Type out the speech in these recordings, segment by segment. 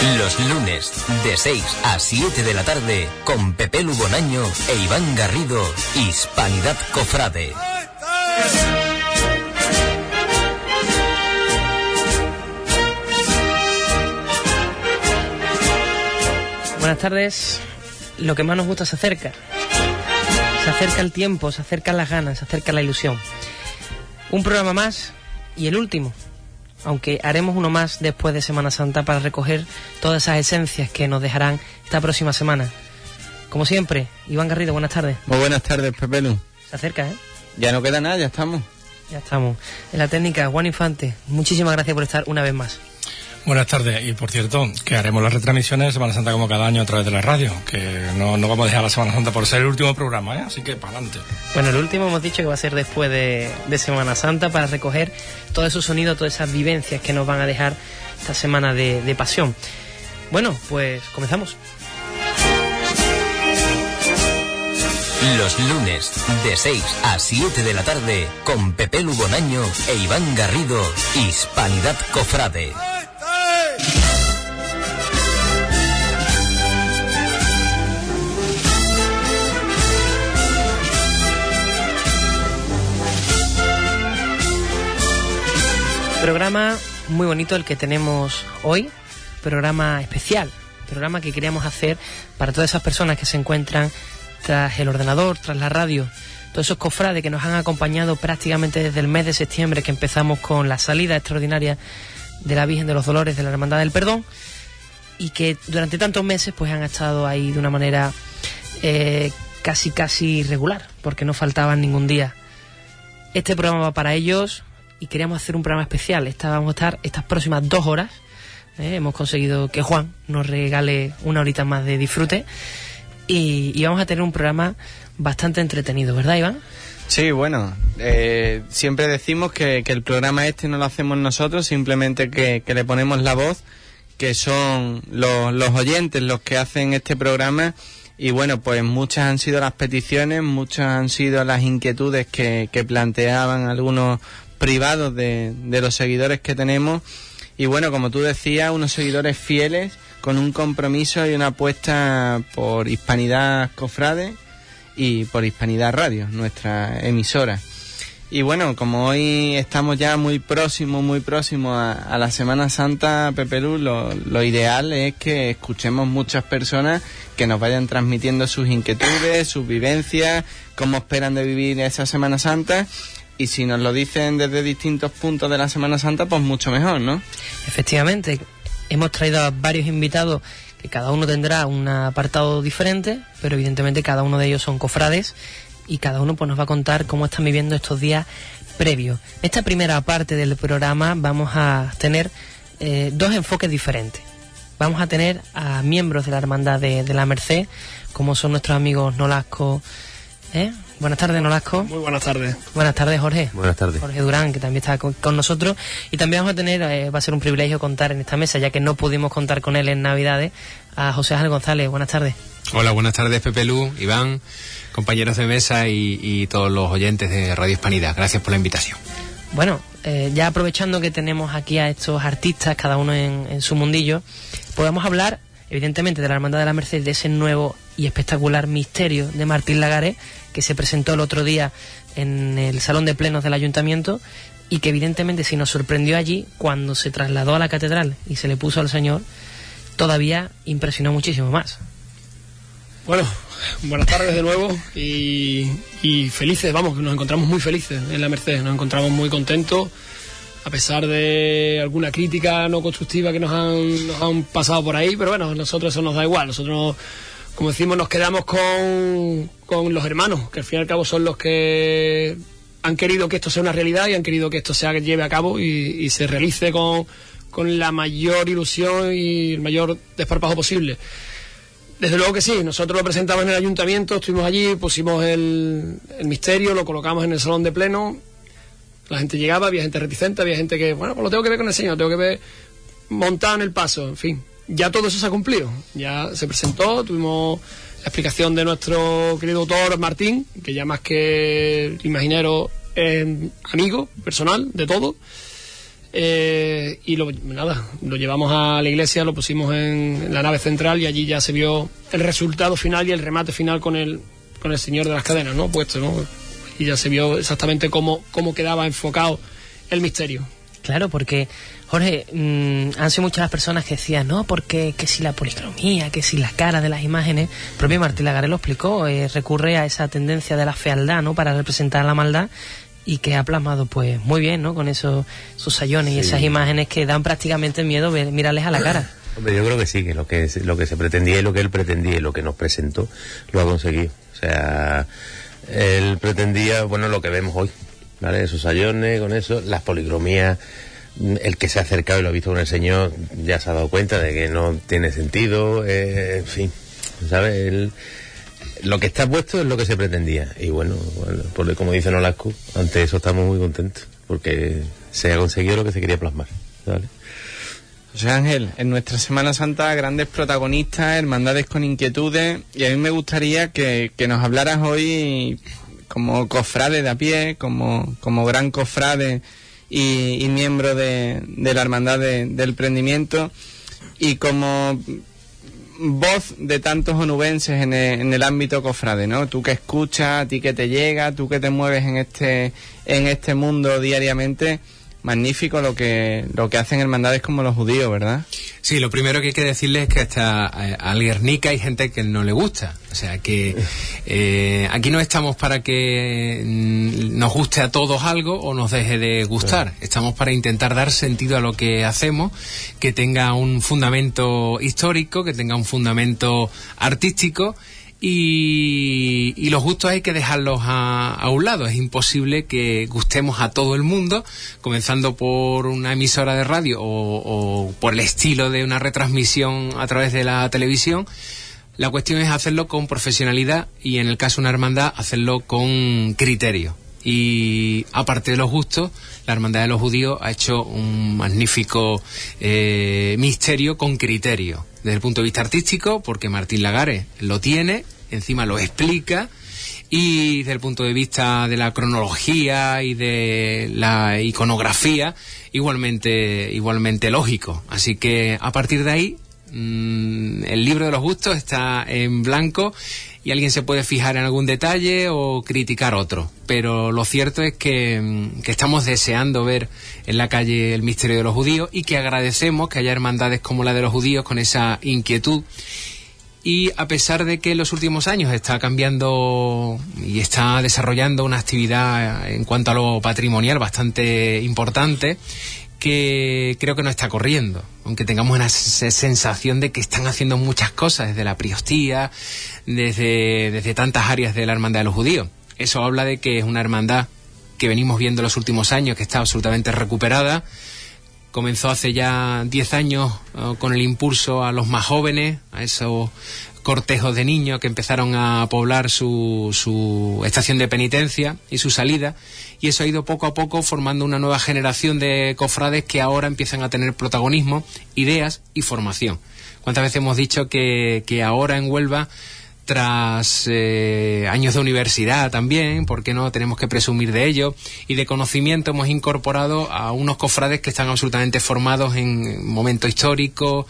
Los lunes de 6 a 7 de la tarde con Pepe Lubonaño e Iván Garrido, Hispanidad Cofrade. Buenas tardes. Lo que más nos gusta se acerca. Se acerca el tiempo, se acercan las ganas, se acerca la ilusión. Un programa más y el último aunque haremos uno más después de Semana Santa para recoger todas esas esencias que nos dejarán esta próxima semana. Como siempre, Iván Garrido, buenas tardes. Muy buenas tardes, Pepe Lu. Se acerca, ¿eh? Ya no queda nada, ya estamos. Ya estamos. En la técnica, Juan Infante, muchísimas gracias por estar una vez más. Buenas tardes. Y por cierto, que haremos las retransmisiones de Semana Santa como cada año a través de la radio. Que no, no vamos a dejar la Semana Santa por ser el último programa, ¿eh? Así que para adelante. Bueno, el último hemos dicho que va a ser después de, de Semana Santa para recoger todo esos sonidos, todas esas vivencias que nos van a dejar esta semana de, de pasión. Bueno, pues comenzamos. Los lunes de 6 a 7 de la tarde con Pepe Lubonaño e Iván Garrido, Hispanidad Cofrade. Programa muy bonito el que tenemos hoy, programa especial, programa que queríamos hacer para todas esas personas que se encuentran tras el ordenador, tras la radio, todos esos cofrades que nos han acompañado prácticamente desde el mes de septiembre que empezamos con la salida extraordinaria de la Virgen de los Dolores de la Hermandad del Perdón y que durante tantos meses pues han estado ahí de una manera eh, casi casi regular porque no faltaban ningún día. Este programa va para ellos y queríamos hacer un programa especial. Esta, vamos a estar estas próximas dos horas. eh, hemos conseguido que Juan nos regale una horita más de disfrute y, vamos a tener un programa bastante entretenido, ¿verdad Iván? Sí, bueno, eh, siempre decimos que, el programa este no lo hacemos nosotros, simplemente que, le ponemos la voz, que son los, los oyentes los que hacen este programa. Y bueno, pues muchas han sido las peticiones, muchas han sido las inquietudes que, que planteaban algunos privados de, los seguidores que tenemos. Y bueno, como tú decías, unos seguidores fieles con un compromiso y una apuesta por Hispanidad Cofrade y por Hispanidad Radio, nuestra emisora. Y bueno, como hoy estamos ya muy próximos, muy próximos a, la Semana Santa, Pepe Lu, lo, lo ideal es que escuchemos muchas personas que nos vayan transmitiendo sus inquietudes, sus vivencias, cómo esperan de vivir esa Semana Santa. Y si nos lo dicen desde distintos puntos de la Semana Santa, pues mucho mejor, ¿no? Efectivamente, hemos traído a varios invitados que cada uno tendrá un apartado diferente, pero evidentemente cada uno de ellos son cofrades y cada uno pues nos va a contar cómo están viviendo estos días previos. Esta primera parte del programa vamos a tener eh, dos enfoques diferentes. Vamos a tener a miembros de la Hermandad de, de la Merced, como son nuestros amigos Nolasco. ¿eh? Buenas tardes, Nolasco. Muy buenas tardes. Buenas tardes, Jorge. Buenas tardes. Jorge Durán, que también está con, con nosotros. Y también vamos a tener, eh, va a ser un privilegio contar en esta mesa, ya que no pudimos contar con él en Navidades, a José Ángel González. Buenas tardes. Hola, buenas tardes, Pepe Lu, Iván, compañeros de mesa y, y todos los oyentes de Radio Hispanidad. Gracias por la invitación. Bueno, eh, ya aprovechando que tenemos aquí a estos artistas, cada uno en, en su mundillo, podemos hablar, evidentemente, de la Hermandad de la Merced, de ese nuevo y espectacular misterio de Martín Lagares, que se presentó el otro día en el Salón de Plenos del Ayuntamiento y que evidentemente si nos sorprendió allí cuando se trasladó a la catedral y se le puso al Señor, todavía impresionó muchísimo más. Bueno, buenas tardes de nuevo y, felices, vamos, nos encontramos muy felices en la Merced, nos encontramos muy contentos, a pesar de alguna crítica no constructiva que nos han, nos han pasado por ahí, pero bueno, a nosotros eso nos da igual, nosotros, como decimos, nos quedamos con, con los hermanos, que al fin y al cabo son los que han querido que esto sea una realidad y han querido que esto se lleve a cabo y, se realice con, con la mayor ilusión y el mayor desparpajo posible. Desde luego que sí, nosotros lo presentamos en el ayuntamiento, estuvimos allí, pusimos el, el misterio, lo colocamos en el salón de pleno, la gente llegaba, había gente reticente, había gente que, bueno, pues lo tengo que ver con el señor, tengo que ver montado en el paso, en fin. Ya todo eso se ha cumplido, ya se presentó, tuvimos la explicación de nuestro querido autor Martín, que ya más que imaginero es amigo personal de todo. Eh, y lo, nada, lo llevamos a la iglesia, lo pusimos en, la nave central y allí ya se vio el resultado final y el remate final con el, con el señor de las cadenas, ¿no? Puesto, ¿no? Y ya se vio exactamente cómo, cómo quedaba enfocado el misterio. Claro, porque, Jorge, mm, han sido muchas las personas que decían, no, porque que si la policromía, que si la cara de las imágenes. El propio Martín Lagaré lo explicó, eh, recurre a esa tendencia de la fealdad, ¿no? Para representar la maldad y que ha plasmado pues muy bien, ¿no? Con esos, sus sayones y esas imágenes que dan prácticamente miedo ver, mirarles a la cara. Hombre, yo creo que sí, que lo que, lo que se pretendía y lo que él pretendía y lo que nos presentó lo ha conseguido. O sea, él pretendía, bueno, lo que vemos hoy, ¿vale? Esos sayones, con eso, las policromías, el que se ha acercado y lo ha visto con el señor ya se ha dado cuenta de que no tiene sentido, eh, en fin, ¿sabes? lo que está puesto es lo que se pretendía. Y bueno, bueno como dice Nolasco, ante eso estamos muy contentos, porque se ha conseguido lo que se quería plasmar. ¿vale? José Ángel, en nuestra Semana Santa grandes protagonistas, hermandades con inquietudes, y a mí me gustaría que, que nos hablaras hoy como cofrade de a pie, como, como gran cofrade y, miembro de, de, la Hermandad del Prendimiento, y como voz de tantos onubenses en el, en el, ámbito cofrade, ¿no? Tú que escuchas, a ti que te llega, tú que te mueves en este, en este mundo diariamente, magnífico lo que, lo que hacen hermandades como los judíos, ¿verdad? Sí, lo primero que hay que decirles es que hasta eh, al Guernica hay gente que no le gusta. O sea que eh, aquí no estamos para que mm, nos guste a todos algo o nos deje de gustar. Estamos para intentar dar sentido a lo que hacemos, que tenga un fundamento histórico, que tenga un fundamento artístico y, los gustos hay que dejarlos a, un lado. Es imposible que gustemos a todo el mundo, comenzando por una emisora de radio o, por el estilo de una retransmisión a través de la televisión. La cuestión es hacerlo con profesionalidad y en el caso de una hermandad hacerlo con criterio. Y aparte de los gustos, la Hermandad de los Judíos ha hecho un magnífico eh, misterio con criterio desde el punto de vista artístico, porque Martín Lagares lo tiene, encima lo explica, y desde el punto de vista de la cronología y de la iconografía, igualmente, igualmente lógico. Así que a partir de ahí, mm, el libro de los gustos está en blanco y alguien se puede fijar en algún detalle o criticar otro. Pero lo cierto es que, mm, que, estamos deseando ver en la calle el misterio de los judíos y que agradecemos que haya hermandades como la de los judíos con esa inquietud. Y a pesar de que en los últimos años está cambiando y está desarrollando una actividad en cuanto a lo patrimonial bastante importante, que creo que no está corriendo, aunque tengamos una sensación de que están haciendo muchas cosas desde la priostía, desde, desde tantas áreas de la hermandad de los judíos. Eso habla de que es una hermandad que venimos viendo en los últimos años, que está absolutamente recuperada. Comenzó hace ya 10 años eh, con el impulso a los más jóvenes, a esos cortejos de niños que empezaron a poblar su, su estación de penitencia y su salida y eso ha ido poco a poco formando una nueva generación de cofrades que ahora empiezan a tener protagonismo, ideas y formación. ¿Cuántas veces hemos dicho que, que ahora en Huelva tras eh, años de universidad también, porque no tenemos que presumir de ello, y de conocimiento hemos incorporado a unos cofrades que están absolutamente formados en momento histórico,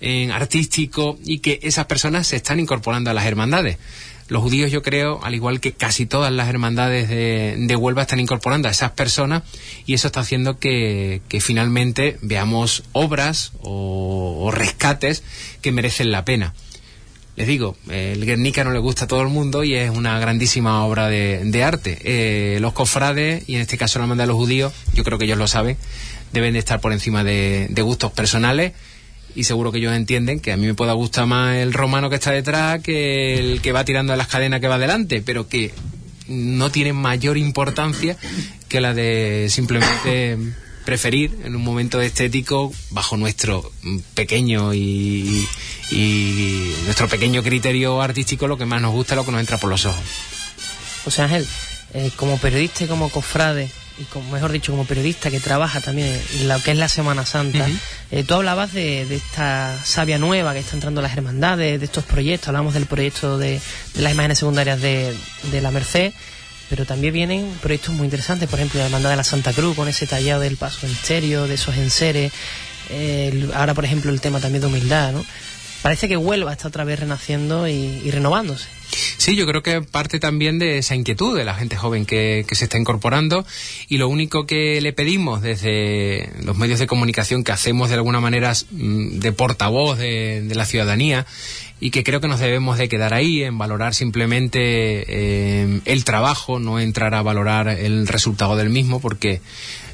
en artístico, y que esas personas se están incorporando a las hermandades. Los judíos, yo creo, al igual que casi todas las hermandades de, Huelva, están incorporando a esas personas y eso está haciendo que, finalmente veamos obras o rescates que merecen la pena les digo, el Guernica no le gusta a todo el mundo y es una grandísima obra de, arte. Eh, los cofrades, y en este caso la hermandad de los judíos, yo creo que ellos lo saben, deben de estar por encima de, gustos personales y seguro que ellos entienden que a mí me pueda gustar más el romano que está detrás que el que va tirando las cadenas que va adelante, pero que no tiene mayor importancia que la de simplemente preferir en un momento estético bajo nuestro pequeño y, nuestro pequeño criterio artístico lo que más nos gusta, lo que nos entra por los ojos. José Ángel, eh, como periodista y como cofrade, y como mejor dicho, como periodista que trabaja también en lo que es la Semana Santa, eh, tú hablabas de, esta savia nueva que está entrando las hermandades, de estos proyectos, hablamos del proyecto de, las imágenes secundarias de, de la Merced pero también vienen proyectos muy interesantes, por ejemplo, la Hermandad de la Santa Cruz, con ese tallado del paso misterio, de esos enseres, el- ahora, por ejemplo, el tema también de humildad, ¿no? Parece que Huelva está otra vez renaciendo y, renovándose. Sí, yo creo que parte también de esa inquietud de la gente joven que, que se está incorporando y lo único que le pedimos desde los medios de comunicación que hacemos de alguna manera mm, de portavoz de la ciudadanía y que creo que nos debemos de quedar ahí en valorar simplemente eh, el trabajo, no entrar a valorar el resultado del mismo porque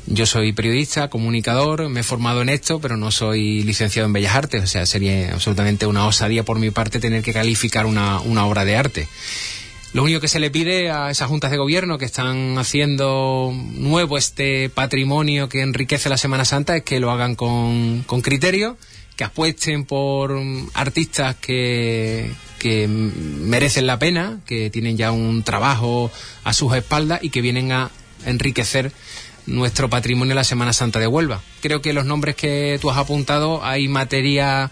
yo soy periodista, comunicador, me he formado en esto, pero no soy licenciado en Bellas Artes, o sea, sería absolutamente una osadía por mi parte tener que calificar una, una obra de arte. Lo único que se le pide a esas juntas de gobierno que están haciendo nuevo este patrimonio que enriquece la Semana Santa es que lo hagan con, con criterio, que apuesten por mm, artistas que, que merecen la pena, que tienen ya un trabajo a sus espaldas y que vienen a enriquecer nuestro patrimonio en la Semana Santa de Huelva. Creo que los nombres que tú has apuntado hay materia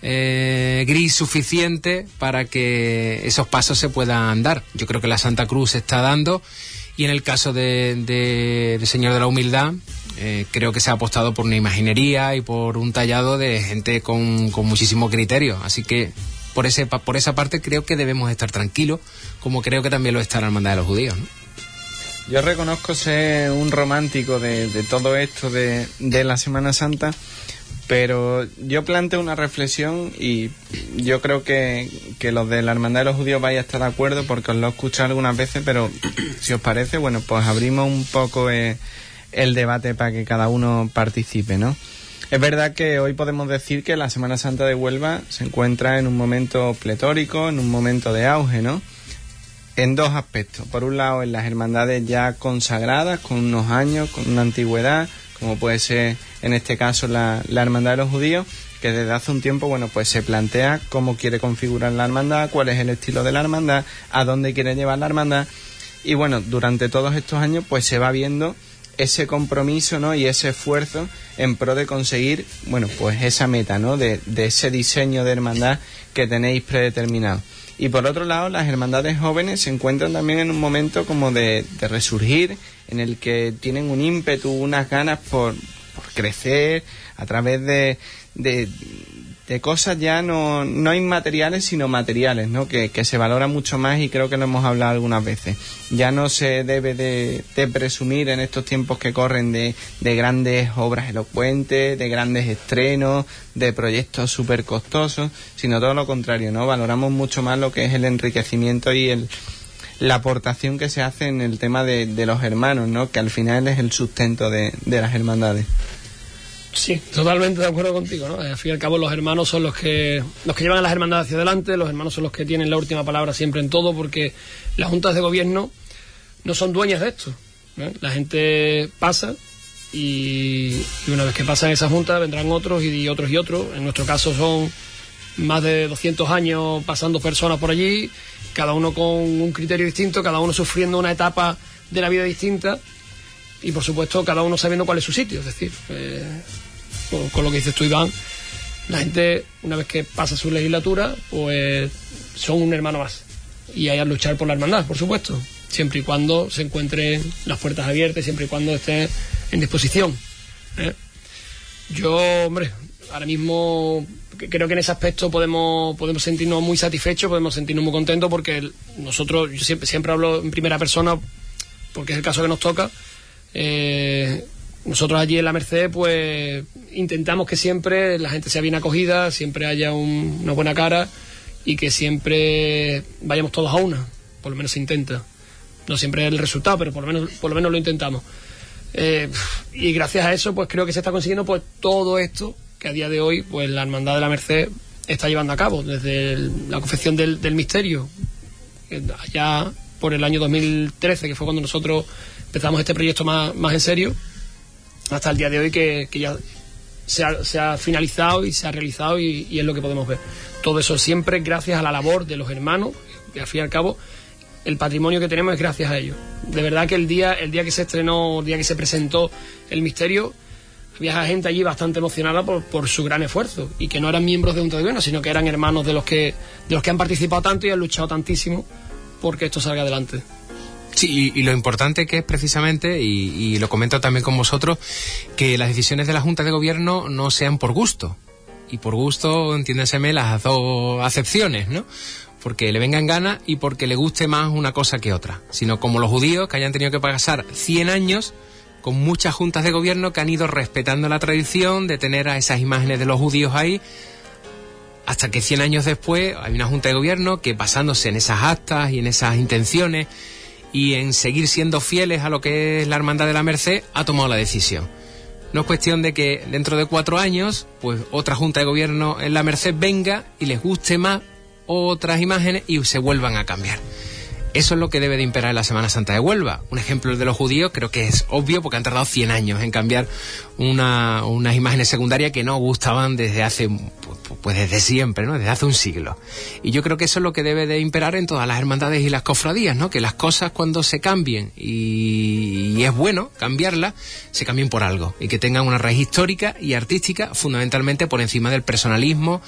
eh, gris suficiente para que esos pasos se puedan dar. Yo creo que la Santa Cruz se está dando y en el caso de, de- del Señor de la Humildad eh, creo que se ha apostado por una imaginería y por un tallado de gente con, con muchísimo criterio. Así que por, ese, por esa parte creo que debemos estar tranquilos, como creo que también lo está la Hermandad de los Judíos. Yo reconozco ser un romántico de, de todo esto de, de la Semana Santa, pero yo planteo una reflexión y yo creo que, que los de la Hermandad de los Judíos vais a estar de acuerdo porque os lo he escuchado algunas veces, pero si os parece, bueno, pues abrimos un poco eh, el debate para que cada uno participe, ¿no? Es verdad que hoy podemos decir que la Semana Santa de Huelva se encuentra en un momento pletórico, en un momento de auge, ¿no? en dos aspectos. Por un lado, en las hermandades ya consagradas, con unos años, con una antigüedad, como puede ser en este caso la, la Hermandad de los Judíos, que desde hace un tiempo, bueno, pues se plantea cómo quiere configurar la hermandad, cuál es el estilo de la hermandad, a dónde quiere llevar la hermandad. Y bueno, durante todos estos años, pues se va viendo ese compromiso, ¿no? Y ese esfuerzo en pro de conseguir, bueno, pues esa meta, ¿no? De, de ese diseño de hermandad que tenéis predeterminado. Y por otro lado, las hermandades jóvenes se encuentran también en un momento como de, de resurgir, en el que tienen un ímpetu, unas ganas por, crecer a través de, de, de cosas ya no, no inmateriales, sino materiales, ¿no? Que, que se valora mucho más y creo que lo hemos hablado algunas veces. Ya no se debe de, de presumir en estos tiempos que corren de, de grandes obras elocuentes, de grandes estrenos, de proyectos súper costosos, sino todo lo contrario, ¿no? Valoramos mucho más lo que es el enriquecimiento y el, la aportación que se hace en el tema de, de los hermanos, ¿no? Que al final es el sustento de, de las hermandades. Sí, totalmente de acuerdo contigo, ¿no? Al fin y al cabo los hermanos son los que los que llevan a las hermandades hacia adelante, los hermanos son los que tienen la última palabra siempre en todo, porque las juntas de gobierno no son dueñas de esto. La gente pasa y, y una vez que pasan esas juntas vendrán otros y otros y otros. En nuestro caso son más de 200 años pasando personas por allí, cada uno con un criterio distinto, cada uno sufriendo una etapa de la vida distinta y por supuesto cada uno sabiendo cuál es su sitio. Es decir, eh, con, lo que dices tú, Iván, la gente, una vez que pasa su legislatura, pues son un hermano más. Y hay a luchar por la hermandad, por supuesto, siempre y cuando se encuentren las puertas abiertas, siempre y cuando estén en disposición. ¿eh? Yo, hombre, ahora mismo creo que en ese aspecto podemos, podemos sentirnos muy satisfechos, podemos sentirnos muy contentos porque nosotros, yo siempre, siempre hablo en primera persona porque es el caso que nos toca. Eh, nosotros allí en la Merced, pues intentamos que siempre la gente sea bien acogida, siempre haya un- una buena cara y que siempre vayamos todos a una. Por lo menos se intenta. No siempre es el resultado, pero por lo menos, por lo, menos lo intentamos. Eh, y gracias a eso, pues creo que se está consiguiendo pues todo esto que a día de hoy, pues la Hermandad de la Merced está llevando a cabo, desde la confección del, del misterio, que allá por el año 2013, que fue cuando nosotros empezamos este proyecto más, más en serio, hasta el día de hoy que, que ya se ha, finalizado y se ha realizado y, es lo que podemos ver. Todo eso siempre gracias a la labor de los hermanos, que al fin y al cabo el patrimonio que tenemos es gracias a ellos. De verdad que el día, el día que se estrenó, el día que se presentó el misterio, había gente allí bastante emocionada por, por su gran esfuerzo y que no eran miembros de un gobierno, sino que eran hermanos de los que, de los que han participado tanto y han luchado tantísimo porque esto salga adelante. Sí, y, lo importante que es precisamente, y, lo comento también con vosotros, que las decisiones de la Junta de Gobierno no sean por gusto. Y por gusto, entiéndeseme las dos acepciones, ¿no? Porque le vengan ganas y porque le guste más una cosa que otra. Sino como los judíos que hayan tenido que pasar 100 años con muchas juntas de gobierno que han ido respetando la tradición de tener a esas imágenes de los judíos ahí, hasta que 100 años después hay una junta de gobierno que basándose en esas actas y en esas intenciones y en seguir siendo fieles a lo que es la Hermandad de la Merced, ha tomado la decisión. No es cuestión de que dentro de cuatro años, pues otra junta de gobierno en la Merced venga y les guste más otras imágenes y se vuelvan a cambiar. Eso es lo que debe de imperar en la Semana Santa de Huelva. Un ejemplo de los judíos creo que es obvio porque han tardado 100 años en cambiar una, unas imágenes secundarias que no gustaban desde hace, pues, pues desde siempre, ¿no? Desde hace un siglo. Y yo creo que eso es lo que debe de imperar en todas las hermandades y las cofradías, ¿no? Que las cosas cuando se cambien y, es bueno cambiarlas, se cambien por algo y que tengan una raíz histórica y artística fundamentalmente por encima del personalismo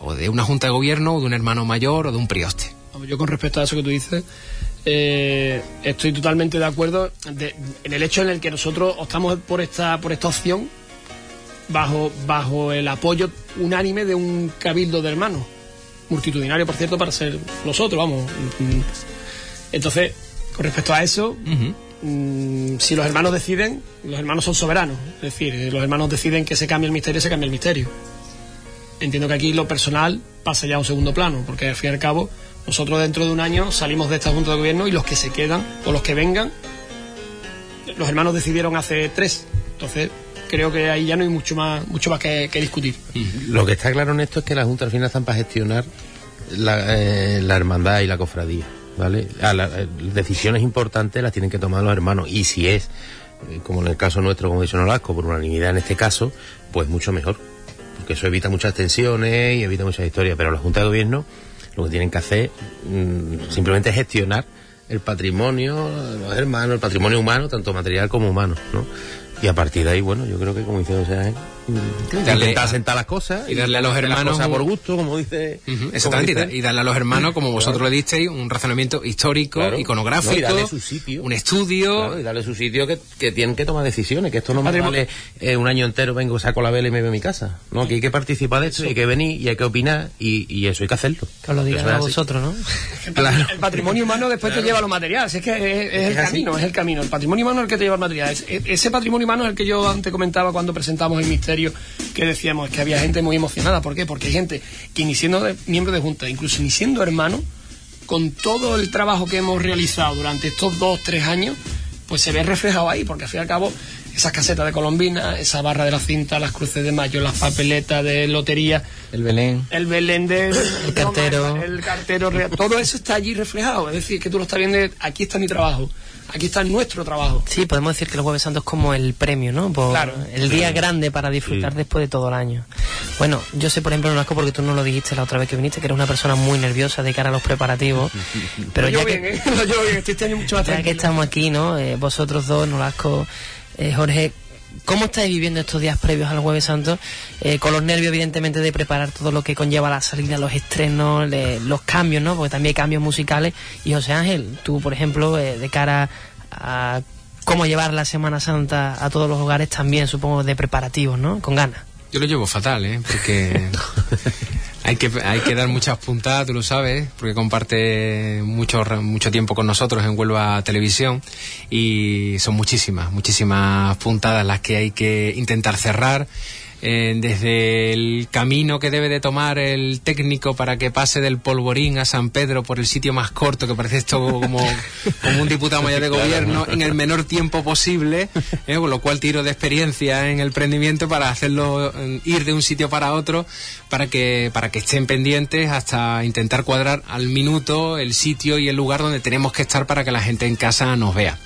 o de una junta de gobierno o de un hermano mayor o de un prioste. Yo con respecto a eso que tú dices, eh, estoy totalmente de acuerdo en el hecho en el que nosotros optamos por esta, por esta opción bajo, bajo el apoyo unánime de un cabildo de hermanos, multitudinario, por cierto, para ser nosotros, vamos. Entonces, con respecto a eso, mm, si los hermanos deciden, los hermanos son soberanos. Es decir, eh, los hermanos deciden que se cambie el misterio, se cambia el misterio. Entiendo que aquí lo personal pasa ya a un segundo plano, porque al fin y al cabo nosotros dentro de un año salimos de esta Junta de Gobierno y los que se quedan o los que vengan, los hermanos decidieron hace tres. Entonces, creo que ahí ya no hay mucho más, mucho más que, discutir. Lo que está claro en esto es que las Juntas al final están para gestionar la, eh, hermandad y la cofradía. ¿Vale? A las eh, decisiones importantes las tienen que tomar los hermanos y si es, eh, como en el caso nuestro, como dice Nolasco, por unanimidad en este caso, pues mucho mejor. Porque eso evita muchas tensiones y evita muchas historias. Pero la Junta de Gobierno lo que tienen que hacer mm, simplemente es gestionar el patrimonio, los hermanos, el patrimonio humano, tanto material como humano, ¿no? Y a partir de ahí, bueno, yo creo que como darle, intentar sentar las cosas y darle a los hermanos por gusto, como dice. exactamente, y darle a los hermanos, como vosotros le disteis, un razonamiento histórico, iconográfico, y darle su sitio, un estudio. y darle su sitio que, que, tienen que tomar decisiones, que esto no me vale eh, un año entero, vengo, saco la vela y me voy a mi casa. No, que hay que participar de esto, y hay que venir y hay que opinar y, y eso hay que hacerlo. Que os lo digan a vosotros, ¿no? claro. El patrimonio humano después te lleva los materiales, es que es, el camino, es el camino. El patrimonio humano es el que te lleva el material. ese patrimonio humano es el que yo antes comentaba cuando presentamos el misterio que decíamos que había gente muy emocionada. ¿Por qué? Porque hay gente que ni siendo miembro de junta, incluso ni siendo hermano, con todo el trabajo que hemos realizado durante estos dos, tres años, pues se ve reflejado ahí, porque al fin y al cabo esas casetas de Colombina, esa barra de la cinta, las cruces de mayo, las papeletas de lotería, el Belén, el Belén de el cartero, el cartero, todo eso está allí reflejado, es decir, que tú lo estás viendo, aquí está mi trabajo aquí está nuestro trabajo. Sí, podemos decir que el Jueves Santo es como el premio, ¿no? claro. El día grande para disfrutar después de todo el año. Bueno, yo sé, por ejemplo, Nolasco, porque tú no lo dijiste la otra vez que viniste, que eres una persona muy nerviosa de cara a los preparativos. pero ya que, ¿eh? este mucho más Ya que estamos aquí, ¿no? Eh, vosotros dos, Nolasco, eh, Jorge, ¿Cómo estáis viviendo estos días previos al Jueves Santo? Eh, con los nervios, evidentemente, de preparar todo lo que conlleva la salida, los estrenos, los cambios, ¿no? Porque también hay cambios musicales. Y José Ángel, tú, por ejemplo, eh, de cara a cómo llevar la Semana Santa a todos los hogares, también supongo de preparativos, ¿no? Con ganas. Yo lo llevo fatal, ¿eh? Porque hay que, hay que dar muchas puntadas, tú lo sabes, porque comparte mucho, mucho tiempo con nosotros en Huelva Televisión y son muchísimas, muchísimas puntadas las que hay que intentar cerrar eh, desde el camino que debe de tomar el técnico para que pase del polvorín a San Pedro por el sitio más corto, que parece esto como, como un diputado mayor de gobierno, en el menor tiempo posible, eh, con lo cual tiro de experiencia en el prendimiento para hacerlo eh, ir de un sitio para otro, para que, para que estén pendientes hasta intentar cuadrar al minuto el sitio y el lugar donde tenemos que estar para que la gente en casa nos vea.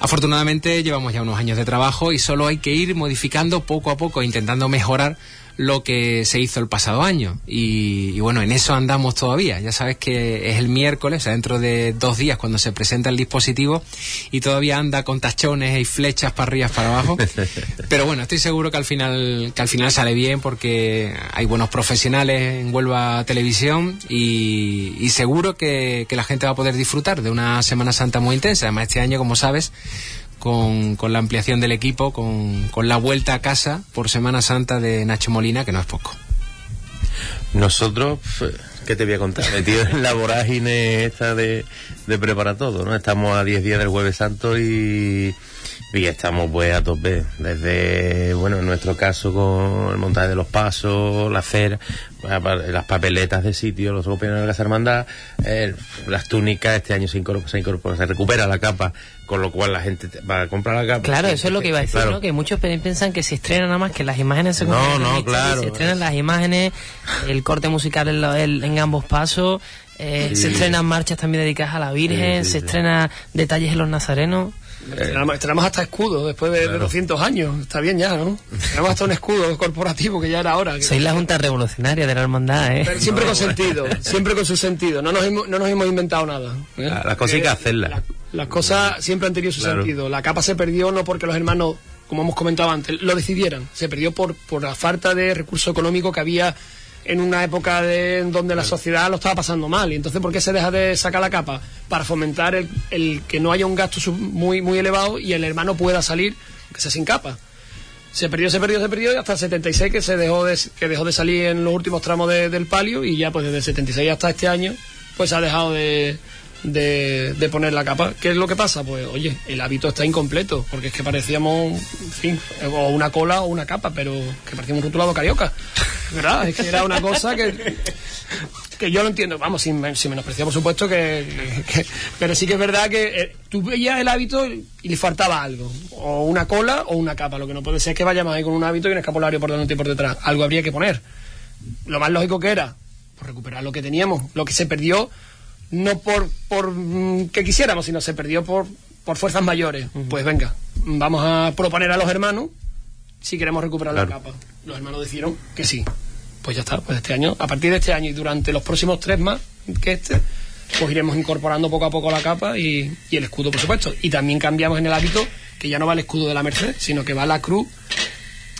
Afortunadamente llevamos ya unos años de trabajo y solo hay que ir modificando poco a poco, intentando mejorar lo que se hizo el pasado año. Y, bueno, en eso andamos todavía. Ya sabes que es el miércoles, o sea, dentro de dos días cuando se presenta el dispositivo y todavía anda con tachones y flechas para arriba, para abajo. Pero bueno, estoy seguro que al final, que al final sale bien porque hay buenos profesionales en Huelva Televisión y, seguro que, que la gente va a poder disfrutar de una Semana Santa muy intensa. Además, este año, como sabes, con, con la ampliación del equipo, con, con la vuelta a casa por Semana Santa de Nacho Molina, que no es poco. Nosotros, ¿qué te voy a contar? Metido en la vorágine esta de, de preparar todo, ¿no? Estamos a 10 días del Jueves Santo y, y estamos pues a tope. Desde, bueno, en nuestro caso con el montaje de los pasos, la cera, las papeletas de sitio, los opiniones de la hermandad, eh, las túnicas, este año se incorpora, se incorpora, se recupera la capa con lo cual la gente va a comprar la capa. Claro, eso es lo que iba a decir, ¿no? Que muchos piensan que se estrena nada más que las imágenes se No, no, claro. Se estrenan las imágenes, el corte musical en, en ambos pasos, eh, se estrenan marchas también dedicadas a la Virgen, se estrena detalles en los nazarenos. Tenemos hasta escudo después de, 200 años. Está bien ya, ¿no? Tenemos hasta un escudo corporativo que ya era hora. Soy la Junta Revolucionaria de la Hermandad, ¿eh? siempre con sentido, siempre con su sentido. No nos, hemos, no nos hemos inventado nada. ¿eh? Las cosas hay que hacerlas. las cosas siempre han tenido su sentido. La capa se perdió no porque los hermanos, como hemos comentado antes, lo decidieran. Se perdió por, por la falta de recurso económico que había en una época de, en donde la sociedad lo estaba pasando mal. Y entonces, ¿por qué se deja de sacar la capa? Para fomentar el, el que no haya un gasto muy, muy elevado y el hermano pueda salir, que sea sin capa. Se perdió, se perdió, se perdió y hasta el 76 que se dejó de, que dejó de salir en los últimos tramos del palio y ya pues desde el 76 hasta este año pues se ha dejado de, de, poner la capa. ¿Qué es lo que pasa? Pues, oye, el hábito está incompleto, porque es que parecíamos, en fin, o una cola o una capa, pero que parecíamos un rotulado carioca. ¿Verdad? Es que era una cosa que, que yo lo entiendo, vamos, sin, sin menospreciar, por supuesto, que, pero sí que es verdad que eh, tú veías el hábito y le faltaba algo, o una cola o una capa. Lo que no puede ser es que vayamos ahí con un hábito y un escapulario por delante y por detrás. Algo habría que poner. Lo más lógico que era, pues recuperar lo que teníamos, lo que se perdió no por, por mm, que quisiéramos, sino se perdió por, por fuerzas mayores. Pues venga, vamos a proponer a los hermanos si queremos recuperar la capa. Los hermanos dijeron que sí. Pues ya está, pues este año, a partir de este año y durante los próximos tres más que este, pues iremos incorporando poco a poco la capa y, y el escudo, por supuesto. Y también cambiamos en el hábito que ya no va el escudo de la Merced, sino que va la cruz,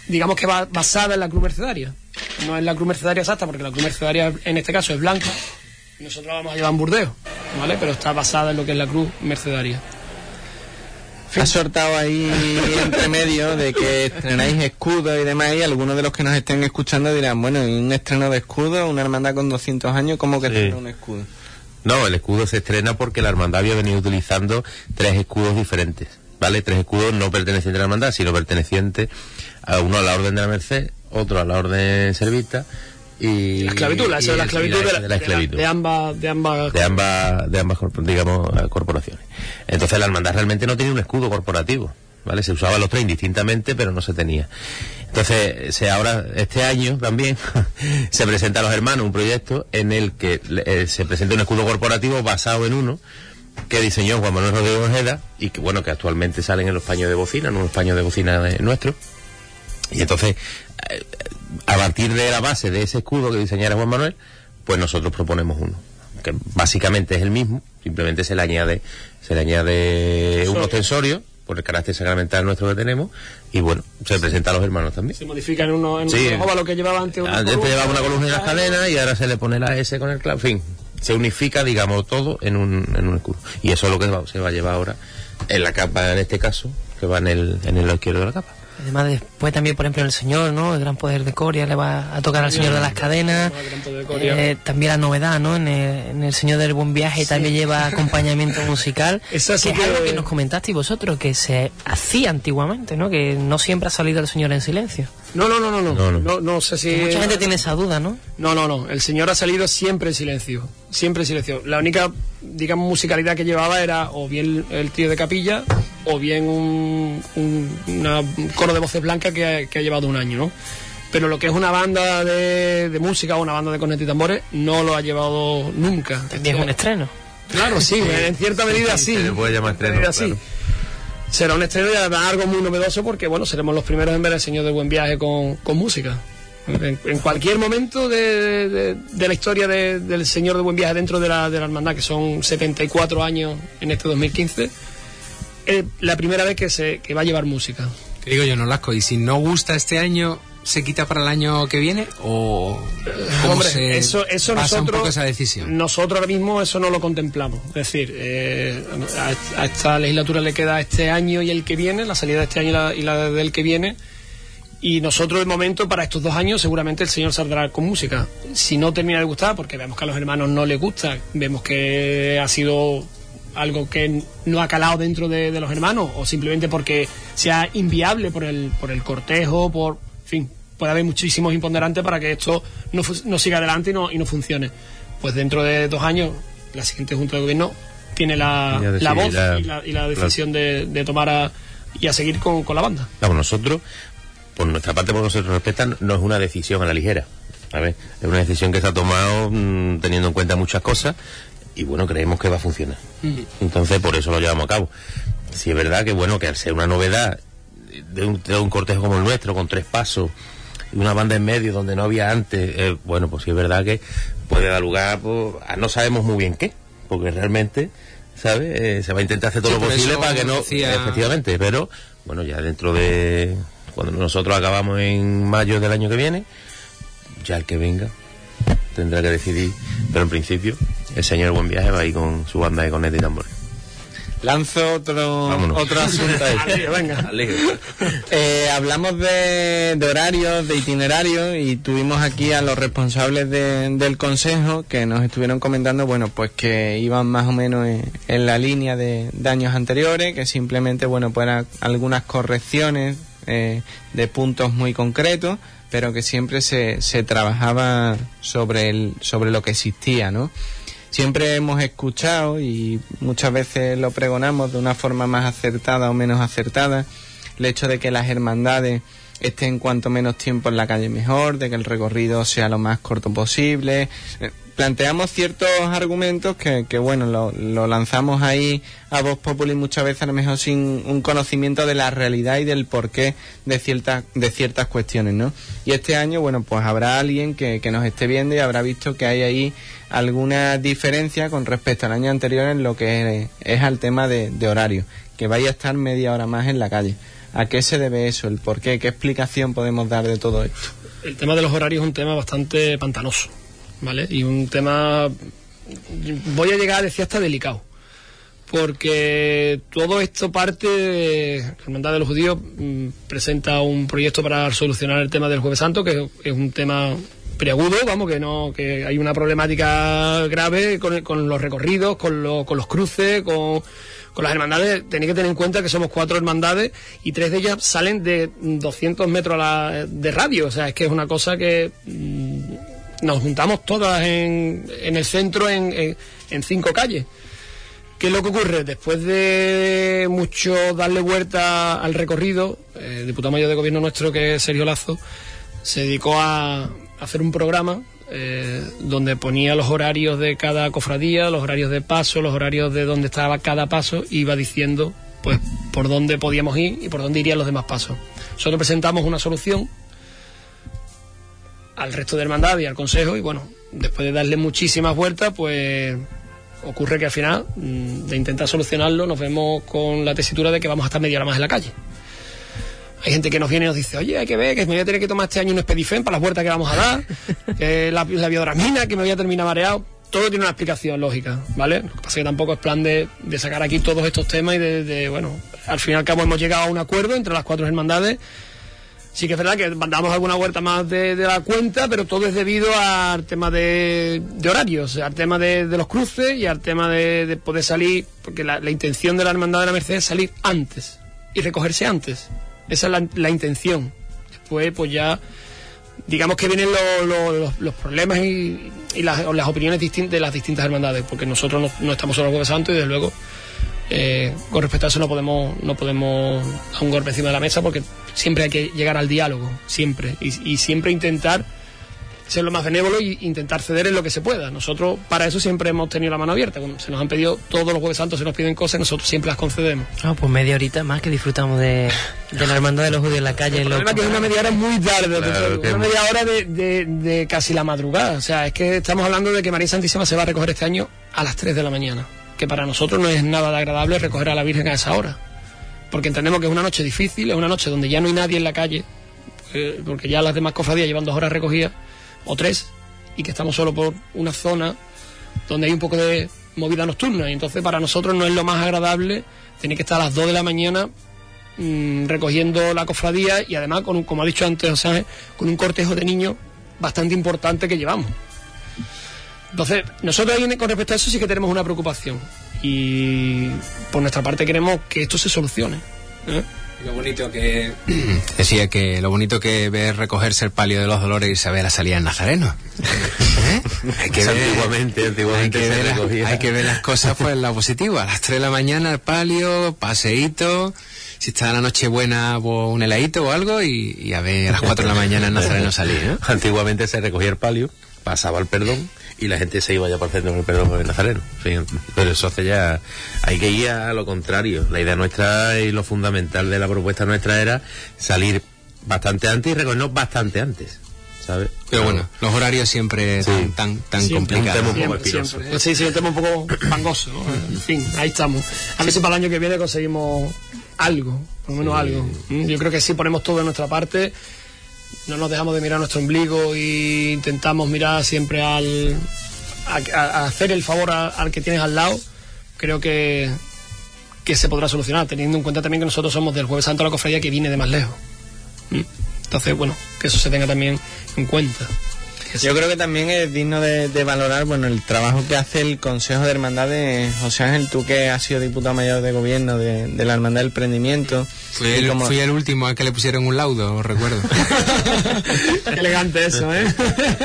digamos que va basada en la cruz mercedaria. No es la cruz mercedaria exacta, porque la cruz mercedaria en este caso es blanca, nosotros vamos a llevar un burdeo, ¿vale? Pero está basada en lo que es la cruz mercedaria. Ha sortado ahí entre medio de que estrenáis escudos y demás y algunos de los que nos estén escuchando dirán, bueno, un estreno de escudo, una hermandad con 200 años, ¿cómo que estrena un escudo? No, el escudo se estrena porque la hermandad había venido utilizando tres escudos diferentes, ¿vale? Tres escudos no pertenecientes a la hermandad, sino pertenecientes a uno a la Orden de la Merced, otro a la Orden Servita y la esclavitud, la, la esclavitud de, la, esclavitud. De, ambas de ambas de ambas de ambas digamos corporaciones. Entonces la hermandad realmente no tenía un escudo corporativo, ¿vale? Se usaban los tres indistintamente, pero no se tenía. Entonces, se ahora este año también se presenta a los hermanos un proyecto en el que eh, se presenta un escudo corporativo basado en uno que diseñó Juan Manuel Rodríguez Ojeda y que bueno que actualmente salen en los paños de bocina, en un paño de bocina nuestro. Y entonces eh, a partir de la base de ese escudo que diseñara Juan Manuel, pues nosotros proponemos uno, que básicamente es el mismo, simplemente se le añade, se le añade un ostensorio por el carácter sacramental nuestro que tenemos y bueno, se presenta a los hermanos también. Se modifica en uno, en lo que llevaba antes una antes llevaba una columna y las cadenas y ahora se le pone la S con el clavo, en fin, se unifica, digamos, todo en un, en un escudo. Y eso es lo que se va a llevar ahora en la capa, en este caso, que va en el, en el lado izquierdo de la capa. Además, después también, por ejemplo, el Señor, ¿no? El gran poder de Coria le va a tocar al Señor de las Cadenas. Eh, también la novedad, ¿no? En el, Señor del Buen Viaje también lleva acompañamiento musical. Eso que es algo que nos comentasteis vosotros, que se hacía antiguamente, ¿no? Que no siempre ha salido el Señor en silencio. No, no, no, no, no. No, no, sé si... mucha gente tiene esa duda, ¿no? No, no, no. El Señor ha salido siempre en silencio. Siempre en silencio. La única, digamos, musicalidad que llevaba era o bien el tío de capilla o bien un, coro de voces blancas que ha, llevado un año, ¿no? Pero lo que es una banda de, música o una banda de cornetas y tambores no lo ha llevado nunca. También es un estreno. Claro, sí, en cierta medida sí. Se puede llamar estreno. Será un estreno y además algo muy novedoso porque, bueno, seremos los primeros en ver el Señor de Buen Viaje con, con música. En, cualquier momento de, la historia del Señor de Buen Viaje dentro de la, de la hermandad, que son 74 años en este 2015, es la primera vez que, se, que va a llevar música. ¿Qué digo yo, Nolasco? ¿Y si no gusta este año, se quita para el año que viene o hombre eso eso nosotros esa decisión nosotros ahora mismo eso no lo contemplamos es decir eh, a, esta legislatura le queda este año y el que viene la salida de este año y la, del que viene y nosotros de momento para estos dos años seguramente el señor saldrá con música si no termina de gustar porque vemos que a los hermanos no les gusta vemos que ha sido algo que no ha calado dentro de, de los hermanos o simplemente porque sea inviable por el por el cortejo por fin puede haber muchísimos imponderantes para que esto no, no siga adelante y no, y no funcione. Pues dentro de dos años, la siguiente Junta de Gobierno tiene la, la voz y la, decisión de, de, tomar a, y a seguir con, con la banda. Claro, nosotros, por nuestra parte, por nosotros respetan, no es una decisión a la ligera. A ver, es una decisión que se ha tomado mm, teniendo en cuenta muchas cosas y bueno, creemos que va a funcionar. Entonces, por eso lo llevamos a cabo. Si es verdad que bueno, que al ser una novedad de un, de un cortejo como el nuestro, con tres pasos, y una banda en medio donde no había antes, eh, bueno, pues sí es verdad que puede dar lugar pues, a no sabemos muy bien qué, porque realmente, ¿sabes? Eh, se va a intentar hacer todo lo posible para que no... Efectivamente, pero bueno, ya dentro de... Cuando nosotros acabamos en mayo del año que viene, ya el que venga tendrá que decidir, pero en principio el señor Buen Viaje va a ir con su banda de cornet y tambores. Lanzo otro, otro asunto eh, hablamos de, horarios, de itinerarios y tuvimos aquí a los responsables del consejo que nos estuvieron comentando, bueno, pues que iban más o menos en, la línea de, años anteriores, que simplemente, bueno, pues eran algunas correcciones eh, de puntos muy concretos, pero que siempre se, se trabajaba sobre, el, sobre lo que existía, ¿no? siempre hemos escuchado y muchas veces lo pregonamos de una forma más acertada o menos acertada, el hecho de que las hermandades estén cuanto menos tiempo en la calle mejor, de que el recorrido sea lo más corto posible, planteamos ciertos argumentos que, que bueno, lo, lanzamos ahí a Voz Populi muchas veces a lo mejor sin un conocimiento de la realidad y del porqué de ciertas, de ciertas cuestiones, ¿no? Y este año, bueno, pues habrá alguien que, nos esté viendo y habrá visto que hay ahí alguna diferencia con respecto al año anterior en lo que es, es al tema de, de horario, que vaya a estar media hora más en la calle. ¿A qué se debe eso? ¿El por qué? ¿Qué explicación podemos dar de todo esto? El tema de los horarios es un tema bastante pantanoso ¿vale? Y un tema, voy a llegar a decir hasta delicado, porque todo esto parte de la Hermandad de los Judíos mm, presenta un proyecto para solucionar el tema del Jueves Santo, que es un tema preagudo, vamos, que no, que hay una problemática grave con, con los recorridos, con, con los cruces, con, con las hermandades. Tenéis que tener en cuenta que somos cuatro hermandades y tres de ellas salen de 200 metros de radio, o sea, es que es una cosa que mm, nos juntamos todas en, en el centro en, en, cinco calles. ¿Qué es lo que ocurre? Después de mucho darle vuelta al recorrido, el diputado mayor de gobierno nuestro, que es Sergio Lazo, se dedicó a, hacer un programa eh, donde ponía los horarios de cada cofradía, los horarios de paso, los horarios de dónde estaba cada paso, y iba diciendo pues por dónde podíamos ir y por dónde irían los demás pasos. Nosotros presentamos una solución al resto de hermandad y al consejo y bueno, después de darle muchísimas vueltas, pues ocurre que al final mm, de intentar solucionarlo nos vemos con la tesitura de que vamos a estar media hora más en la calle. Hay gente que nos viene y nos dice, oye, hay que ver que me voy a tener que tomar este año un espedifen para las vueltas que vamos a dar, que la, la biodramina, que me voy a terminar mareado. Todo tiene una explicación lógica, ¿vale? Lo que pasa es que tampoco es plan de, de sacar aquí todos estos temas y de, de, bueno, al fin y al cabo hemos llegado a un acuerdo entre las cuatro hermandades Sí que es verdad que mandamos alguna vuelta más de, la cuenta, pero todo es debido al tema de, horarios, al tema de, los cruces y al tema de, poder salir, porque la, intención de la Hermandad de la Merced es salir antes y recogerse antes. Esa es la, intención. Después, pues ya, digamos que vienen los problemas y, las, opiniones de las distintas hermandades, porque nosotros no, estamos solo Jueves Santo y desde luego eh, con respecto a eso no podemos no podemos dar un golpe encima de la mesa porque siempre hay que llegar al diálogo siempre y, siempre intentar ser lo más benévolo e intentar ceder en lo que se pueda. Nosotros para eso siempre hemos tenido la mano abierta. Cuando se nos han pedido todos los jueves santos, se nos piden cosas, nosotros siempre las concedemos. Ah, pues media horita más que disfrutamos de, de la hermandad de los judíos en la calle. El problema es que es una media hora muy tarde, una media hora de, de, de, casi la madrugada. O sea, es que estamos hablando de que María Santísima se va a recoger este año a las 3 de la mañana. Que para nosotros no es nada de agradable recoger a la Virgen a esa hora. Porque entendemos que es una noche difícil, es una noche donde ya no hay nadie en la calle, porque ya las demás cofradías llevan dos horas recogidas, o tres, y que estamos solo por una zona donde hay un poco de movida nocturna. Y entonces para nosotros no es lo más agradable tener que estar a las 2 de la mañana mmm, recogiendo la cofradía y además, con un, como ha dicho antes, con un cortejo de niños bastante importante que llevamos. Entonces, nosotros ahí con respecto a eso sí que tenemos una preocupación. Y por nuestra parte queremos que esto se solucione. ¿eh? Lo bonito que decía que lo bonito que ver recogerse el palio de los dolores y saber la salida en Nazareno. ¿Eh? Hay que ver, antiguamente, antiguamente hay que, ver, hay que ver las cosas pues en la positiva. A las 3 de la mañana el palio, paseíto, si está la noche buena pues, un heladito o algo y, y, a ver a las 4 de la mañana en Nazareno salir. ¿eh? Antiguamente se recogía el palio, pasaba el perdón y la gente se iba ya por centro con el perdón del Nazareno. Pero eso hace ya. Hay que ir a lo contrario. La idea nuestra y lo fundamental de la propuesta nuestra era salir bastante antes y recogernos bastante antes. ¿sabes? Pero bueno, los horarios siempre sí. tan, tan, tan siempre, complicados. Siempre. Sí, sí, un tema un poco pangoso. ¿no? En fin, ahí estamos. A ver si para el año que viene conseguimos algo, por lo menos sí. algo. Yo creo que sí ponemos todo de nuestra parte no nos dejamos de mirar nuestro ombligo e intentamos mirar siempre al a, hacer el favor al que tienes al lado. Creo que que se podrá solucionar teniendo en cuenta también que nosotros somos del jueves santo la cofradía que viene de más lejos. Entonces bueno que eso se tenga también en cuenta yo creo que también es digno de, de, valorar bueno el trabajo que hace el Consejo de Hermandades José Ángel tú que has sido diputado mayor de gobierno de, de la Hermandad del Prendimiento. Fui el, como... fui el último al que le pusieron un laudo os recuerdo. Qué elegante eso eh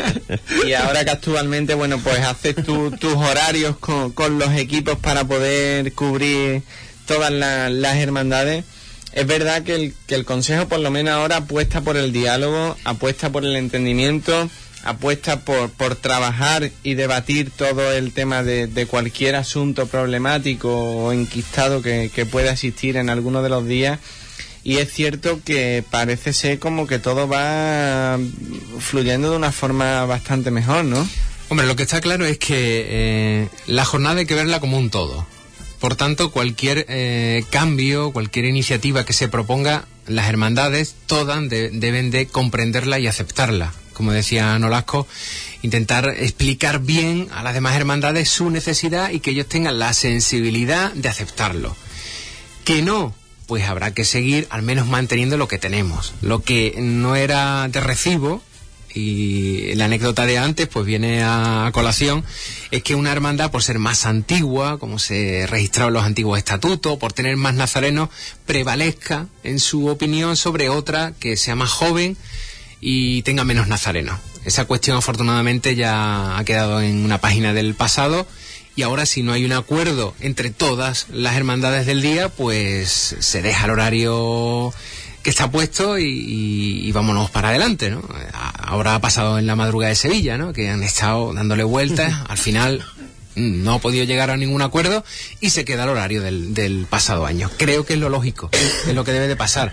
y ahora que actualmente bueno pues haces tu, tus horarios con, con, los equipos para poder cubrir todas la, las hermandades es verdad que el, que el Consejo por lo menos ahora apuesta por el diálogo apuesta por el entendimiento apuesta por, por trabajar y debatir todo el tema de, cualquier asunto problemático o enquistado que, que, pueda existir en alguno de los días. Y es cierto que parece ser como que todo va fluyendo de una forma bastante mejor, ¿no? Hombre, lo que está claro es que eh, la jornada hay que verla como un todo. Por tanto, cualquier eh, cambio, cualquier iniciativa que se proponga, las hermandades todas de, deben de comprenderla y aceptarla como decía Nolasco, intentar explicar bien a las demás hermandades su necesidad y que ellos tengan la sensibilidad de aceptarlo. Que no, pues habrá que seguir al menos manteniendo lo que tenemos. Lo que no era de recibo, y la anécdota de antes pues viene a colación, es que una hermandad por ser más antigua, como se registraron los antiguos estatutos, por tener más nazarenos, prevalezca en su opinión sobre otra que sea más joven, y tenga menos nazarenos. Esa cuestión afortunadamente ya ha quedado en una página del pasado y ahora si no hay un acuerdo entre todas las hermandades del día, pues se deja el horario que está puesto y, y, y vámonos para adelante, ¿no? Ahora ha pasado en la madrugada de Sevilla, ¿no? Que han estado dándole vueltas, al final no ha podido llegar a ningún acuerdo y se queda el horario del, del pasado año. Creo que es lo lógico, es lo que debe de pasar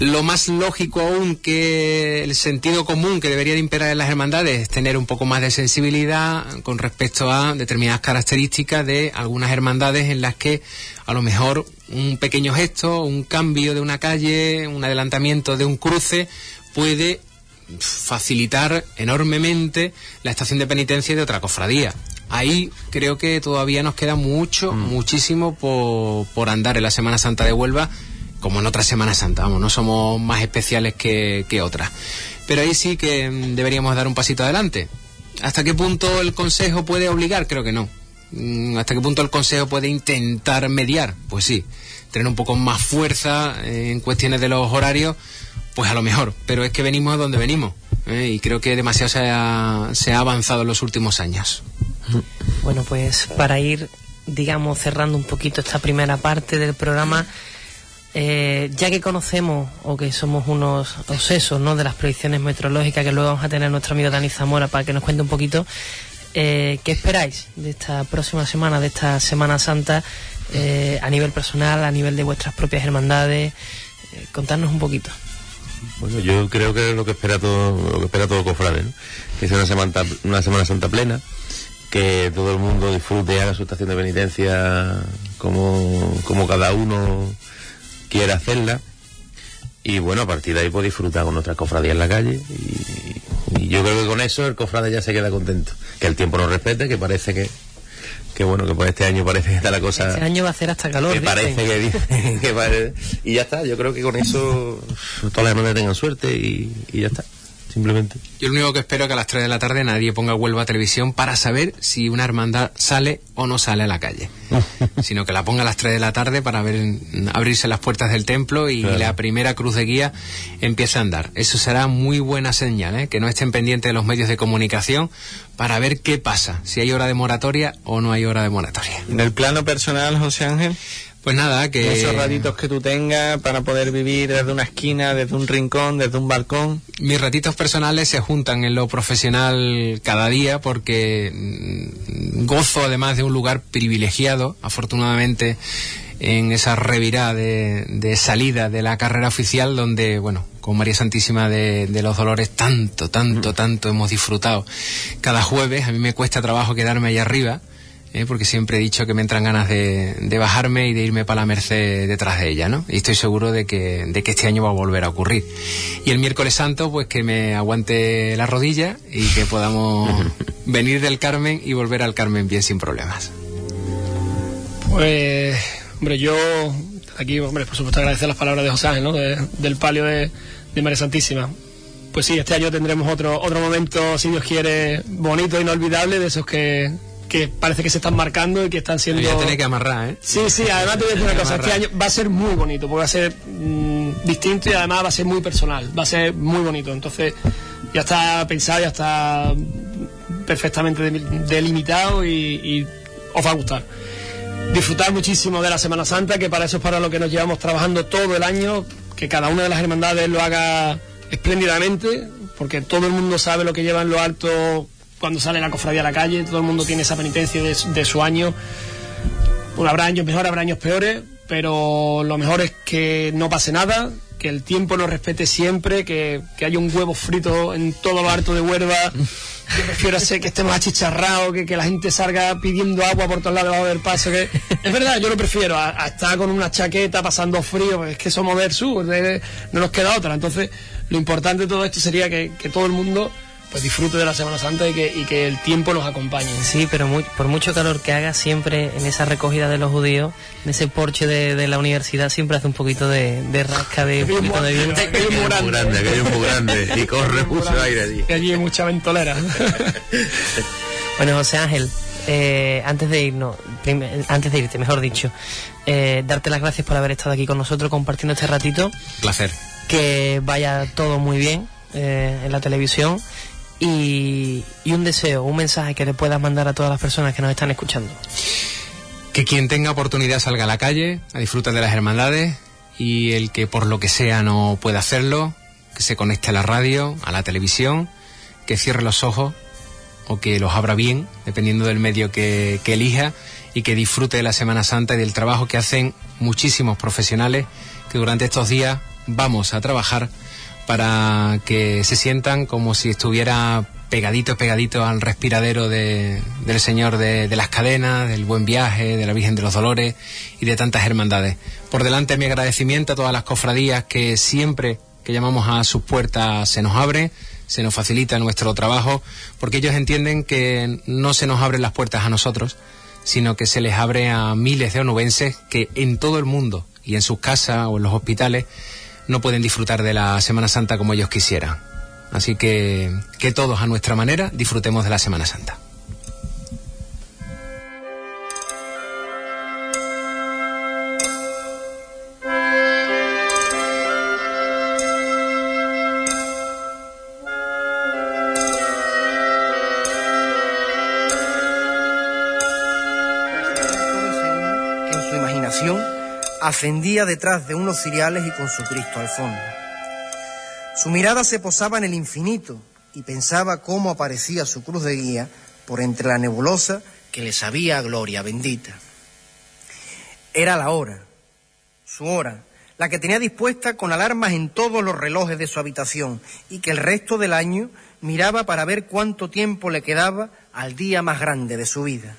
lo más lógico aún que el sentido común que debería de imperar en las hermandades es tener un poco más de sensibilidad con respecto a determinadas características de algunas hermandades en las que a lo mejor un pequeño gesto, un cambio de una calle, un adelantamiento de un cruce puede facilitar enormemente la estación de penitencia de otra cofradía. Ahí creo que todavía nos queda mucho, mm. muchísimo por, por andar en la Semana Santa de Huelva como en otras Semanas Santa, vamos, no somos más especiales que, que otras. Pero ahí sí que mm, deberíamos dar un pasito adelante. ¿Hasta qué punto el Consejo puede obligar? Creo que no. Mm, ¿Hasta qué punto el Consejo puede intentar mediar? Pues sí. Tener un poco más fuerza en cuestiones de los horarios, pues a lo mejor. Pero es que venimos a donde venimos. ¿eh? Y creo que demasiado se ha, se ha avanzado en los últimos años. Bueno, pues para ir, digamos, cerrando un poquito esta primera parte del programa eh, ya que conocemos o que somos unos obsesos ¿no? de las predicciones meteorológicas que luego vamos a tener nuestro amigo Dani Zamora para que nos cuente un poquito, eh, ¿qué esperáis de esta próxima semana, de esta Semana Santa, eh, a nivel personal, a nivel de vuestras propias hermandades? Eh, contarnos un poquito. Bueno, yo creo que es lo que espera todo, lo que espera todo cofrade, ¿no? que sea una semana, una semana santa plena, que todo el mundo disfrute haga su estación de penitencia como, como cada uno quiera hacerla. Y bueno, a partir de ahí pues disfrutar con nuestras cofradías en la calle. Y, y yo creo que con eso el cofrade ya se queda contento. Que el tiempo nos respete, que parece que, que bueno, que por este año parece que está la cosa. Este año va a hacer hasta calor. que parece que, dice- que y ya está, yo creo que con eso todas las hermanas tengan suerte y, y ya está, simplemente. Yo lo único que espero es que a las 3 de la tarde nadie ponga Huelva Televisión para saber si una hermandad sale o no sale a la calle. sino que la ponga a las 3 de la tarde para ver abrirse las puertas del templo y Claro. la primera cruz de guía empiece a andar. Eso será muy buena señal, ¿eh? que no estén pendientes de los medios de comunicación para ver qué pasa, si hay hora de moratoria o no hay hora de moratoria. En el plano personal, José Ángel, Pues nada, que... esos ratitos que tú tengas para poder vivir desde una esquina, desde un rincón, desde un balcón. mis ratitos personales se juntan en lo profesional cada día porque mm, gozo además de un lugar privilegiado, afortunadamente en esa revirada de, de salida de la carrera oficial donde, bueno, con María Santísima de, de los Dolores tanto, tanto, tanto hemos disfrutado. Cada jueves a mí me cuesta trabajo quedarme ahí arriba. ¿Eh? porque siempre he dicho que me entran ganas de, de bajarme y de irme para la Merced detrás de ella, ¿no? Y estoy seguro de que, de que este año va a volver a ocurrir. Y el miércoles santo, pues que me aguante la rodilla y que podamos venir del Carmen y volver al Carmen bien sin problemas. Pues, hombre, yo aquí, hombre, por supuesto agradecer las palabras de José Ángel, ¿no? De- del palio de, de María Santísima. Pues sí, este año tendremos otro otro momento, si Dios quiere, bonito, inolvidable, de esos que, que parece que se están marcando y que están siendo... Voy a tener que amarrar, ¿eh? Sí, sí, además te voy a decir una cosa, este año va a ser muy bonito, porque va a ser mm, distinto y además va a ser muy personal, va a ser muy bonito. Entonces, ya está pensado, ya está perfectamente de- delimitado y, y os va a gustar. Disfrutar muchísimo de la Semana Santa, que para eso es para lo que nos llevamos trabajando todo el año, que cada una de las hermandades lo haga espléndidamente, porque todo el mundo sabe lo que lleva en lo alto cuando sale la cofradía a la calle, todo el mundo tiene esa penitencia de, de su año. Bueno, habrá años mejores, habrá años peores, pero lo mejor es que no pase nada, que el tiempo nos respete siempre, que, que haya un huevo frito en todo lo alto de Huelva. Yo prefiero ser que estemos achicharrados, que, que la gente salga pidiendo agua por todos lados debajo del paso. Que... Es verdad, yo lo prefiero a, estar con una chaqueta pasando frío, es que somos del sur, no nos queda otra. Entonces, lo importante de todo esto sería que, que todo el mundo pues disfrute de la Semana Santa y que, y que el tiempo nos acompañe. Sí, pero mu- por mucho calor que haga, siempre en esa recogida de los judíos, en ese porche de, de la universidad, siempre hace un poquito de, de rasca, de un poquito de viento. Aquello es muy Muy grande. grande, aquello es muy grande y corre mucho aire allí. Que allí hay mucha ventolera. Bueno, José Ángel, eh, antes de irnos, antes de irte, mejor dicho, eh, darte las gracias por haber estado aquí con nosotros compartiendo este ratito, Placer. que vaya todo muy bien eh, en la televisión y, un deseo, un mensaje que le puedas mandar a todas las personas que nos están escuchando. Que quien tenga oportunidad salga a la calle, a disfrutar de las hermandades y el que por lo que sea no pueda hacerlo, que se conecte a la radio, a la televisión, que cierre los ojos o que los abra bien, dependiendo del medio que elija, y que disfrute de la Semana Santa y del trabajo que hacen muchísimos profesionales que durante estos días vamos a trabajar para que se sientan como si estuviera pegadito, pegadito al respiradero de- del Señor de, de las cadenas, del buen viaje, de la Virgen de los Dolores y de tantas hermandades. Por delante mi agradecimiento a todas las cofradías que siempre que llamamos a sus puertas se nos abre, se nos facilita nuestro trabajo, porque ellos entienden que no se nos abren las puertas a nosotros, sino que se les abre a miles de onubenses que en todo el mundo y en sus casas o en los hospitales no pueden disfrutar de la Semana Santa como ellos quisieran. Así que que todos a nuestra manera disfrutemos de la Semana Santa. Ascendía detrás de unos ciriales y con su Cristo al fondo. Su mirada se posaba en el infinito y pensaba cómo aparecía su cruz de guía por entre la nebulosa que le sabía gloria bendita. Era la hora, su hora, la que tenía dispuesta con alarmas en todos los relojes de su habitación y que el resto del año miraba para ver cuánto tiempo le quedaba al día más grande de su vida.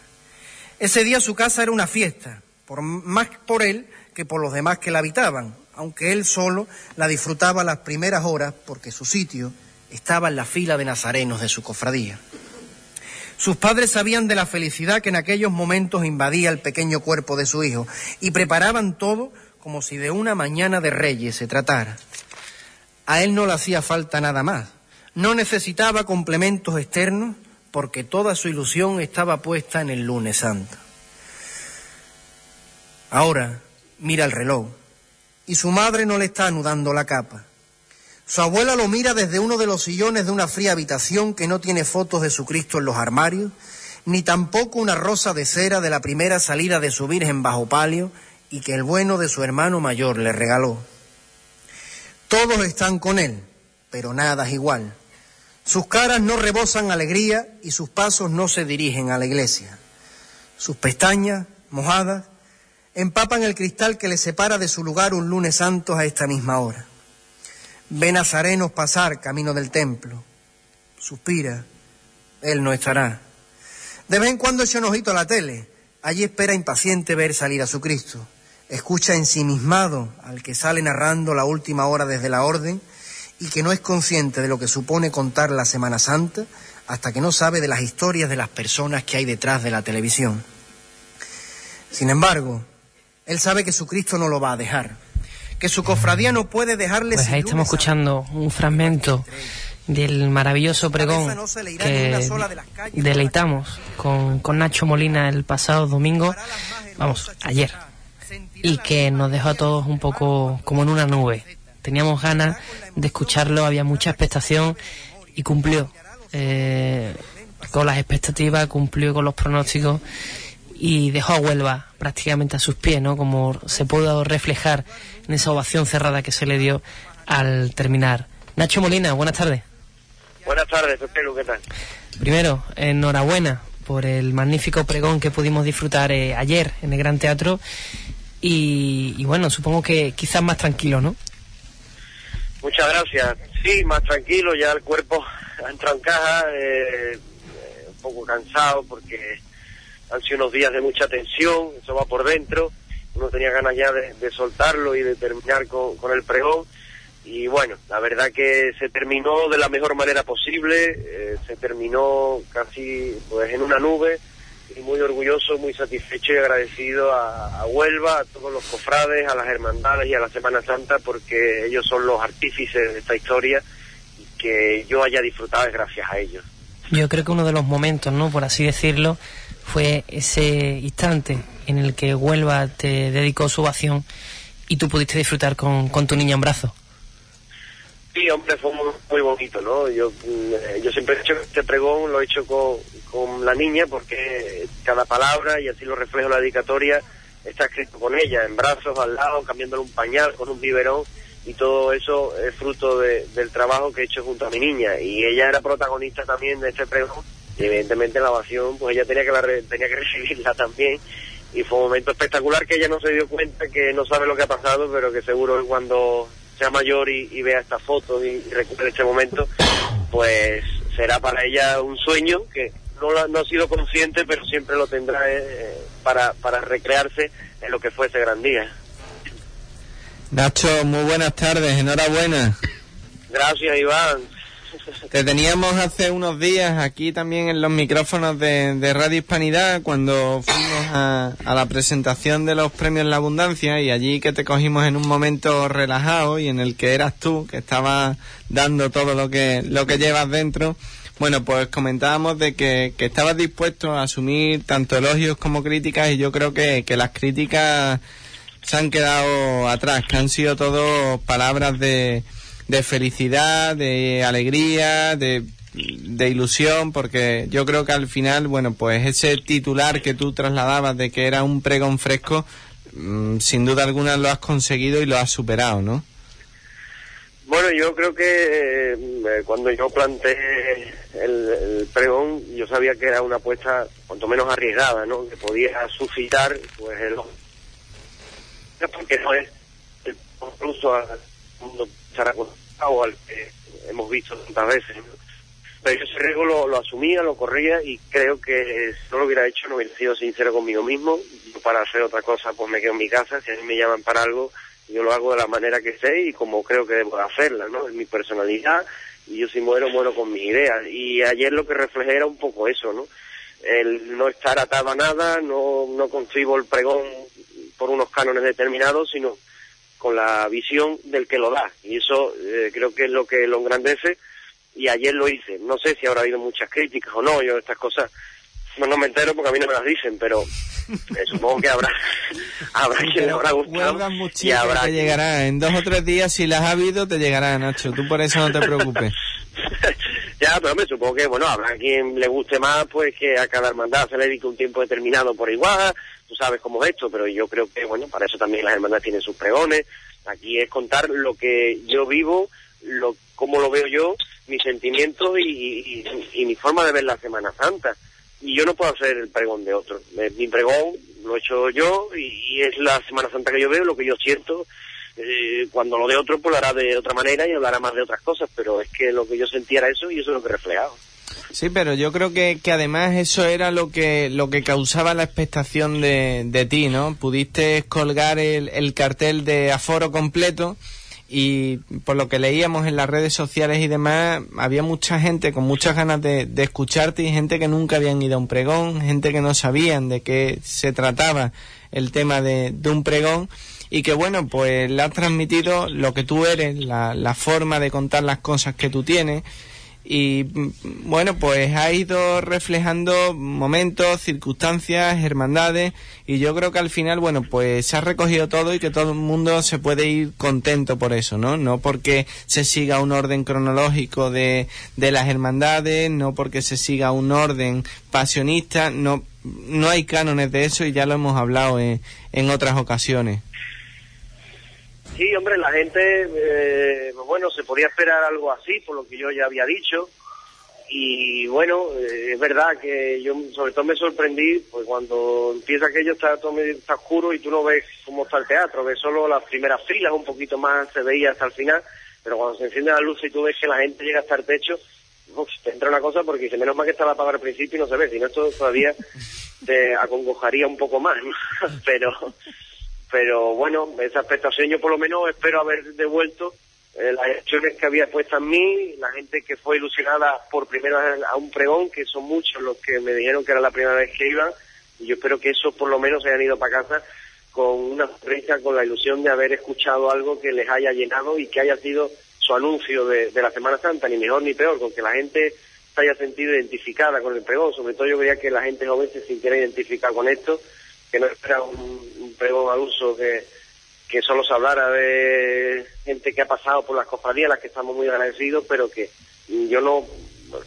Ese día su casa era una fiesta, por, más por él que por los demás que la habitaban, aunque él solo la disfrutaba las primeras horas porque su sitio estaba en la fila de nazarenos de su cofradía. Sus padres sabían de la felicidad que en aquellos momentos invadía el pequeño cuerpo de su hijo y preparaban todo como si de una mañana de reyes se tratara. A él no le hacía falta nada más, no necesitaba complementos externos porque toda su ilusión estaba puesta en el lunes santo. Ahora mira el reloj y su madre no le está anudando la capa. Su abuela lo mira desde uno de los sillones de una fría habitación que no tiene fotos de su Cristo en los armarios, ni tampoco una rosa de cera de la primera salida de su Virgen bajo palio y que el bueno de su hermano mayor le regaló. Todos están con él, pero nada es igual. Sus caras no rebosan alegría y sus pasos no se dirigen a la iglesia. Sus pestañas, mojadas, empapan el cristal que le separa de su lugar un lunes santo a esta misma hora. Ve nazarenos pasar camino del templo. Suspira, él no estará. De vez en cuando echa un ojito a la tele. Allí espera impaciente ver salir a su Cristo. Escucha ensimismado al que sale narrando la última hora desde la orden y que no es consciente de lo que supone contar la Semana Santa hasta que no sabe de las historias de las personas que hay detrás de la televisión. Sin embargo, él sabe que su Cristo no lo va a dejar que su cofradía no puede dejarle Pues ahí estamos escuchando un fragmento del maravilloso pregón que deleitamos con, con Nacho Molina el pasado domingo, vamos, ayer, y que nos dejó a todos un poco como en una nube. Teníamos ganas de escucharlo, había mucha expectación y cumplió. eh, con las expectativas, cumplió con los pronósticos y dejó a Huelva prácticamente a sus pies, ¿no? Como se pudo reflejar en esa ovación cerrada que se le dio al terminar. Nacho Molina, buenas tardes. Buenas tardes, Pepelo, ¿qué tal? Primero, enhorabuena por el magnífico pregón que pudimos disfrutar eh, ayer en el Gran Teatro y, y, bueno, supongo que quizás más tranquilo, ¿no? Muchas gracias. Sí, más tranquilo, ya el cuerpo ha entrado en caja, eh, un poco cansado porque han sido unos días de mucha tensión, eso va por dentro, uno tenía ganas ya de, soltarlo y de terminar con, el pregón. Y bueno, la verdad que se terminó de la mejor manera posible, eh, se terminó casi pues en una nube y muy orgulloso, muy satisfecho y agradecido a, a, Huelva, a todos los cofrades, a las hermandades y a la Semana Santa porque ellos son los artífices de esta historia y que yo haya disfrutado es gracias a ellos. Yo creo que uno de los momentos, ¿no? Por así decirlo, fue ese instante en el que Huelva te dedicó su ovación y tú pudiste disfrutar con, tu niña en brazos. Sí, hombre, fue muy, bonito, ¿no? Yo, mm, yo siempre he hecho este pregón, lo he hecho con, la niña porque cada palabra, y así lo reflejo la dedicatoria, está escrito con ella, en brazos, al lado, cambiándole un pañal, con un biberón, y todo eso es fruto del trabajo que he hecho junto a mi niña. Y ella era protagonista también de este pregón y evidentemente la ovación pues ella tenía que la tenía que recibirla también y fue un momento espectacular que ella no se dio cuenta que no sabe lo que ha pasado pero que seguro cuando sea mayor y, vea esta foto y, recupere este momento pues será para ella un sueño que no, no ha sido consciente pero siempre lo tendrá eh, para, para recrearse en lo que fue ese gran día Nacho, muy buenas tardes, enhorabuena. Gracias, Iván. Te teníamos hace unos días aquí también en los micrófonos de, Radio Hispanidad cuando fuimos a, la presentación de los premios La Abundancia y allí que te cogimos en un momento relajado y en el que eras tú, que estabas dando todo lo que, lo que llevas dentro. Bueno, pues comentábamos de que, que estabas dispuesto a asumir tanto elogios como críticas y yo creo que, que las críticas se han quedado atrás, que han sido todo palabras de de felicidad, de alegría, de, de ilusión, porque yo creo que al final, bueno, pues ese titular que tú trasladabas de que era un pregón fresco, mm, sin duda alguna lo has conseguido y lo has superado, ¿no? Bueno, yo creo que eh, cuando yo planteé el, pregón, yo sabía que era una apuesta cuanto menos arriesgada, ¿no? Que podía suscitar, pues, el... Porque no es el incluso al mundo o al que hemos visto tantas veces, Pero yo ese riesgo lo, asumía, lo corría y creo que si no lo hubiera hecho no hubiera sido sincero conmigo mismo. para hacer otra cosa, pues me quedo en mi casa. Si a mí me llaman para algo, yo lo hago de la manera que sé y como creo que debo hacerla, ¿no? Es mi personalidad y yo si muero, muero con mis ideas. Y ayer lo que reflejé era un poco eso, ¿no? El no estar atado a nada, no, no concibo el pregón por unos cánones determinados, sino con la visión del que lo da. Y eso eh, creo que es lo que lo engrandece. Y ayer lo hice. No sé si habrá habido muchas críticas o no. Yo estas cosas no, no me entero porque a mí no me las dicen, pero eh, supongo que habrá, habrá quien le habrá gustado. Y habrá te llegará. En dos o tres días, si las ha habido, te llegará, Nacho. Tú por eso no te preocupes. ya, pero me supongo que, bueno, habrá quien le guste más, pues que a cada hermandad se le dedique un tiempo determinado por igual. Tú sabes cómo es esto, pero yo creo que, bueno, para eso también las hermandades tienen sus pregones. Aquí es contar lo que yo vivo, lo cómo lo veo yo, mis sentimientos y, mi forma de ver la Semana Santa y yo no puedo hacer el pregón de otro. Mi pregón lo he hecho yo y, es la Semana Santa que yo veo, lo que yo siento. Eh, cuando lo de otro, pues lo hará de otra manera y hablará más de otras cosas, pero es que lo que yo sentía era eso y eso es lo que reflejaba. Sí, pero yo creo que, que además eso era lo que lo que causaba la expectación de, de ti, ¿no? Pudiste colgar el, el cartel de aforo completo y por lo que leíamos en las redes sociales y demás, había mucha gente con muchas ganas de, de, escucharte y gente que nunca habían ido a un pregón, gente que no sabían de qué se trataba el tema de, de un pregón y que bueno, pues le has transmitido lo que tú eres, la, la forma de contar las cosas que tú tienes y bueno, pues ha ido reflejando momentos, circunstancias, hermandades y yo creo que al final, bueno, pues se ha recogido todo y que todo el mundo se puede ir contento por eso, ¿no? No porque se siga un orden cronológico de, de las hermandades, no porque se siga un orden pasionista, no, no hay cánones de eso y ya lo hemos hablado en, en otras ocasiones. Sí, hombre, la gente, eh, bueno, se podía esperar algo así, por lo que yo ya había dicho. Y bueno, eh, es verdad que yo sobre todo me sorprendí, pues cuando empieza aquello está todo medio está oscuro y tú no ves cómo está el teatro, ves solo las primeras filas, un poquito más se veía hasta el final, pero cuando se enciende la luz y tú ves que la gente llega hasta el techo, te entra una cosa porque dice, menos mal que estaba apagado al principio y no se ve, si no esto todavía te acongojaría un poco más, pero pero bueno, esa expectación yo por lo menos espero haber devuelto eh, las acciones que había puesto en mí, la gente que fue ilusionada por primera vez a un pregón, que son muchos los que me dijeron que era la primera vez que iban, y yo espero que esos por lo menos hayan ido para casa con una sonrisa, con la ilusión de haber escuchado algo que les haya llenado y que haya sido su anuncio de, de la Semana Santa, ni mejor ni peor, con que la gente se haya sentido identificada con el pregón, sobre todo yo quería que la gente joven se sintiera identificada con esto, que no era un, pregón al uso que, que solo se hablara de gente que ha pasado por las cofradías, las que estamos muy agradecidos, pero que yo no,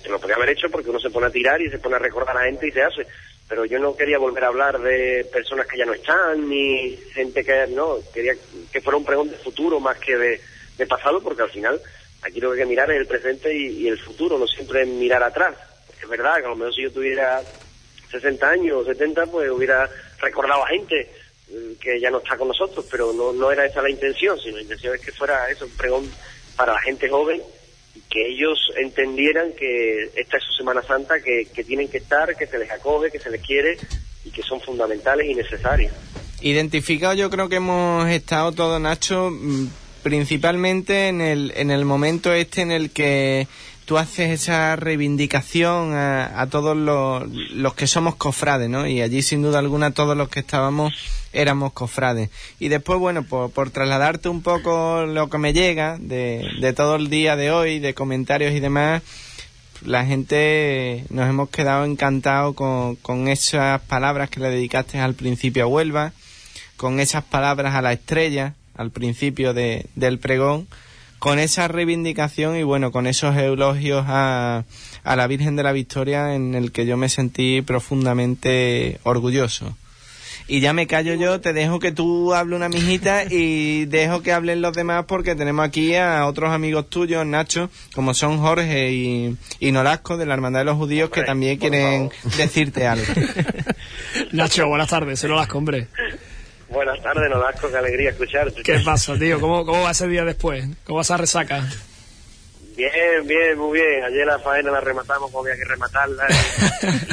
que lo podía haber hecho porque uno se pone a tirar y se pone a recordar a la gente y se hace, pero yo no quería volver a hablar de personas que ya no están, ni gente que no, quería que fuera un pregón de futuro más que de, pasado, porque al final aquí lo que hay que mirar es el presente y, el futuro, no siempre mirar atrás. Es verdad que a lo mejor si yo tuviera 60 años o 70, pues hubiera recordado a gente mm, que ya no está con nosotros, pero no, no era esa la intención, sino la intención es que fuera eso, un pregón para la gente joven y que ellos entendieran que esta es su Semana Santa, que, que tienen que estar, que se les acoge, que se les quiere y que son fundamentales y necesarias. Identificado yo creo que hemos estado todos, Nacho, mm, principalmente en el, en el momento este en el que tú haces esa reivindicación a, todos los, que somos cofrades, ¿no? Y allí sin duda alguna todos los que estábamos éramos cofrades. Y después, bueno, por, por trasladarte un poco lo que me llega de, de todo el día de hoy, de comentarios y demás, la gente nos hemos quedado encantados con, con esas palabras que le dedicaste al principio a Huelva, con esas palabras a la estrella al principio de, del pregón con esa reivindicación y bueno, con esos elogios a, la Virgen de la Victoria en el que yo me sentí profundamente orgulloso. Y ya me callo yo, te dejo que tú hable una mijita y dejo que hablen los demás porque tenemos aquí a otros amigos tuyos, Nacho, como son Jorge y, y Nolasco de la Hermandad de los Judíos que también quieren decirte algo. Nacho, buenas tardes, soy Nolasco, hombre. Buenas tardes, Nolasco, qué alegría escucharte. ¿Qué pasa, tío? ¿Cómo, ¿Cómo va ese día después? ¿Cómo vas a resaca? Bien, bien, muy bien. Ayer la faena la rematamos como había que rematarla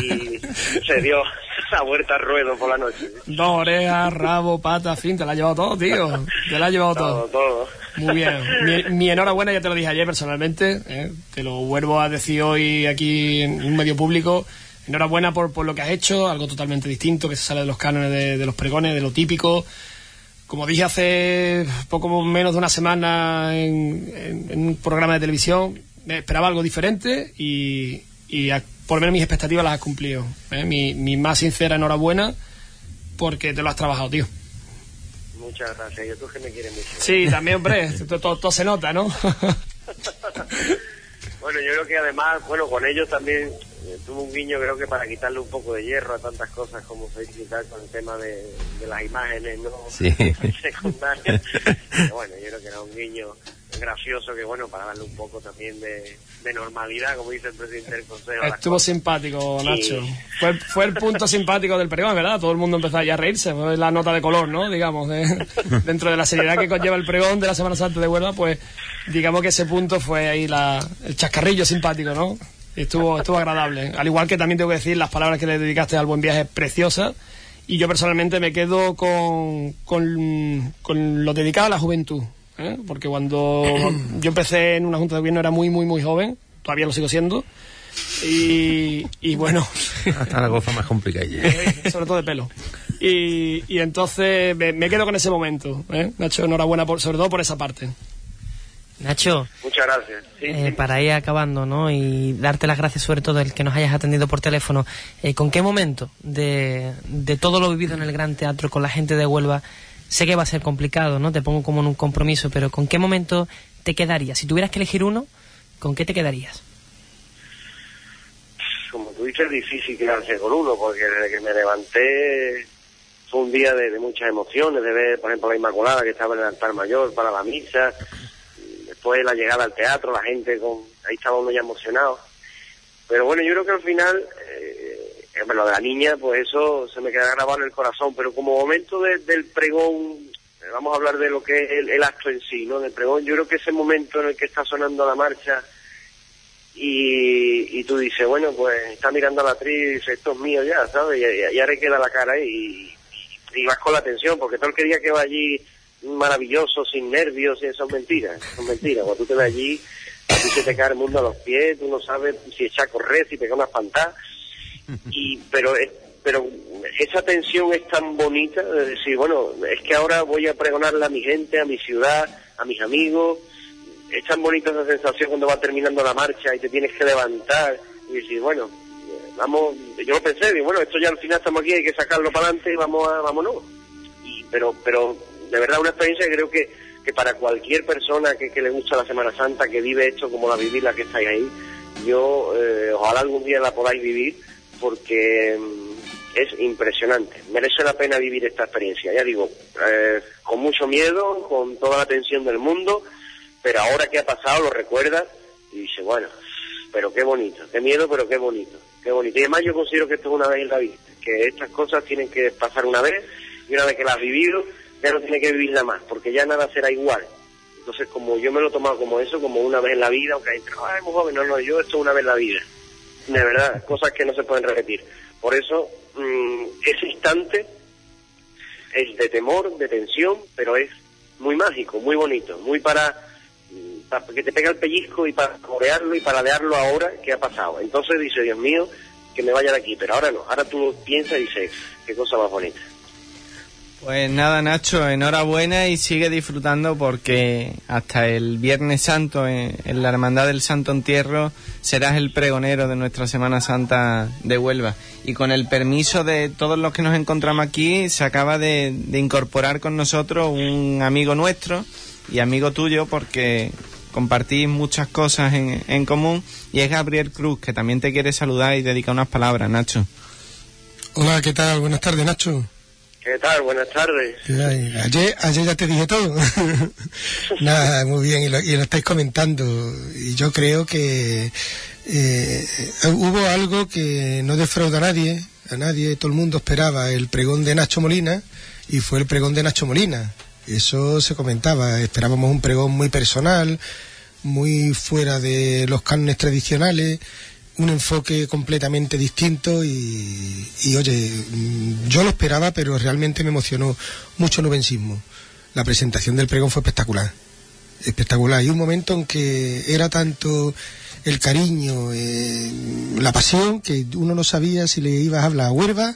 y, se dio esa vuelta al ruedo por la noche. Dos orejas, rabo, pata, fin, te la has llevado todo, tío. Te la has llevado Todo, todo. todo. Muy bien. Mi, mi enhorabuena, ya te lo dije ayer personalmente, ¿eh? te lo vuelvo a decir hoy aquí en un medio público. Enhorabuena por, por lo que has hecho, algo totalmente distinto, que se sale de los cánones de, de los pregones, de lo típico. Como dije hace poco menos de una semana en, en- en un programa de televisión, me esperaba algo diferente y, y a- por lo menos mis expectativas las has cumplido. ¿eh? Mi, mi más sincera enhorabuena porque te lo has trabajado, tío. Muchas gracias. Yo tú que me quieres mucho. Sí, también, hombre, todo, todo- todo se nota, ¿no? Bueno, yo creo que además, bueno, con ellos también eh, tuvo un guiño, creo que para quitarle un poco de hierro a tantas cosas como se dice y tal, con el tema de, de las imágenes, ¿no? Sí. Secundarias. Bueno, yo creo que era un guiño gracioso que, bueno, para darle un poco también de, de normalidad, como dice el presidente del Consejo. Estuvo simpático. Nacho. Fue, el- fue el punto simpático del pregón, ¿verdad? Todo el mundo empezó ya a reírse. Fue la nota de color, ¿no? Digamos, de- dentro de la seriedad que conlleva el pregón de la Semana Santa de Huelva, pues digamos que ese punto fue ahí la, el chascarrillo simpático, ¿no? Y Estuvo, estuvo agradable. Al igual que también tengo que decir las palabras que le dedicaste al buen viaje preciosas. Y yo personalmente me quedo con, con, con lo dedicado a la juventud. ¿Eh? Porque cuando yo empecé en una junta de gobierno era muy, muy, muy joven. Todavía lo sigo siendo. Y, y bueno, Hasta la cosa más complicada. eh, sobre todo de pelo. Y, y entonces me, me quedo con ese momento. ¿eh? Nacho, enhorabuena por, sobre todo por esa parte. Nacho, Muchas gracias. Sí, eh, sí. para ir acabando, ¿no? Y darte las gracias sobre todo el que nos hayas atendido por teléfono. eh, ¿Con qué momento de, de todo lo vivido en el Gran Teatro con la gente de Huelva? Sé que va a ser complicado, ¿no? Te pongo como en un compromiso, pero ¿con qué momento te quedarías? Si tuvieras que elegir uno, ¿con qué te quedarías? como tú dices, es difícil quedarse con uno, porque desde que me levanté fue un día de, de muchas emociones, de ver, por ejemplo, la Inmaculada que estaba en el altar mayor para la misa, después la llegada al teatro, la gente con, ahí estaba uno ya emocionado. Pero bueno, yo creo que al final, lo de la niña, pues eso se me queda grabado en el corazón, pero como momento de- del pregón, eh, vamos a hablar de lo que es el, el acto en sí, ¿no? Del pregón, yo creo que ese momento en el que está sonando la marcha, y, y tú dices, bueno, pues está mirando a la actriz y dice, esto es mío ya, ¿sabes? Y, y- y ahora queda la cara ahí y, y vas con la atención, porque todo el que diga que va allí maravilloso, sin nervios, y eso es mentira, eso es mentira. Cuando tú te ves allí, a ti se te cae el mundo a los pies, tú no sabes si echar a correr, si pegar una espantada, y, pero, es- pero esa tensión es tan bonita de decir, bueno, es que ahora voy a pregonarle a mi gente, a mi ciudad, a mis amigos, es tan bonita esa sensación cuando va terminando la marcha y te tienes que levantar y decir, bueno, eh, vamos, yo lo pensé, digo, bueno, esto ya al final estamos aquí, hay que sacarlo para adelante y vamos a, vámonos. Y, pero, pero de verdad una experiencia que creo que, que para cualquier persona que, que le gusta la Semana Santa, que vive esto como la viví la que estáis ahí, yo eh, ojalá algún día la podáis vivir porque mm, es impresionante. Merece la pena vivir esta experiencia. Ya digo, eh, con mucho miedo, con toda la tensión del mundo, pero ahora que ha pasado lo recuerdas y dice, bueno, pero qué bonito, qué miedo, pero qué bonito, qué bonito. Y además yo considero que esto es una vez en la vida, que estas cosas tienen que pasar una vez y una vez que las has vivido, ya no tiene que vivirla más, porque ya nada será igual. Entonces, como yo me lo he tomado como eso, como una vez en la vida, aunque hay ay, no, no, yo esto es una vez en la vida. De verdad, cosas que no se pueden repetir. Por eso, mm, ese instante es de temor, de tensión, pero es muy mágico, muy bonito, muy para, mm, para que te pega el pellizco y para corearlo y para leerlo ahora que ha pasado. Entonces dice, Dios mío, que me vaya de aquí, pero ahora no, ahora tú piensas y dices, qué cosa más bonita. Pues nada, Nacho, enhorabuena y sigue disfrutando porque hasta el Viernes Santo en, la Hermandad del Santo Entierro serás el pregonero de nuestra Semana Santa de Huelva. Y con el permiso de todos los que nos encontramos aquí, se acaba de, incorporar con nosotros un amigo nuestro y amigo tuyo porque compartís muchas cosas en, en común y es Gabriel Cruz, que también te quiere saludar y dedicar unas palabras, Nacho. Hola, ¿qué tal? Buenas tardes, Nacho. ¿Qué tal? Buenas tardes. Ayer, ayer ya te dije todo. Nada, muy bien, y lo, y lo, estáis comentando. Y yo creo que eh, hubo algo que no defrauda a nadie, a nadie, todo el mundo esperaba el pregón de Nacho Molina, y fue el pregón de Nacho Molina. Eso se comentaba, esperábamos un pregón muy personal, muy fuera de los cánones tradicionales, un enfoque completamente distinto y, oye, yo lo esperaba, pero realmente me emocionó mucho el nubensismo. La presentación del pregón fue espectacular, espectacular. Y un momento en que era tanto el cariño, eh, la pasión, que uno no sabía si le ibas a hablar a Huerva,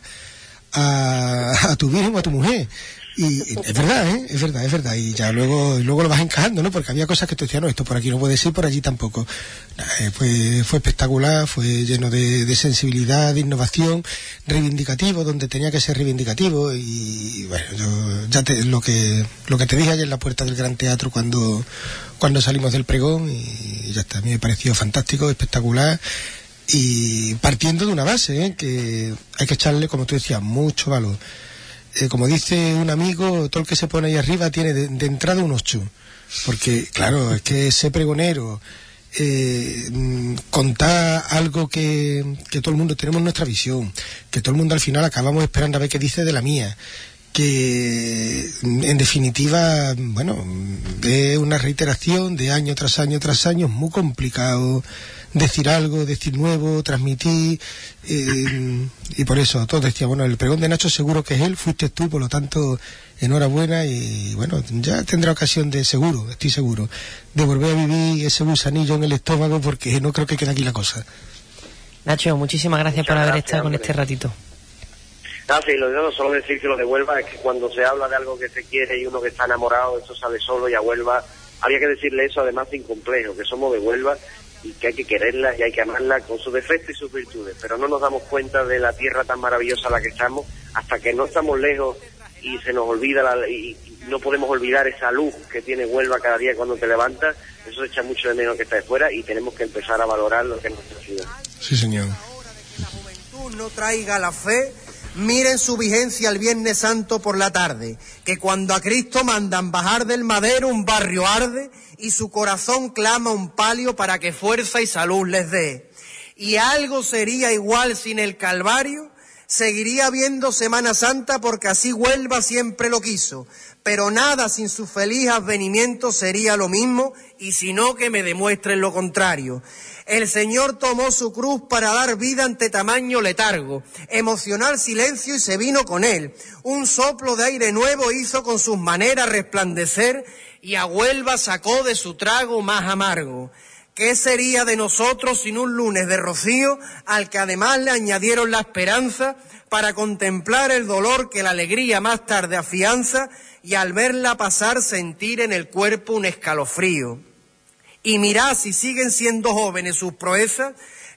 a, a tu virgen o a tu mujer. Y es verdad, ¿eh? Es verdad, es verdad. Y ya luego, luego lo vas encajando, ¿no? Porque había cosas que te decían, no, esto por aquí no puede ir, por allí tampoco. Eh, fue, fue espectacular, fue lleno de, de, sensibilidad, de innovación, reivindicativo, donde tenía que ser reivindicativo. Y bueno, yo ya te, lo que, lo que te dije ayer en la puerta del Gran Teatro cuando, cuando salimos del pregón, y ya está, a mí me pareció fantástico, espectacular. Y partiendo de una base, ¿eh? que hay que echarle, como tú decías, mucho valor eh, como dice un amigo, todo el que se pone ahí arriba tiene de, entrada un ocho. Porque, claro, es que ese pregonero, eh, contar algo que, que, todo el mundo tenemos nuestra visión, que todo el mundo al final acabamos esperando a ver qué dice de la mía, que en definitiva, bueno, es una reiteración de año tras año tras año, muy complicado decir algo, decir nuevo, transmitir, eh, y por eso todos decían, bueno, el pregón de Nacho seguro que es él, fuiste tú, por lo tanto, enhorabuena y bueno, ya tendrá ocasión de seguro, estoy seguro, de volver a vivir ese gusanillo en el estómago porque no creo que quede aquí la cosa. Nacho, muchísimas gracias Muchas por haber gracias, estado con este ratito. Ah, sí, lo digo solo decir que lo de Huelva es que cuando se habla de algo que se quiere y uno que está enamorado, eso sale solo y a Huelva había que decirle eso además sin complejo, que somos de Huelva y que hay que quererla y hay que amarla con sus defectos y sus virtudes, pero no nos damos cuenta de la tierra tan maravillosa a la que estamos hasta que no estamos lejos y se nos olvida la, y, y no podemos olvidar esa luz que tiene Huelva cada día cuando te levantas, eso se echa mucho de menos que está de fuera y tenemos que empezar a valorar lo que es nuestra ciudad. Sí, señor. no traiga la fe, miren su vigencia el Viernes Santo por la tarde, que cuando a Cristo mandan bajar del madero un barrio arde y su corazón clama un palio para que fuerza y salud les dé. Y algo sería igual sin el Calvario, seguiría viendo Semana Santa porque así Huelva siempre lo quiso, pero nada sin su feliz advenimiento sería lo mismo y si no que me demuestren lo contrario. El Señor tomó su cruz para dar vida ante tamaño letargo, emocional silencio y se vino con él. Un soplo de aire nuevo hizo con sus maneras resplandecer y a Huelva sacó de su trago más amargo. ¿Qué sería de nosotros sin un lunes de rocío al que además le añadieron la esperanza para contemplar el dolor que la alegría más tarde afianza y al verla pasar sentir en el cuerpo un escalofrío? Y mirad si siguen siendo jóvenes sus proezas,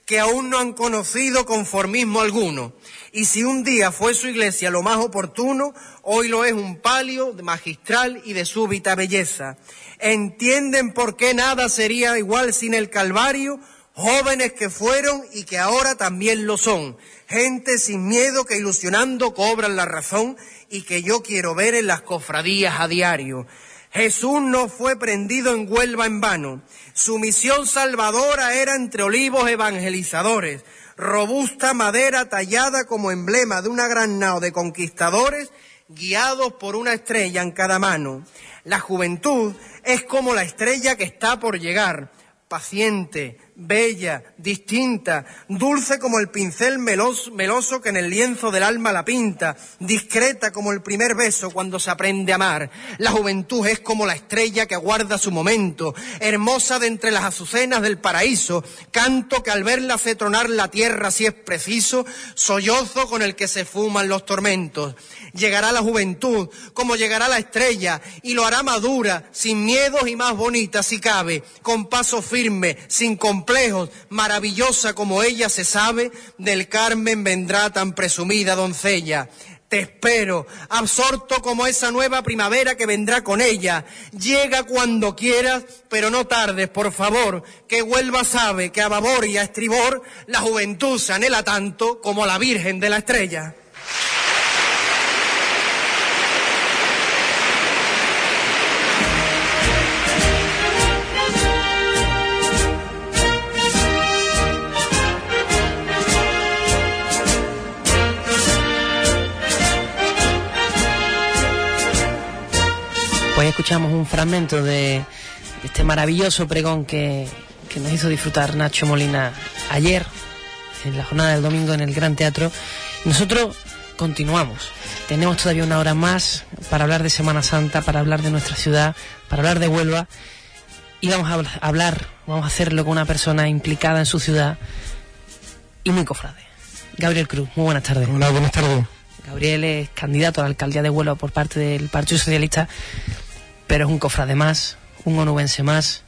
que aún no han conocido conformismo alguno. Y si un día fue su iglesia lo más oportuno, hoy lo es un palio magistral y de súbita belleza. ¿Entienden por qué nada sería igual sin el Calvario? Jóvenes que fueron y que ahora también lo son. Gente sin miedo que ilusionando cobran la razón y que yo quiero ver en las cofradías a diario. Jesús no fue prendido en Huelva en vano. Su misión salvadora era entre olivos evangelizadores, robusta madera tallada como emblema de una gran nao de conquistadores, guiados por una estrella en cada mano. La juventud es como la estrella que está por llegar, paciente, bella, distinta, dulce como el pincel meloso, que en el lienzo del alma la pinta, discreta como el primer beso cuando se aprende a amar. La juventud es como la estrella que aguarda su momento, hermosa de entre las azucenas del paraíso, canto que al verla hace tronar la tierra si es preciso, sollozo con el que se fuman los tormentos. Llegará la juventud, como llegará la estrella, y lo hará madura, sin miedos y más bonita si cabe, con paso firme, sin complejos, maravillosa como ella se sabe, del Carmen vendrá tan presumida doncella. Te espero, absorto como esa nueva primavera que vendrá con ella. Llega cuando quieras, pero no tardes, por favor, que Huelva sabe que a babor y a estribor la juventud se anhela tanto como la Virgen de la Estrella. Escuchamos un fragmento de este maravilloso pregón que, que nos hizo disfrutar Nacho Molina ayer, en la jornada del domingo en el Gran Teatro. Nosotros continuamos. Tenemos todavía una hora más para hablar de Semana Santa, para hablar de nuestra ciudad, para hablar de Huelva. Y vamos a hablar, vamos a hacerlo con una persona implicada en su ciudad y muy cofrade. Gabriel Cruz, muy buenas tardes. Hola, buenas tardes. Gabriel es candidato a la alcaldía de Huelva por parte del Partido Socialista, pero es un cofrade más, un onubense más.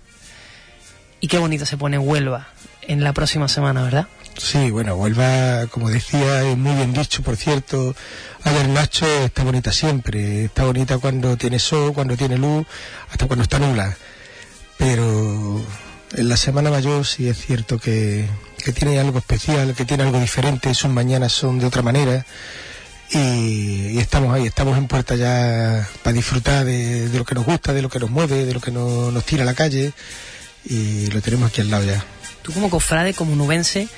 Y qué bonito se pone Huelva en la próxima semana, ¿verdad? Sí, bueno, Huelva, como decía, es muy bien dicho, por cierto. Ayer Nacho está bonita siempre. Está bonita cuando tiene sol, cuando tiene luz, hasta cuando está nula. Pero en la Semana Mayor sí es cierto que, que tiene algo especial, que tiene algo diferente. Sus mañanas son de otra manera. Y, estamos ahí, estamos en puerta ya para disfrutar de, lo que nos gusta, de lo que nos mueve, de lo que nos tira a la calle y lo tenemos aquí al lado ya. Tú como cofrade, como nubense,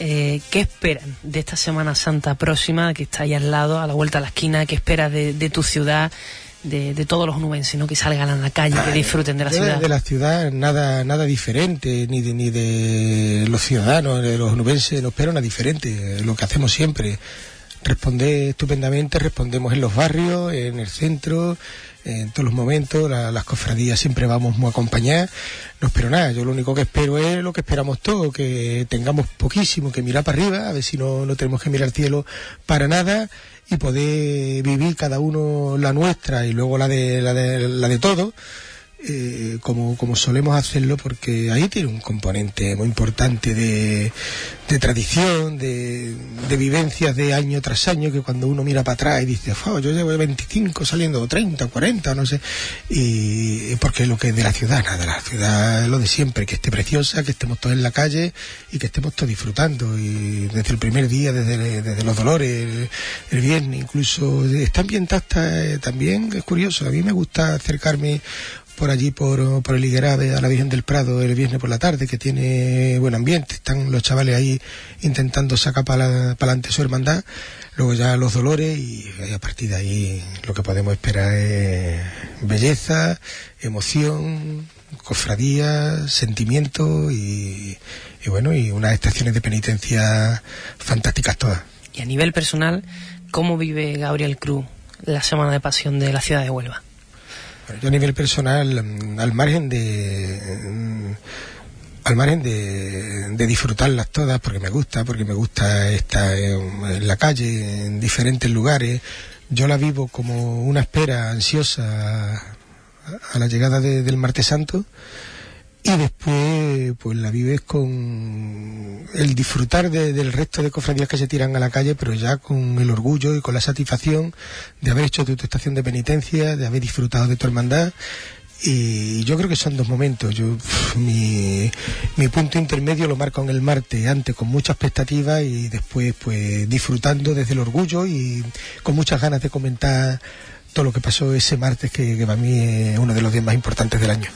eh, ¿qué esperan de esta Semana Santa próxima que está ahí al lado, a la vuelta a la esquina? ¿Qué esperas de, tu ciudad? De, todos los nubenses, ¿no? Que salgan a la calle, que disfruten de la ciudad. De la ciudad nada nada diferente, ni de, ni de los ciudadanos, de los nubenses, no espero nada diferente, lo que hacemos siempre responde estupendamente, respondemos en los barrios, en el centro, en todos los momentos, las cofradías siempre vamos muy acompañadas, no espero nada, yo lo único que espero es lo que esperamos todos, que tengamos poquísimo que mirar para arriba, a ver si no, no tenemos que mirar al cielo para nada y poder vivir cada uno la nuestra y luego la de, la de, la de todos eh, como, como solemos hacerlo, porque ahí tiene un componente muy importante de, de tradición, de, de, vivencias de año tras año, que cuando uno mira para atrás y dice, yo llevo 25 saliendo, 30, 40, no sé, y porque lo que es de la ciudad, nada, la ciudad es lo de siempre, que esté preciosa, que estemos todos en la calle y que estemos todos disfrutando, y desde el primer día, desde, desde los dolores, el, viernes, incluso, está ambientada eh, también, es curioso, a mí me gusta acercarme por allí, por, por el Higuerave, a la Virgen del Prado el viernes por la tarde, que tiene buen ambiente. Están los chavales ahí intentando sacar para adelante su hermandad. Luego ya los dolores y a partir de ahí lo que podemos esperar es belleza, emoción, cofradía, sentimiento y, y bueno, y unas estaciones de penitencia fantásticas todas. Y a nivel personal, ¿cómo vive Gabriel Cruz la Semana de Pasión de la ciudad de Huelva? Yo a nivel personal, mm, al margen de mm, al margen de, de, disfrutarlas todas porque me gusta, porque me gusta estar en, la calle, en diferentes lugares, yo la vivo como una espera ansiosa a, la llegada del martes santo y después pues la vives con el disfrutar del resto de cofradías que se tiran a la calle, pero ya con el orgullo y con la satisfacción de haber hecho tu, estación de penitencia, de haber disfrutado de tu hermandad. Y yo creo que son dos momentos. Yo, mi, mi punto intermedio lo marco en el martes, antes con mucha expectativa y después pues disfrutando desde el orgullo y con muchas ganas de comentar todo lo que pasó ese martes que, que para mí es uno de los días más importantes del año.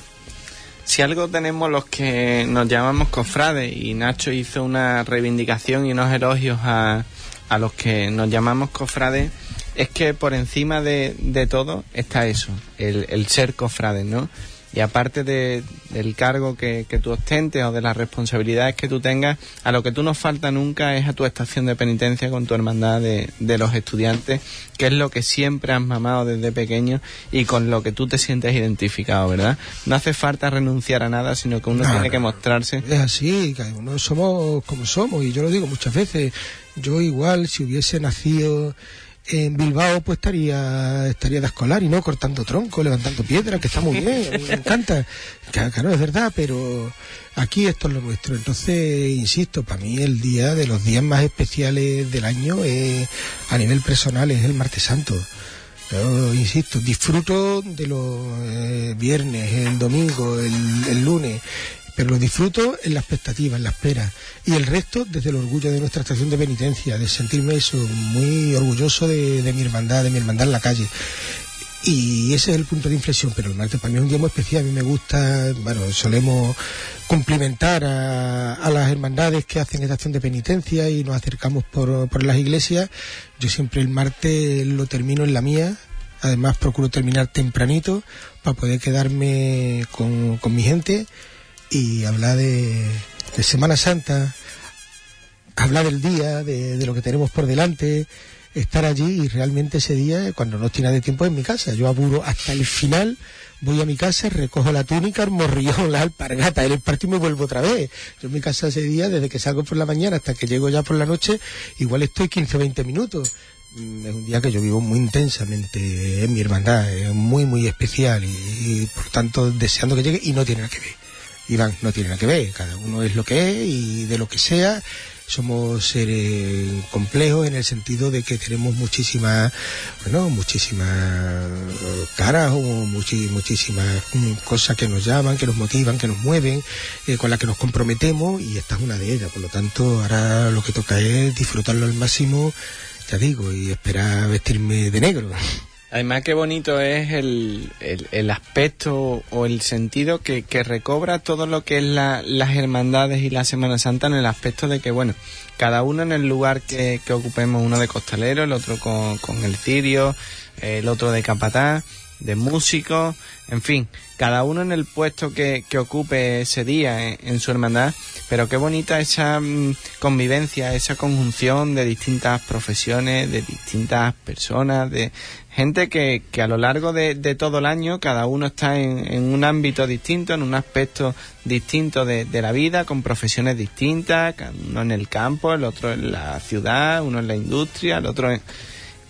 Si algo tenemos los que nos llamamos cofrades, y Nacho hizo una reivindicación y unos elogios a, a los que nos llamamos cofrades, es que por encima de, de todo está eso, el, el ser cofrades, ¿no? Y aparte de, del cargo que, que, tú ostentes o de las responsabilidades que tú tengas, a lo que tú nos falta nunca es a tu estación de penitencia con tu hermandad de, de los estudiantes, que es lo que siempre has mamado desde pequeño y con lo que tú te sientes identificado, ¿verdad? No hace falta renunciar a nada, sino que uno tiene que mostrarse. Es así, que uno somos como somos, y yo lo digo muchas veces, yo igual si hubiese nacido en Bilbao pues estaría estaría de escolar y no cortando tronco, levantando piedras, que está muy bien, me encanta. Claro, es verdad, pero aquí esto es lo nuestro. Entonces, insisto, para mí el día de los días más especiales del año a nivel personal es el martes santo. Yo, insisto, disfruto de los eh, viernes, el domingo, el, el lunes, pero lo disfruto en la expectativa, en la espera. Y el resto desde el orgullo de nuestra estación de penitencia, de sentirme eso, muy orgulloso de, mi hermandad, de mi hermandad en la calle. Y ese es el punto de inflexión, pero el martes para mí es un día muy especial. A mí me gusta, bueno, solemos cumplimentar a, las hermandades que hacen esta acción de penitencia y nos acercamos por, las iglesias. Yo siempre el martes lo termino en la mía, Además procuro terminar tempranito para poder quedarme con mi gente y hablar de, Semana Santa, hablar del día, de, lo que tenemos por delante, estar allí y realmente ese día, cuando no nada de tiempo, en mi casa. Yo aburo hasta el final, voy a mi casa, recojo la túnica, el morrillón, la alpargata, el partido me vuelvo otra vez. Yo en mi casa ese día, desde que salgo por la mañana hasta que llego ya por la noche, igual estoy 15 o 20 minutos. Mm, Es un día que yo vivo muy intensamente en mi hermandad, es muy, muy especial y, y, por tanto deseando que llegue y no tiene nada que ver. Iván, no tiene nada que ver, cada uno es lo que es y de lo que sea somos seres complejos en el sentido de que tenemos muchísimas, bueno, muchísimas caras o muchísimas cosas que nos llaman, que nos motivan, que nos mueven, eh, con las que nos comprometemos y esta es una de ellas. Por lo tanto, ahora lo que toca es disfrutarlo al máximo, ya digo, y esperar vestirme de negro. Además, qué bonito es el, el, aspecto o el sentido que, que recobra todo lo que es la- las hermandades y la Semana Santa en el aspecto de que, bueno, cada uno en el lugar que, que ocupemos, uno de costalero, el otro con, con el cirio, el otro de capataz, de músico, en fin, cada uno en el puesto que, que ocupe ese día en, en su hermandad, pero qué bonita esa mm, convivencia, esa conjunción de distintas profesiones, de distintas personas, de gente que, que a lo largo de, todo el año cada uno está en, en un ámbito distinto, en un aspecto distinto de, de la vida, con profesiones distintas, uno en el campo, el otro en la ciudad, uno en la industria, el otro en...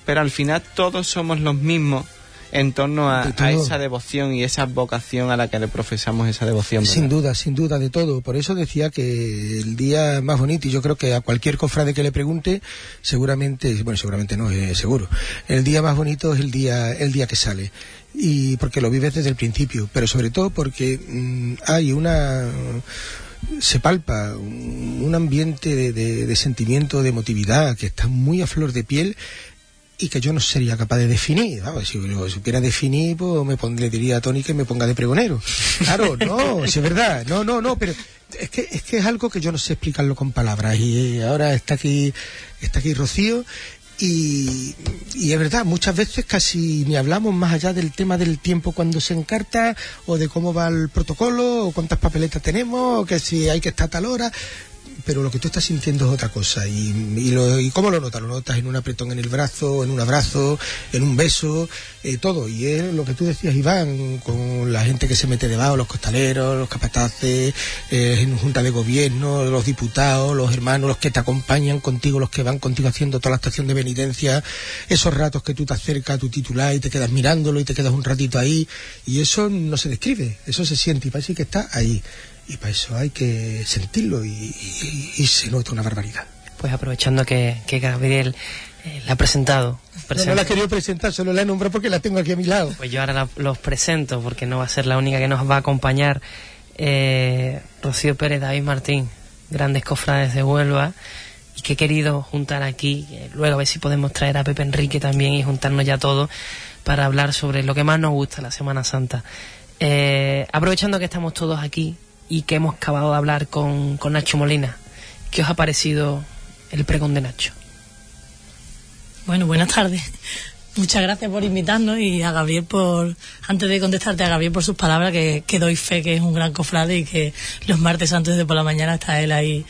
Pero al final todos somos los mismos en torno a, De todo. a esa devoción y esa vocación a la que le profesamos esa devoción. ¿verdad? Sin duda, sin duda de todo. Por eso decía que el día más bonito, y yo creo que a cualquier cofrade que le pregunte, seguramente, bueno, seguramente no, eh, seguro, el día más bonito es el día, el día que sale. Y porque lo vives desde el principio, pero sobre todo porque mm, hay una se palpa un, un ambiente de, de- de sentimiento, de emotividad que está muy a flor de piel y que yo no sería capaz de definir. Vamos, si lo supiera definir, pues me pon- le diría a Tony que me ponga de pregonero. Claro, no, si es verdad. No, no, no, pero es que, es que es algo que yo no sé explicarlo con palabras. Y ahora está aquí, está aquí Rocío. Y, y es verdad, muchas veces casi ni hablamos más allá del tema del tiempo cuando se encarta, o de cómo va el protocolo, o cuántas papeletas tenemos, o que si hay que estar a tal hora pero lo que tú estás sintiendo es otra cosa. Y, lo- y cómo lo notas? Lo notas en un apretón en el brazo, en un abrazo, en un beso, eh, todo. Y es lo que tú decías, Iván, con la gente que se mete debajo, los costaleros, los capataces, eh, en junta de gobierno, los diputados, los hermanos, los que te acompañan contigo, los que van contigo haciendo toda la estación de penitencia, esos ratos que tú te acercas a tu titular y te quedas mirándolo y te quedas un ratito ahí. Y eso no se describe, eso se siente y parece que está ahí. Y para eso hay que sentirlo y, y- y se nota una barbaridad. Pues aprovechando que, que Gabriel eh, la ha presentado. No, la he querido presentar, solo la he nombrado porque la tengo aquí a mi lado. Pues yo ahora la- los presento porque no va a ser la única que nos va a acompañar. Eh, Rocío Pérez, David Martín, grandes cofrades de Huelva. Y que he querido juntar aquí, eh, luego a ver si podemos traer a Pepe Enrique también y juntarnos ya todos para hablar sobre lo que más nos gusta la Semana Santa. Eh, aprovechando que estamos todos aquí y que hemos acabado de hablar con, con Nacho Molina, ¿qué os ha parecido el pregón de Nacho? Bueno, buenas tardes. Muchas gracias por invitarnos y a Gabriel por, antes de contestarte a Gabriel por sus palabras, que, que doy fe que es un gran cofrade y que los martes antes de por la mañana está él ahí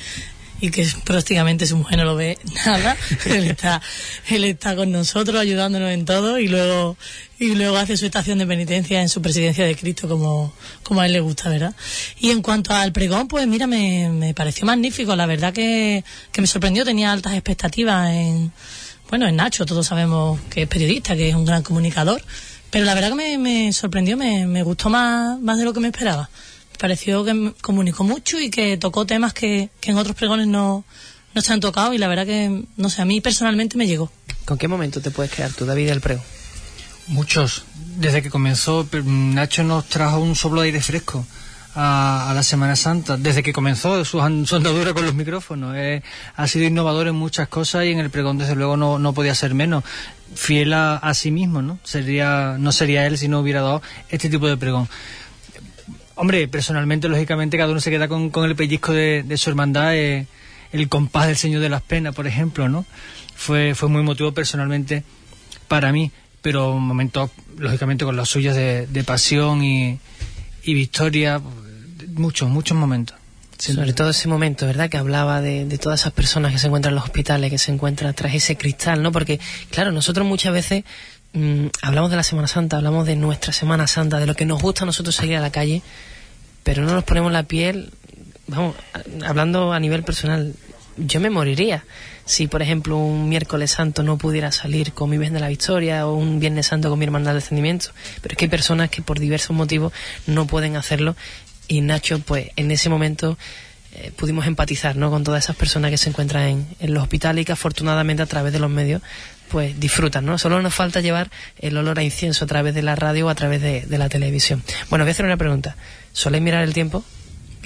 y que prácticamente su mujer no lo ve nada. él está, él está con nosotros ayudándonos en todo y luego, y luego hace su estación de penitencia en su presidencia de Cristo como, como a él le gusta, ¿verdad? Y en cuanto al pregón, pues mira, me, me pareció magnífico. La verdad que, que me sorprendió, tenía altas expectativas en, bueno, en Nacho, todos sabemos que es periodista, que es un gran comunicador, pero la verdad que me, me sorprendió, me, me gustó más, más de lo que me esperaba. Pareció que comunicó mucho y que tocó temas que, que en otros pregones no, no se han tocado y la verdad que, no sé, a mí personalmente me llegó. ¿Con qué momento te puedes quedar tú, David, del pregón? Muchos. Desde que comenzó, Nacho nos trajo un soplo de aire fresco a, a la Semana Santa. Desde que comenzó su andadura con los micrófonos. Eh, ha sido innovador en muchas cosas y en el pregón, desde luego, no, no podía ser menos. Fiel a, a sí mismo, ¿no? Sería, no sería él si no hubiera dado este tipo de pregón. Hombre, personalmente, lógicamente, cada uno se queda con, con el pellizco de, de su hermandad. eh, el compás del Señor de las Penas, por ejemplo, ¿no? Fue, fue muy emotivo personalmente para mí. pero momentos, lógicamente, con las suyas de, de pasión y, y victoria, muchos, muchos momentos. Sobre todo ese momento, ¿verdad? Que hablaba de, de, todas esas personas que se encuentran en los hospitales, que se encuentran tras ese cristal, ¿no? Porque, claro, nosotros muchas veces mmm, hablamos de la Semana Santa, hablamos de nuestra Semana Santa, de lo que nos gusta a nosotros salir a la calle, pero no nos ponemos la piel, vamos, hablando a nivel personal, yo me moriría si, por ejemplo, un miércoles santo no pudiera salir con mi Virgen de la Victoria o un Viernes Santo con mi Hermandad del Descendimiento. Pero es que hay personas que por diversos motivos no pueden hacerlo y Nacho, pues en ese momento eh, pudimos empatizar ¿no? con todas esas personas que se encuentran en, en, los hospitales y que afortunadamente a través de los medios pues disfrutan, ¿no? Solo nos falta llevar el olor a incienso a través de la radio o a través de, de la televisión. Bueno, voy a hacer una pregunta. ¿Soléis mirar el tiempo?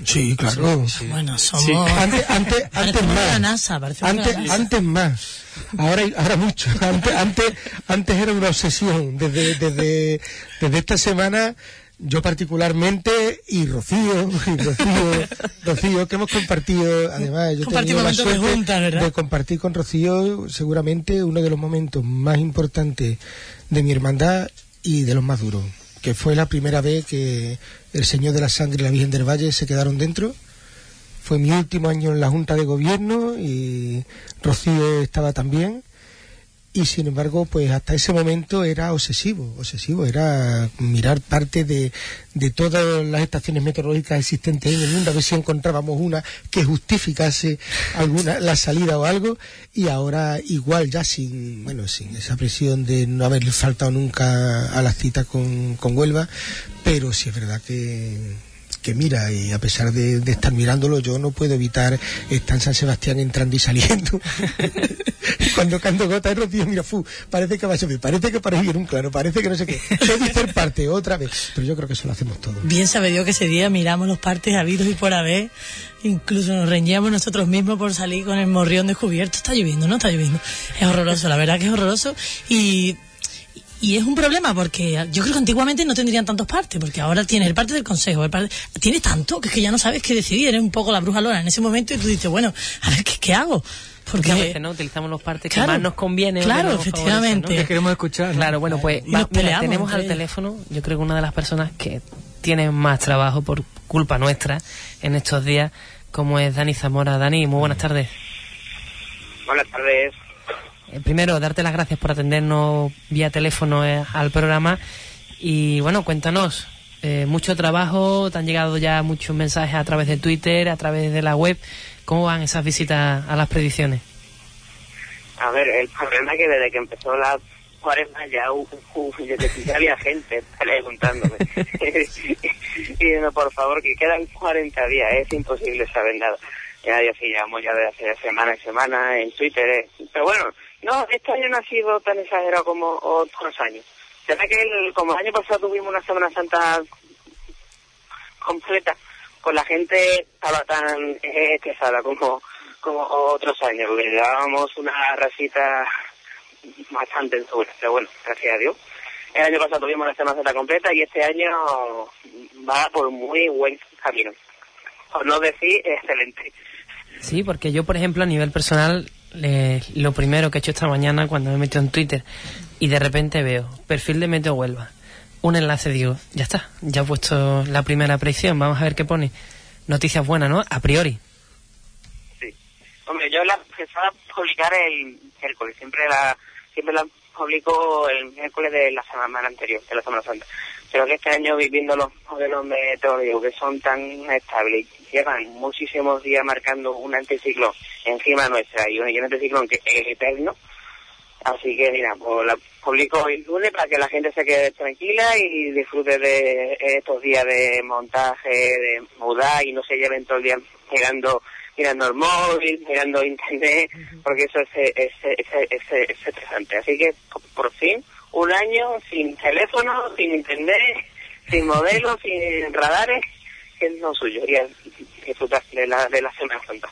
Sí, claro. Sí. Bueno, somos... Sí. Antes, antes, antes más. La NASA, antes, NASA. antes más. Ahora, ahora mucho. Antes, antes, antes era una obsesión. Desde, desde, desde esta semana yo particularmente y Rocío, y Rocío, Rocío, que hemos compartido, además yo he tenido la suerte de, junta, de, compartir con Rocío seguramente uno de los momentos más importantes de mi hermandad y de los más duros, que fue la primera vez que el Señor de la Sangre y la Virgen del Valle se quedaron dentro. Fue mi último año en la Junta de Gobierno y Rocío estaba también y sin embargo pues hasta ese momento era obsesivo obsesivo era mirar parte de, de todas las estaciones meteorológicas existentes en el mundo a ver si encontrábamos una que justificase alguna la salida o algo y ahora igual ya sin bueno sin esa presión de no haber faltado nunca a la cita con, con Huelva pero sí es verdad que que mira y a pesar de, estar mirándolo yo no puedo evitar estar en San Sebastián entrando y saliendo. Cuando canto gota de rocío mira fu, parece que va a llover parece que para ir un claro parece que no sé qué. Puede ser parte otra vez pero yo creo que eso lo hacemos todos. Bien sabe Dios que ese día miramos los partes habidos y por haber incluso nos reñíamos nosotros mismos por salir con el morrión descubierto. Está lloviendo no está lloviendo. Es horroroso la verdad que es horroroso. Y y es un problema porque yo creo que antiguamente no tendrían tantos partes, porque ahora tienes el parte del consejo, el parte, tiene tanto que es que ya no sabes qué decidir, eres un poco la bruja lora en ese momento y tú dices, bueno, a ver, ¿qué, qué hago? Porque a veces, ¿no? Utilizamos los partes claro, que más nos conviene. Claro, efectivamente. ¿no? Que queremos escuchar. Claro, bueno, pues va, mira, tenemos al teléfono, yo creo que una de las personas que tiene más trabajo por culpa nuestra en estos días, como es Dani Zamora. Dani, muy buenas tardes. Buenas tardes primero, darte las gracias por atendernos vía teléfono eh, al programa. Y bueno, cuéntanos, eh, mucho trabajo, te han llegado ya muchos mensajes a través de Twitter, a través de la web. ¿Cómo van esas visitas a las predicciones? A ver, el problema es que desde que empezó la cuaresma ya, uh, uh, ya había gente preguntándome. y no, por favor, que quedan 40 días, es imposible saber nada. Ya, ya sí, llevamos ya desde hace semana y semana en Twitter. Eh. Pero bueno, no, este año no ha sido tan exagerado como otros años. Será que el, como el año pasado tuvimos una Semana Santa completa, pues la gente estaba tan estresada como, como otros años, porque llevábamos una rasita bastante dura, pero bueno, gracias a Dios. El año pasado tuvimos una Semana Santa completa y este año va por muy buen camino. Por no decir excelente. Sí, porque yo, por ejemplo, a nivel personal, eh, lo primero que he hecho esta mañana cuando me he metido en Twitter y de repente veo perfil de Meteo Huelva, un enlace, digo, ya está, ya he puesto la primera predicción, vamos a ver qué pone. Noticias buenas, ¿no? A priori. Sí. Hombre, yo la empezaba a publicar el miércoles, siempre la, siempre la publico el miércoles de la semana anterior, de la Semana Santa. Pero que este año viviendo los modelos meteorológicos que son tan estables, llevan muchísimos días marcando un anticiclón encima nuestra y un, un anticiclón que es eterno. Así que mira, pues la publico el lunes para que la gente se quede tranquila y disfrute de estos días de montaje, de mudar y no se lleven todo el día mirando mirando el móvil, mirando internet, porque eso es, es, es, es, es estresante. Así que por fin un año sin teléfono, sin internet, sin modelos, sin radares, que es lo suyo, y disfrutar de la, de la Semana Santa.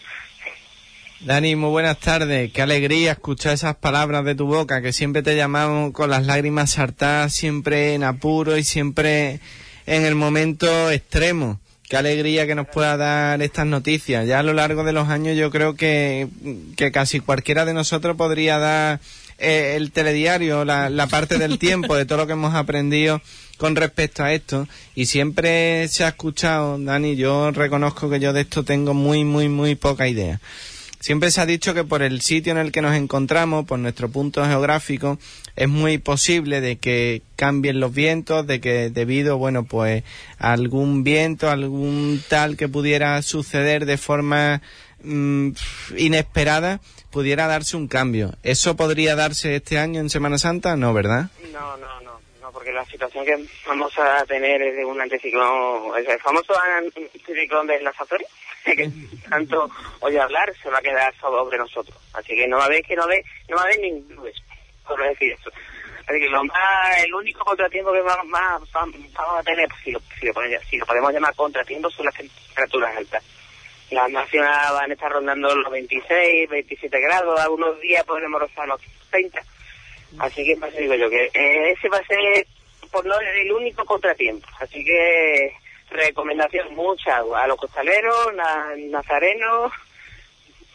Dani, muy buenas tardes. Qué alegría escuchar esas palabras de tu boca, que siempre te llamamos con las lágrimas saltadas, siempre en apuro y siempre en el momento extremo. Qué alegría que nos pueda dar estas noticias. Ya a lo largo de los años yo creo que, que casi cualquiera de nosotros podría dar eh, el telediario, la, la parte del tiempo, de todo lo que hemos aprendido con respecto a esto y siempre se ha escuchado, Dani, yo reconozco que yo de esto tengo muy, muy, muy poca idea. Siempre se ha dicho que por el sitio en el que nos encontramos, por nuestro punto geográfico, es muy posible de que cambien los vientos, de que debido, bueno, pues algún viento, algún tal que pudiera suceder de forma mm, inesperada, pudiera darse un cambio. ¿Eso podría darse este año en Semana Santa? No, ¿verdad? No, no, no, no, porque la situación que vamos a tener es de un anticiclón, el famoso anticiclón de las Azores, que tanto oye hablar se va a quedar sobre nosotros. Así que no va a haber que no ve, no va a haber ningún por decir eso. Así que lo más, el único contratiempo que más, más vamos a tener, si lo, si, lo, si lo podemos llamar contratiempo, son las temperaturas altas. Las máximas van a estar rondando los 26, 27 grados, algunos días podremos rozar los 30. Así que, pues digo yo, que ese va a ser, por no el único contratiempo. Así que, recomendación, mucha a los costaleros, na- nazarenos,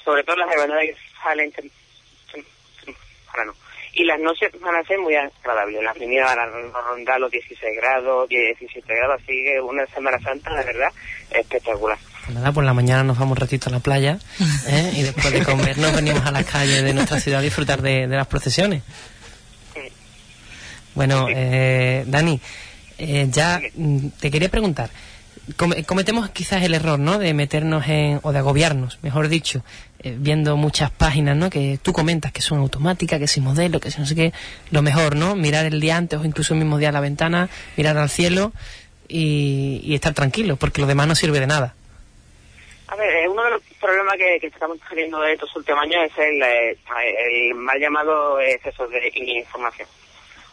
sobre todo las hermandades que salen temprano. Y las noches van a ser muy agradables. Las primeras van a rondar los 16 grados, 17 grados, así que una Semana Santa, de verdad, espectacular. Nada, por la mañana nos vamos un ratito a la playa ¿eh? y después de comer nos venimos a las calles de nuestra ciudad a disfrutar de, de las procesiones. Bueno, eh, Dani, eh, ya mm, te quería preguntar, come- cometemos quizás el error, ¿no? De meternos en, o de agobiarnos, mejor dicho, eh, viendo muchas páginas, ¿no? Que tú comentas que son automáticas, que si modelo, que si no sé qué, lo mejor, ¿no? Mirar el día antes o incluso el mismo día a la ventana, mirar al cielo y, y estar tranquilo, porque lo demás no sirve de nada. A ver, eh, uno de los problemas que, estamos teniendo de estos últimos años es el, eh, el mal llamado exceso de información.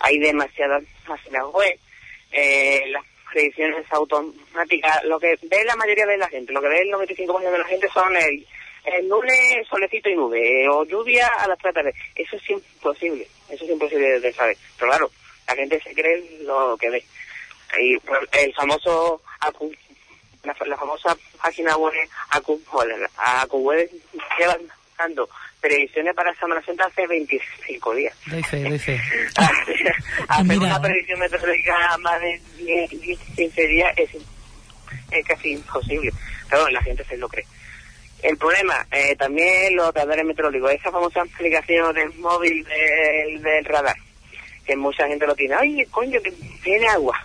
Hay demasiadas páginas web, eh, las predicciones automáticas, lo que ve la mayoría de la gente, lo que ve el 95% de la gente son el, el lunes solecito y nube, eh, o lluvia a las 3 de la tarde. Eso es imposible, eso es imposible de, saber. Pero claro, la gente se cree lo que ve. Y el famoso la, la famosa página web AcuWeb lleva dando predicciones para Semana Santa hace 25 días. Doy fe, doy fe. Hacer una predicción meteorológica más de 10, 10, 15 días es, es casi imposible. Pero la gente se lo cree. El problema, eh, también los radares meteorológicos, esa famosa aplicación del móvil del, del radar, que mucha gente lo tiene. Ay, coño, que tiene agua.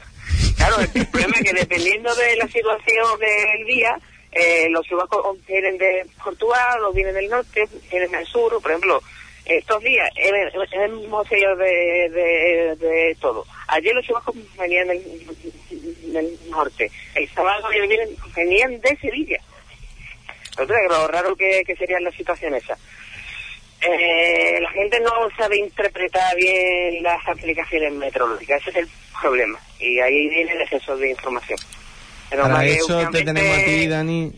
Claro, el problema es que dependiendo de la situación del día, eh, los chubascos vienen de Portugal, o vienen del norte, vienen del sur, por ejemplo, estos días hemos- hemos seguido de, de, de todo. Ayer los chubascos venían del, del norte, el sábado venían de Sevilla. Entonces, lo raro que, que sería la situación esa. Eh, la gente no sabe interpretar bien las aplicaciones meteorológicas, ese es el problema. Y ahí viene el exceso de información. Pero Para eso te tenemos a ti, Dani.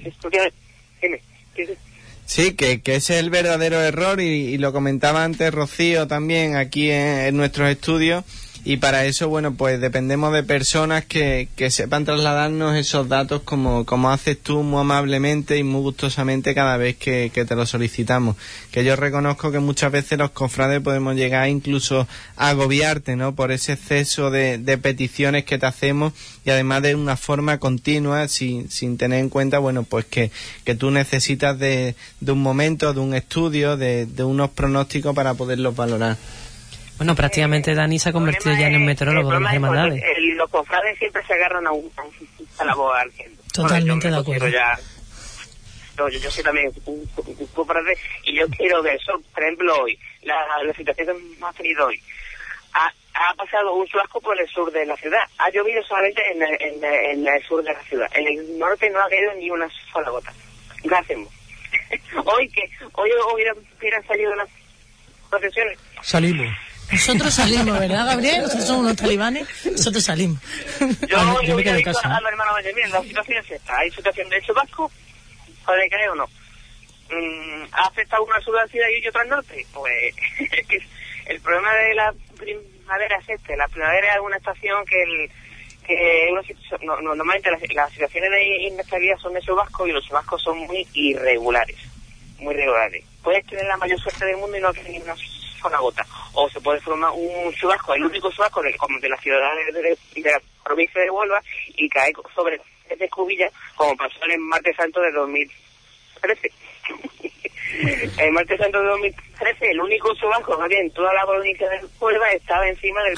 Sí, que, que ese es el verdadero error y, y lo comentaba antes Rocío también aquí en, en nuestros estudios y para eso, bueno, pues dependemos de personas que, que sepan trasladarnos esos datos como, como haces tú muy amablemente y muy gustosamente cada vez que, que te lo solicitamos. Que yo reconozco que muchas veces los cofrades podemos llegar incluso a agobiarte, ¿no? Por ese exceso de, de peticiones que te hacemos y además de una forma continua sin, sin tener en cuenta, bueno, pues que, que tú necesitas de, de un momento, de un estudio, de, de unos pronósticos para poderlos valorar. Bueno, prácticamente Dani se ha convertido ya en el meteorólogo de las hermandades. El- los cofrades siempre se agarran a un, a un- la ardiendo. Totalmente Bueno, de acuerdo. ya- no, yo, yo soy también un, un- un cofrade y yo quiero que eso, por ejemplo, hoy, la, la situación que hemos tenido hoy, ha, ha pasado un chubasco por el sur de la ciudad. Ha llovido solamente en el, en, en el sur de la ciudad. En el norte no ha caído ni una sola gota. ¿Qué hacemos? hoy que hoy hubieran, hubieran salido las procesiones. Salimos. Nosotros salimos, ¿verdad, Gabriel? Nosotros somos unos talibanes, nosotros salimos. Yo, Ah, yo yo ¿no? a los hermanos Valle, miren, la situación es esta. Hay situación de chubasco, puede caer o no. Mm, ¿Ha afectado una ciudad y otra al norte? Pues el problema de la primavera es este. La primavera es una estación que el que una situ- no, no, normalmente las, las situaciones de inestabilidad son de chubasco y los chubascos son muy irregulares. Muy irregulares. Puedes tener la mayor suerte del mundo y no tener una una gota. O se puede formar un chubasco, el único chubasco de, como de la ciudad de, de- de la provincia de Huelva y cae sobre de Escubilla, como pasó en el martes santo de 2013. el martes santo de 2013, el único chubasco que había en toda la provincia de Huelva estaba encima del...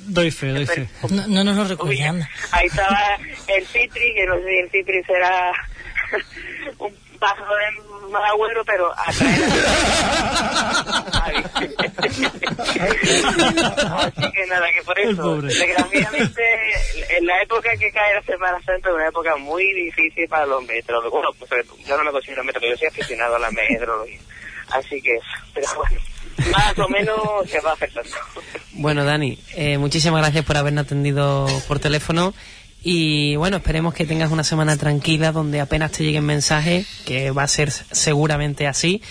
Doy fe, doy fe. No, no nos lo recuerdan. Ahí estaba el Citri, que no sé si el Citri será un paso de mal agüero, pero atrae Así que nada, que por El eso, pobre. desgraciadamente, en la época que cae la Semana Santa es una época muy difícil para los meteorólogos. Bueno, pues yo no me considero meteorólogo, yo soy aficionado a la meteorología. Así que, pero bueno, más o menos se va afectando. Bueno, Dani, eh, muchísimas gracias por habernos atendido por teléfono. Y bueno, esperemos que tengas una semana tranquila donde apenas te lleguen mensajes, que va a ser seguramente así.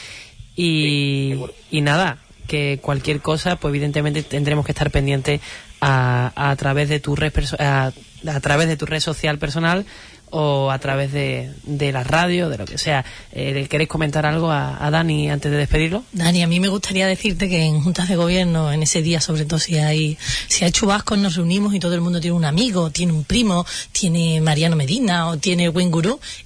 Y, y nada, que cualquier cosa, pues evidentemente tendremos que estar pendientes a, a través de tu red a, a través de tu red social personal o a través de, de la radio, de lo que sea. Eh, ¿Queréis comentar algo a, Dani antes de despedirlo? Dani, a mí me gustaría decirte que en juntas de gobierno, en ese día, sobre todo si hay, si hay chubascos, nos reunimos y todo el mundo tiene un amigo, tiene un primo, tiene Mariano Medina o tiene buen.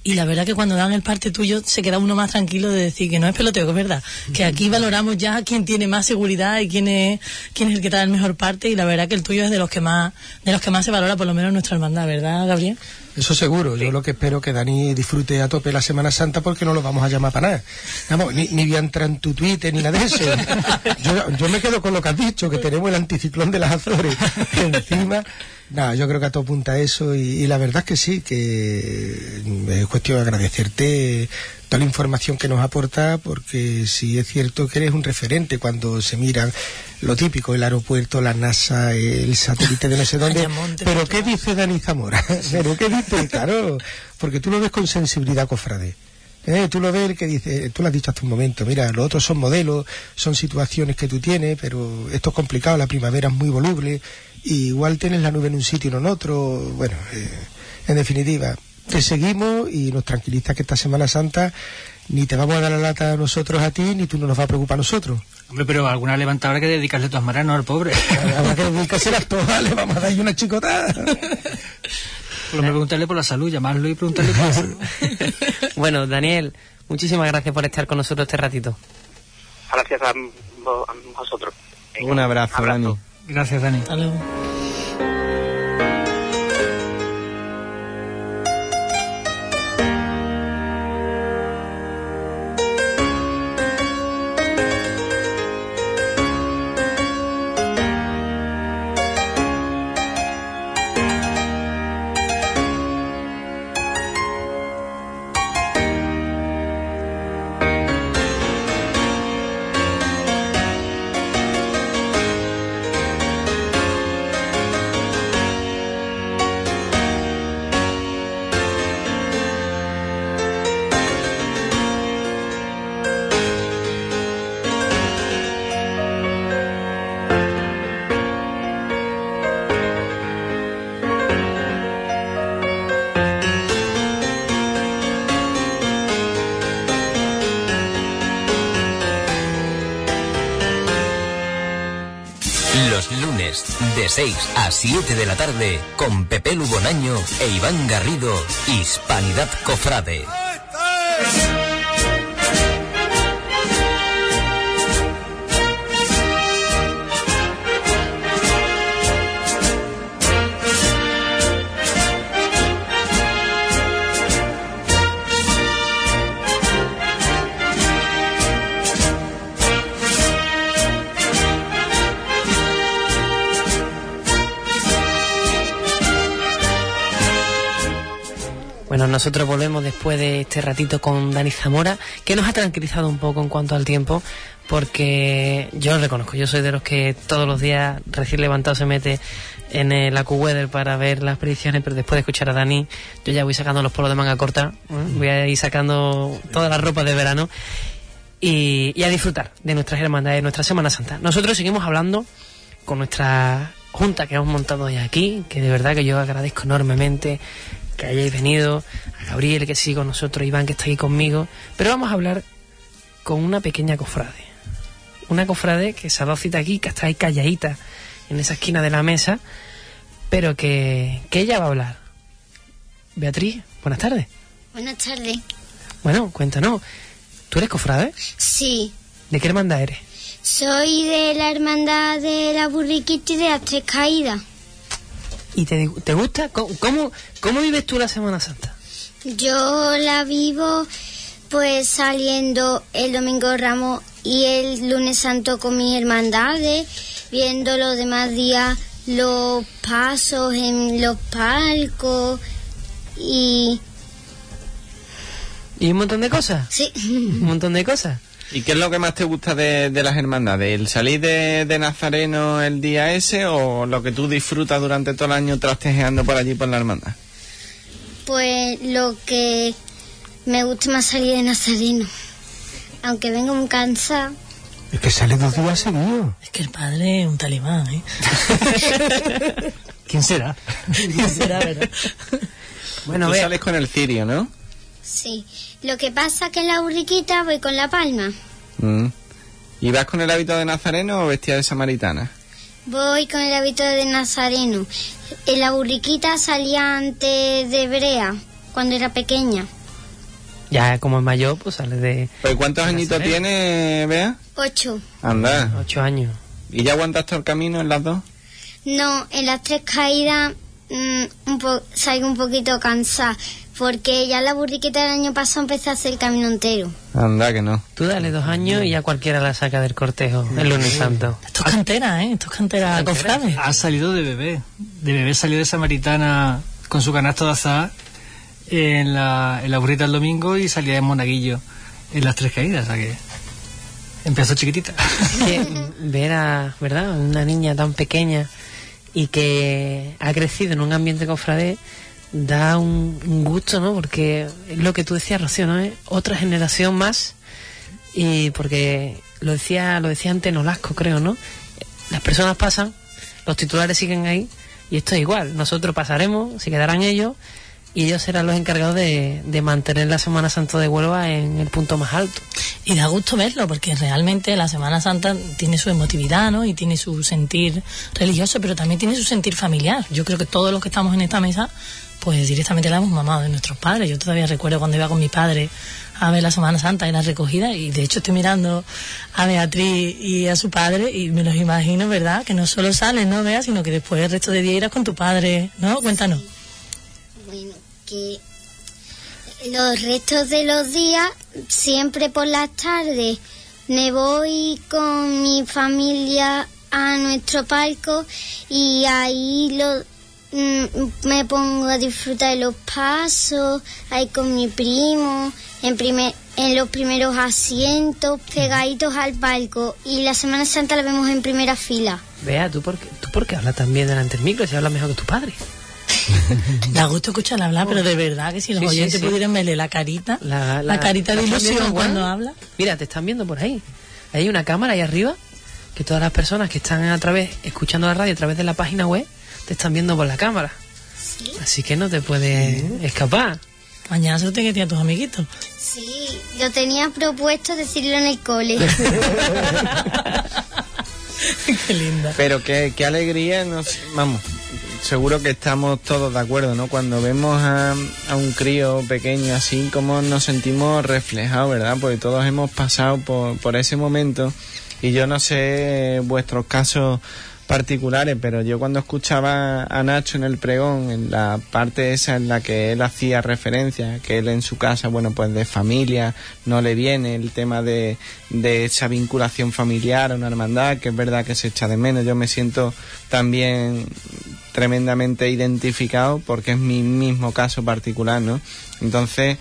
Y la verdad que cuando dan el parte tuyo se queda uno más tranquilo de decir que no es peloteo, que es verdad. Que aquí valoramos ya quién tiene más seguridad y quién es, quién es el que da el mejor parte. Y la verdad que el tuyo es de los que más, de los que más se valora, por lo menos en nuestra hermandad, ¿verdad, Gabriel? Eso seguro. Yo lo que espero que Dani disfrute a tope la Semana Santa porque no lo vamos a llamar para nada. Vamos, ni, ni voy a entrar en tu Twitter ni nada de eso. Yo, yo me quedo con lo que has dicho, que tenemos el anticiclón de las Azores encima. Nada, yo creo que a todo apunta eso y, y la verdad es que sí, que es cuestión de agradecerte la información que nos aporta porque sí es cierto que eres un referente cuando se miran lo típico, el aeropuerto, la NASA, el satélite de no sé dónde. Pero ¿qué dice Dani Zamora? ¿Pero qué dice? Claro, porque tú lo ves con sensibilidad, cofrade. Eh, tú lo ves el que dice, tú lo has dicho hasta un momento, mira, los otros son modelos, son situaciones que tú tienes, pero esto es complicado, la primavera es muy voluble, y igual tienes la nube en un sitio y no en otro, bueno, eh, en definitiva, te seguimos y nos tranquiliza que esta Semana Santa ni te vamos a dar la lata a nosotros a ti, ni tú no nos va a preocupar a nosotros. Hombre, pero alguna levantada habrá que dedicarle de todas maneras, no al pobre. Habrá que dedicarse a todas, le vamos a dar ahí una chicotada. Por lo menos preguntarle por la salud, llamarlo y preguntarle por la salud. Bueno, Daniel, muchísimas gracias por estar con nosotros este ratito. Gracias a, vo- a vosotros. Venga, Un abrazo, Dani. Gracias, Dani. Hasta 6 a 7 de la tarde con Pepe Lubonaño e Iván Garrido, Hispanidad Cofrade. Nosotros volvemos después de este ratito con Dani Zamora, que nos ha tranquilizado un poco en cuanto al tiempo, porque yo lo reconozco, yo soy de los que todos los días recién levantado se mete en el AcuWeather para ver las predicciones, pero después de escuchar a Dani, yo ya voy sacando los polos de manga corta, ¿eh? voy a ir sacando toda la ropa de verano y, y a disfrutar de nuestras hermandades, de nuestra Semana Santa. Nosotros seguimos hablando con nuestra junta que hemos montado hoy aquí, que de verdad que yo agradezco enormemente que hayáis venido, a Gabriel que sigue con nosotros, Iván que está aquí conmigo, pero vamos a hablar con una pequeña cofrade, una cofrade que se ha dado cita aquí, que está ahí calladita en esa esquina de la mesa, pero que, que ella va a hablar. Beatriz, buenas tardes. Buenas tardes. Bueno, cuéntanos, ¿tú eres cofrade? Sí, ¿De qué hermandad eres? soy de la hermandad de la burriquita y de las tres caídas. ¿Y te, te gusta? ¿Cómo, cómo, cómo vives tú la Semana Santa? Yo la vivo pues saliendo el domingo ramo y el lunes santo con mis hermandades, viendo los demás días los pasos en los palcos y ¿Y un montón de cosas? sí, Un montón de cosas. ¿Y qué es lo que más te gusta de, de las hermandades? ¿El salir de, de Nazareno el día ese o lo que tú disfrutas durante todo el año trastejeando por allí por la hermandad? pues lo que me gusta más salir de Nazareno. Aunque vengo muy cansada. Es que sale dos días seguidos. Es que el padre es un talibán, ¿eh? ¿Quién será? ¿Quién será, verdad? Bueno, tú ve- sales con el cirio, ¿no? Sí. Lo que pasa que en la burriquita voy con la palma. Mm. ¿Y vas con el hábito de Nazareno o vestida de samaritana? Voy con el hábito de Nazareno. En la burriquita salía antes de Brea, cuando era pequeña. Ya como es mayor, pues sale de ¿Pero cuántos añitos Nazareno. tiene, Bea? Ocho. Anda. ocho años. ¿Y ya aguantaste el camino en las dos? No, en las tres caídas mm, un po salgo un poquito cansada. Porque ya la burriquita del año pasado empecé a hacer el camino entero. Anda, que no. Tú dale dos años y ya cualquiera la saca del cortejo el lunes santo. Esto es cantera, ¿eh? Esto es cantera cofrade. Ha salido de bebé. De bebé salió de Samaritana con su canasto de azahar en la, en la burrita el domingo y salía de Monaguillo en las tres caídas. O sea que empezó chiquitita. Es que ver a, ¿verdad? Una niña tan pequeña y que ha crecido en un ambiente cofrade da un, gusto, ¿no? Porque lo que tú decías, Rocío, ¿no? Otra generación más y porque lo decía, lo decía antes Nolasco, creo, ¿no? Las personas pasan, los titulares siguen ahí y esto es igual. Nosotros pasaremos, se quedarán ellos y ellos serán los encargados de, de mantener la Semana Santa de Huelva en el punto más alto. Y da gusto verlo, porque realmente la Semana Santa tiene su emotividad, ¿no? Y tiene su sentir religioso, pero también tiene su sentir familiar. Yo creo que todos los que estamos en esta mesa, pues directamente la hemos mamado de nuestros padres. Yo todavía recuerdo cuando iba con mi padre a ver la Semana Santa y la recogida, y de hecho estoy mirando a Beatriz y a su padre, y me los imagino, ¿verdad? Que no solo sales, ¿no? Veas, sino que después el resto de día irás con tu padre, ¿no? Cuéntanos. Bueno, que los restos de los días, siempre por las tardes, me voy con mi familia a nuestro palco y ahí lo, me pongo a disfrutar de los pasos, ahí con mi primo, en, primer, en los primeros asientos, pegaditos al palco. Y la Semana Santa la vemos en primera fila. Vea, ¿tú por qué, tú por qué hablas tan bien delante del micro si hablas mejor que tu padre? Da gusto escuchar hablar, pero de verdad que si los Sí, oyentes sí. pudieran verle la carita, la, carita de ¿la están ilusión viendo, cuando habla. Mira, te están viendo por ahí. Hay una cámara ahí arriba que todas las personas que están a través, escuchando la radio a través de la página web, te están viendo por la cámara. Así que no te puedes escapar. Mañana se lo tienes que decir a tus amiguitos. Sí, lo tenía propuesto decirlo en el cole. Qué linda. Pero qué, qué alegría, nos, vamos, seguro que estamos todos de acuerdo, ¿no? Cuando vemos a, a un crío pequeño así, como nos sentimos reflejados, ¿verdad? Porque todos hemos pasado por, por ese momento y yo no sé vuestros casos particulares, pero yo cuando escuchaba a Nacho en el pregón, en la parte esa en la que él hacía referencia, que él en su casa, bueno, pues de familia, no le viene el tema de, de esa vinculación familiar a una hermandad, que es verdad que se echa de menos. Yo me siento también tremendamente identificado porque es mi mismo caso particular, ¿no? Entonces,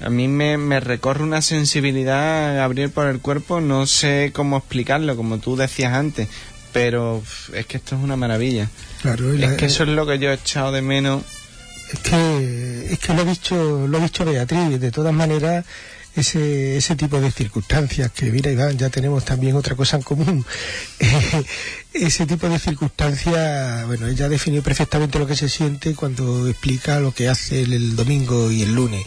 a mí me, recorre una sensibilidad, Gabriel, por el cuerpo, no sé cómo explicarlo, como tú decías antes, pero es que esto es una maravilla. Claro, es la- que eso es lo que yo he echado de menos. Es que, es que lo ha dicho, lo ha dicho Beatriz, de todas maneras, ese, ese tipo de circunstancias, que mira Iván, ya tenemos también otra cosa en común, ese tipo de circunstancias, bueno, ella definió perfectamente lo que se siente cuando explica lo que hace el, el domingo y el lunes.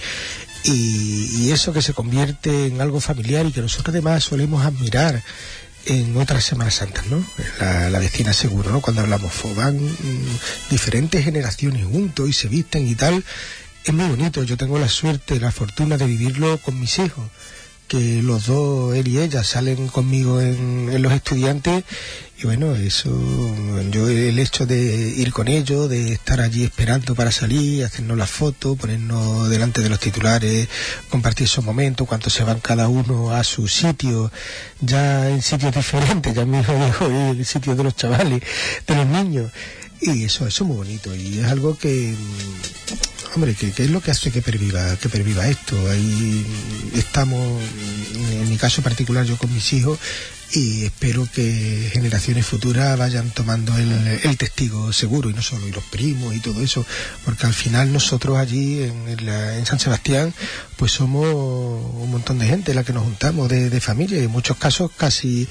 Y, y eso que se convierte en algo familiar y que nosotros además solemos admirar en otras Semanas Santas, ¿no? La, la vecina seguro, ¿no? Cuando hablamos, van mm, diferentes generaciones juntos y se visten y tal. Es muy bonito, yo tengo la suerte, la fortuna de vivirlo con mis hijos que los dos, él y ella, salen conmigo en, en los estudiantes y bueno, eso, yo el hecho de ir con ellos, de estar allí esperando para salir, hacernos la foto, ponernos delante de los titulares, compartir esos momentos, cuando se van cada uno a su sitio, ya en sitios diferentes, ya hijo dijo el sitio de los chavales, de los niños. Y eso, eso es muy bonito y es algo que, hombre, que es lo que hace que perviva, que perviva esto. Ahí estamos, en mi caso particular, yo con mis hijos, y espero que generaciones futuras vayan tomando el, el testigo seguro y no solo y los primos y todo eso porque al final nosotros allí en, la- en San Sebastián pues somos un montón de gente la que nos juntamos de, de familia y en muchos casos casi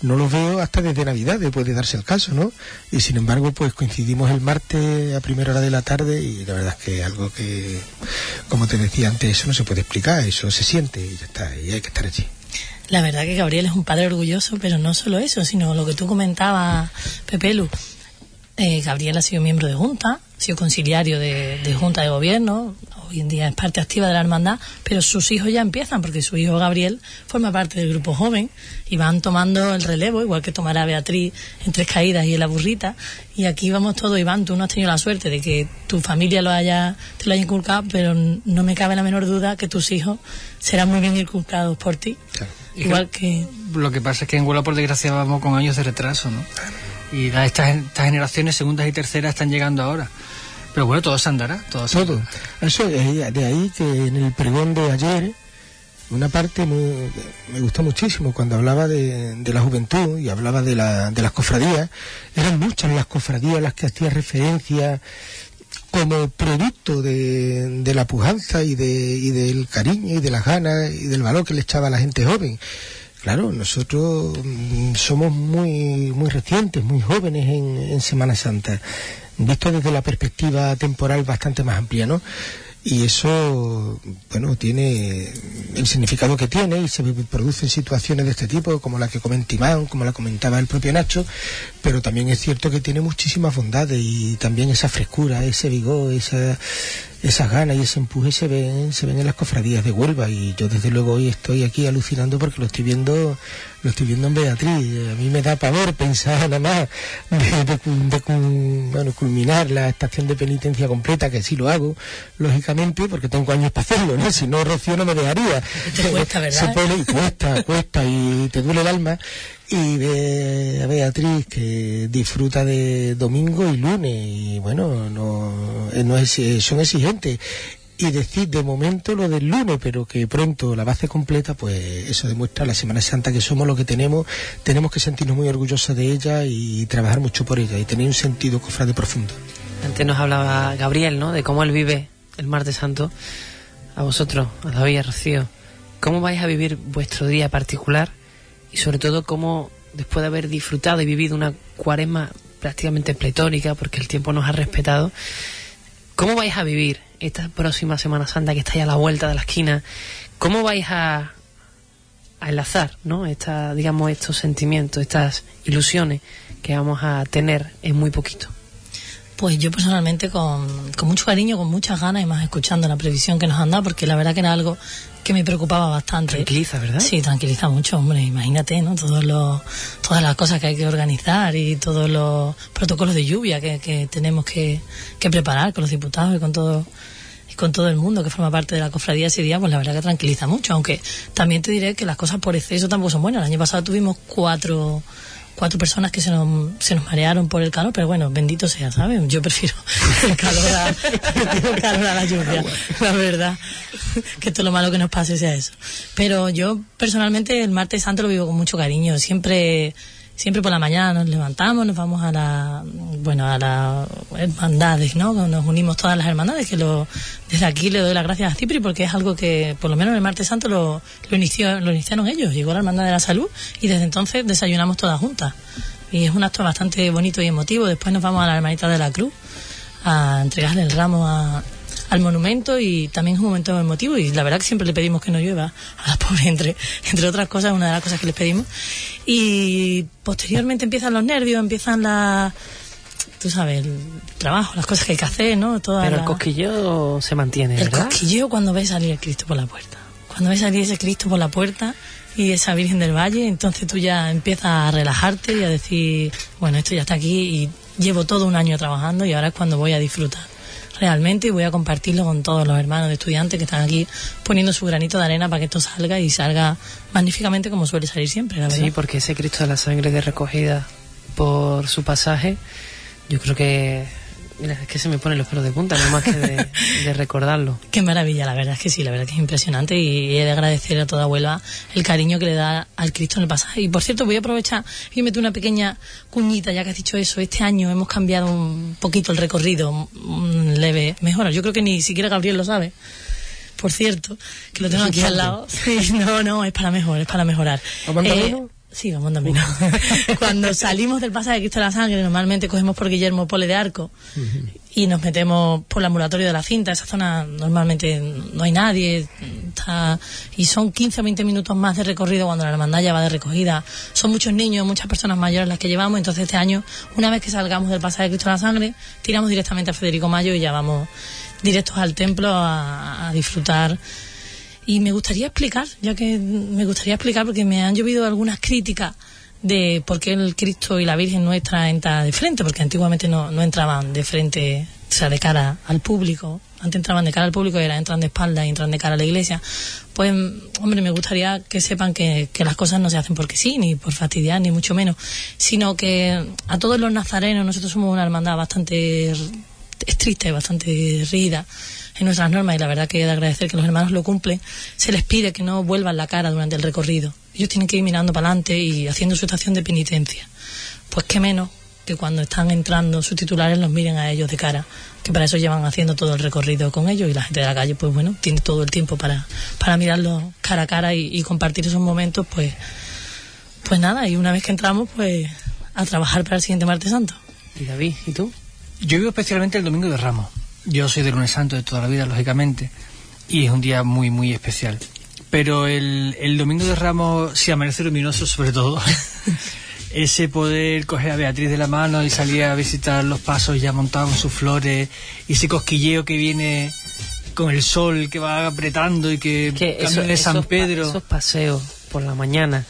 no los veo hasta desde Navidad puede darse el caso ¿no? y sin embargo pues coincidimos el martes a primera hora de la tarde y la verdad es que algo que como te decía antes eso no se puede explicar eso se siente y ya está y hay que estar allí La verdad que Gabriel es un padre orgulloso, pero no solo eso, sino lo que tú comentabas, Pepelu. Eh, Gabriel ha sido miembro de Junta, ha sido conciliario de, de Junta de Gobierno, hoy en día es parte activa de la hermandad, pero sus hijos ya empiezan, porque su hijo Gabriel forma parte del grupo joven y van tomando el relevo, igual que tomará Beatriz en Tres Caídas y en La Burrita. Y aquí vamos todos, Iván, tú no has tenido la suerte de que tu familia lo haya, te lo haya inculcado, pero no me cabe la menor duda que tus hijos serán muy bien inculcados por ti. Igual que... Lo que pasa es que en Huelva, por desgracia, vamos con años de retraso, ¿no? Y estas, estas generaciones segundas y terceras están llegando ahora. Pero bueno, todo se andará. Todo. se Todo. Eso de ahí, de ahí que en el pregón de ayer, una parte muy- me gustó muchísimo cuando hablaba de, de la juventud y hablaba de, la, de las cofradías. Eran muchas las cofradías a las que hacía referencia como producto de, de la pujanza y, de, y del cariño y de las ganas y del valor que le echaba a la gente joven. Claro, nosotros mm, somos muy, muy recientes, muy jóvenes en, en Semana Santa, visto desde la perspectiva temporal bastante más amplia, ¿no? Y eso, bueno, tiene el significado que tiene y se producen situaciones de este tipo, como la que comenta Iván, como la comentaba el propio Nacho, pero también es cierto que tiene muchísimas bondades y también esa frescura, ese vigor, esa, esas ganas y ese empuje se ven, se ven en las cofradías de Huelva y yo desde luego hoy estoy aquí alucinando porque lo estoy viendo, lo estoy viendo en Beatriz. A mí me da pavor pensar nada más de, bueno, culminar la estación de penitencia completa, que sí lo hago, lógicamente, porque tengo años para hacerlo, ¿no? Si no, Rocío no me dejaría. Te cuesta, ¿verdad? Se pone y cuesta, cuesta y te duele el alma. Y ve a Beatriz que disfruta de domingo y lunes y bueno, no, eh, no es, eh, son exigentes. Y decir de momento lo del lunes, pero que pronto la base completa, pues eso demuestra la Semana Santa que somos lo que tenemos. Tenemos que sentirnos muy orgullosos de ella y trabajar mucho por ella y tener un sentido cofrade profundo. Antes nos hablaba Gabriel, ¿no? De cómo él vive el martes santo. A vosotros, a David y Rocío. ¿Cómo vais a vivir vuestro día particular? Y sobre todo, cómo después de haber disfrutado y vivido una cuaresma prácticamente pletórica, porque el tiempo nos ha respetado, ¿cómo vais a vivir esta próxima Semana Santa que está ahí a la vuelta de la esquina? ¿Cómo vais a, a enlazar, ¿no? Esta, digamos, estos sentimientos, estas ilusiones que vamos a tener en muy poquito. Pues yo personalmente con, con mucho cariño, con muchas ganas y más escuchando la previsión que nos han dado, porque la verdad que era algo que me preocupaba bastante. Tranquiliza, ¿verdad? Sí, tranquiliza mucho, hombre. Imagínate, ¿no? Todos los, todas las cosas que hay que organizar y todos los protocolos de lluvia que, que tenemos que, que preparar con los diputados y con todo y con todo el mundo que forma parte de la cofradía ese día, pues la verdad que tranquiliza mucho. Aunque también te diré que las cosas por exceso tampoco son buenas. El año pasado tuvimos cuatro cuatro personas que se nos, se nos marearon por el calor, pero bueno, bendito sea, ¿sabes? Yo prefiero el calor a, prefiero el calor a la lluvia, la verdad. Que todo lo malo que nos pase sea eso. Pero yo personalmente el martes santo lo vivo con mucho cariño. Siempre, siempre por la mañana nos levantamos, nos vamos a la, bueno, a las hermandades, ¿no? Nos unimos todas las hermandades, que lo, desde aquí le doy las gracias a Cipri porque es algo que, por lo menos el martes santo lo, lo inició, lo iniciaron ellos. Llegó la hermandad de la salud y desde entonces desayunamos todas juntas. Y es un acto bastante bonito y emotivo. Después nos vamos a la hermanita de la cruz a entregarle el ramo a, al monumento y también es un momento emotivo y la verdad que siempre le pedimos que no llueva a la pobre entre, entre otras cosas, una de las cosas que les pedimos. Y posteriormente empiezan los nervios, empiezan las tú sabes, el trabajo, las cosas que hay que hacer, ¿no? Toda Pero la- el cosquilleo se mantiene, el ¿verdad? cosquilleo cuando ves salir el Cristo por la puerta. Cuando ves salir ese Cristo por la puerta y esa Virgen del Valle, entonces tú ya empiezas a relajarte y a decir, bueno, esto ya está aquí y llevo todo un año trabajando y ahora es cuando voy a disfrutar realmente y voy a compartirlo con todos los hermanos de estudiantes que están aquí poniendo su granito de arena para que esto salga y salga magníficamente como suele salir siempre. Sí, porque ese Cristo de la sangre de recogida por su pasaje, yo creo que. Mira, es que se me ponen los pelos de punta, no más que de, de recordarlo. Qué maravilla, la verdad es que sí, la verdad que es impresionante y he de agradecer a toda Huelva el cariño que le da al Cristo en el pasaje. Y por cierto, voy a aprovechar y meter una pequeña cuñita, ya que has dicho eso. Este año hemos cambiado un poquito el recorrido, un leve mejora. Yo creo que ni siquiera Gabriel lo sabe. Por cierto, que lo tengo aquí al lado. Sí, no, no, es para mejor, es para mejorar. ¿Vamos Eh? Sí, vamos andando. Cuando salimos del pasaje de Cristo de la Sangre, normalmente cogemos por Guillermo Pole de Arco y nos metemos por el ambulatorio de la cinta. Esa zona normalmente no hay nadie está- y son 15 o 20 minutos más de recorrido cuando la hermandad ya va de recogida. Son muchos niños, muchas personas mayores las que llevamos. Entonces este año, una vez que salgamos del pasaje de Cristo de la Sangre, tiramos directamente a Federico Mayo y ya vamos directos al templo a, a disfrutar. Y me gustaría explicar, ya que me gustaría explicar porque me han llovido algunas críticas de por qué el Cristo y la Virgen nuestra entra de frente, porque antiguamente no, no entraban de frente, o sea, de cara al público. Antes entraban de cara al público y ahora entran de espalda y entran de cara a la iglesia. Pues, hombre, me gustaría que sepan que, que las cosas no se hacen porque sí, ni por fastidiar, ni mucho menos, sino que a todos los nazarenos, nosotros somos una hermandad bastante estricta y bastante rígida en nuestras normas y la verdad que he de agradecer que los hermanos lo cumplen, se les pide que no vuelvan la cara durante el recorrido. Ellos tienen que ir mirando para adelante y haciendo su estación de penitencia. Pues qué menos que cuando están entrando sus titulares los miren a ellos de cara, que para eso llevan haciendo todo el recorrido con ellos y la gente de la calle pues bueno, tiene todo el tiempo para, para mirarlos cara a cara y, y compartir esos momentos pues pues nada, y una vez que entramos pues a trabajar para el siguiente martes santo. ¿Y David, y tú? Yo vivo especialmente el Domingo de Ramos. Yo soy de lunes santo de toda la vida, lógicamente, y es un día muy, muy especial. Pero el, el Domingo de Ramos, si amanece luminoso, sobre todo, ese poder coger a Beatriz de la mano y salir a visitar los pasos ya montados con sus flores, y ese cosquilleo que viene con el sol que va apretando y que, que eso- de San esos pa- Pedro. esos paseos por la mañana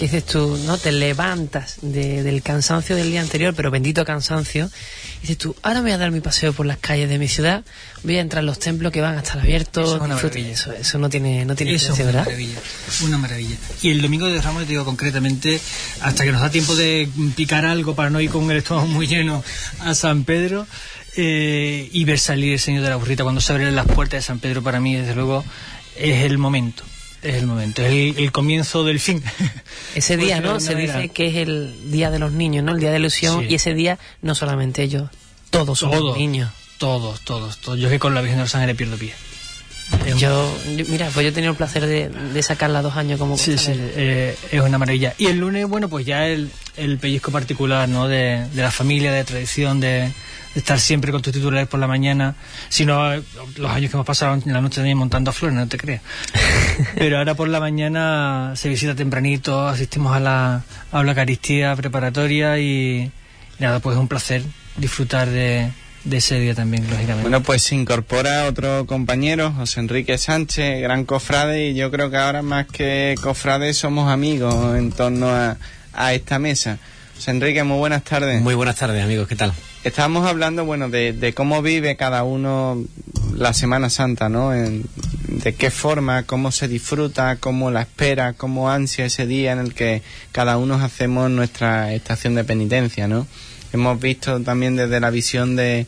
que dices tú, ¿no? Te levantas de- del cansancio del día anterior, pero bendito cansancio, y dices tú, ahora me voy a dar mi paseo por las calles de mi ciudad, voy a entrar a los templos que van a estar abiertos, Eso es una disfruta- maravilla. eso, eso no tiene, no tiene Eso es una ¿verdad? maravilla, una maravilla. Y el domingo de Ramos, te digo concretamente, hasta que nos da tiempo de picar algo para no ir con el estómago muy lleno a San Pedro eh, y ver salir el Señor de la Burrita cuando se abren las puertas de San Pedro, para mí, desde luego, es el momento. Es el momento, es el, el comienzo del fin. Ese día, ¿no? Se dice que es el día de los niños, ¿no? El día de la ilusión, Sí. y ese día no solamente ellos, todos somos Todos, niños. Todos, todos, todos. Yo es que con la Virgen de los Ángeles pierdo pie. Yo, yo- mira, pues yo he tenido el placer de, de sacarla dos años como Sí, sí, eh, es una maravilla. Y el lunes, bueno, pues ya el, el pellizco particular, ¿no? De, de la familia, de tradición, de, de estar siempre con tus titulares por la mañana. Si no, eh, los años que hemos pasado en la noche también montando flores, no te creas. Pero ahora por la mañana se visita tempranito, asistimos a la, a la Eucaristía preparatoria y, y nada, pues es un placer disfrutar de, de ese día también, lógicamente. Bueno, pues se incorpora otro compañero, José Enrique Sánchez, gran cofrade, y yo creo que ahora más que cofrade somos amigos en torno a, a esta mesa. José Enrique, muy buenas tardes. Muy buenas tardes, amigos, ¿qué tal? Estábamos hablando, bueno, de, de cómo vive cada uno la Semana Santa, ¿no? En- de qué forma, cómo se disfruta, cómo la espera, cómo ansia ese día en el que cada uno hacemos nuestra estación de penitencia, ¿no? Hemos visto también desde la visión de,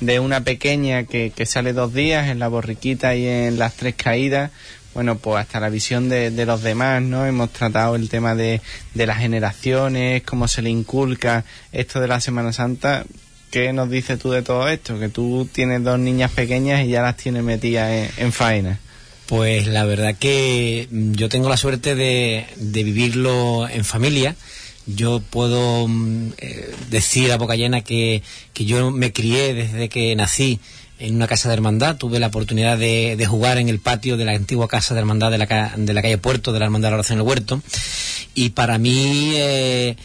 de una pequeña que, que sale dos días en la borriquita y en las tres caídas, bueno, pues hasta la visión de, de los demás, ¿no? Hemos tratado el tema de, de las generaciones, cómo se le inculca esto de la Semana Santa. ¿Qué nos dices tú de todo esto? Que tú tienes dos niñas pequeñas y ya las tienes metidas en, en faena. Pues la verdad que mm, yo tengo la suerte de, de vivirlo en familia. Yo puedo mm, eh, decir a boca llena que, que yo me crié desde que nací en una casa de hermandad. Tuve la oportunidad de, de jugar en el patio de la antigua casa de hermandad de la, de la calle Puerto, de la Hermandad de la Oración del Huerto. Y para mí, eh,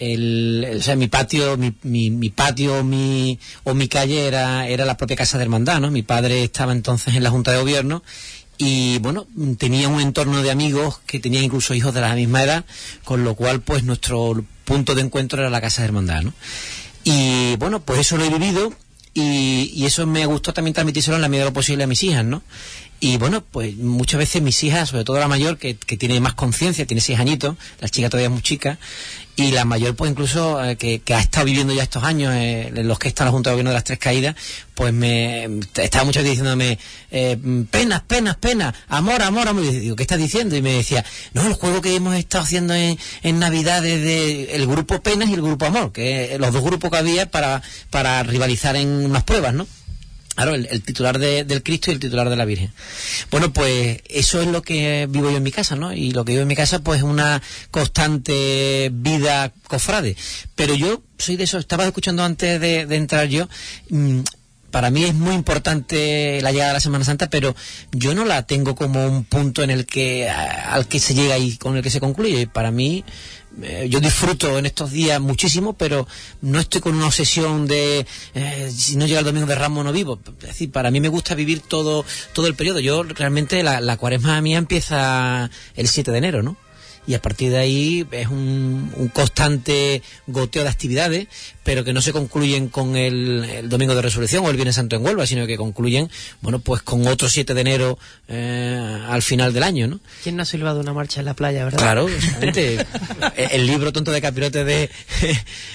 el, o sea, mi patio, mi, mi, mi patio mi, o mi calle era, era la propia casa de hermandad, ¿no? Mi padre estaba entonces en la Junta de Gobierno y bueno, tenía un entorno de amigos que tenían incluso hijos de la misma edad, con lo cual pues nuestro punto de encuentro era la casa de hermandad, ¿no? Y bueno, pues eso lo he vivido y, y eso me gustó también transmitírselo en la medida de lo posible a mis hijas, ¿no? Y bueno, pues muchas veces mis hijas, sobre todo la mayor, que, que tiene más conciencia, tiene seis añitos, la chica todavía es muy chica, y la mayor, pues incluso, eh, que, ha estado viviendo ya estos años, eh, en los que está la Junta de Gobierno de las Tres Caídas, pues me estaba muchas veces diciéndome, eh, penas, penas, penas, amor, amor, amor. Y digo, ¿qué estás diciendo? Y me decía, no, el juego que hemos estado haciendo en, en Navidad desde el grupo Penas y el grupo Amor, que los dos grupos que había para, para rivalizar en unas pruebas, ¿no? Claro, el, titular de- del Cristo y el titular de la Virgen. Bueno, pues eso es lo que vivo yo en mi casa, ¿no? Y lo que vivo en mi casa, pues es una constante vida cofrade. Pero yo soy de eso, estaba escuchando antes de, entrar yo. mm, para mí es muy importante la llegada de la Semana Santa, pero yo no la tengo como un punto en el que al que se llega y con el que se concluye. Para mí eh, yo disfruto en estos días muchísimo, pero no estoy con una obsesión de eh, si no llega el domingo de Ramos no vivo. Es decir, para mí me gusta vivir todo todo el periodo. Yo realmente la, la cuaresma mía empieza el 7 de enero, ¿no? Y a partir de ahí es un, un constante goteo de actividades, pero que no se concluyen con el, el Domingo de Resurrección o el Viernes Santo en Huelva, sino que concluyen, bueno, pues con otro 7 de enero eh, al final del año, ¿no? ¿Quién no ha silbado una marcha en la playa, verdad? Claro, exactamente. el, libro Tonto de Capirote de,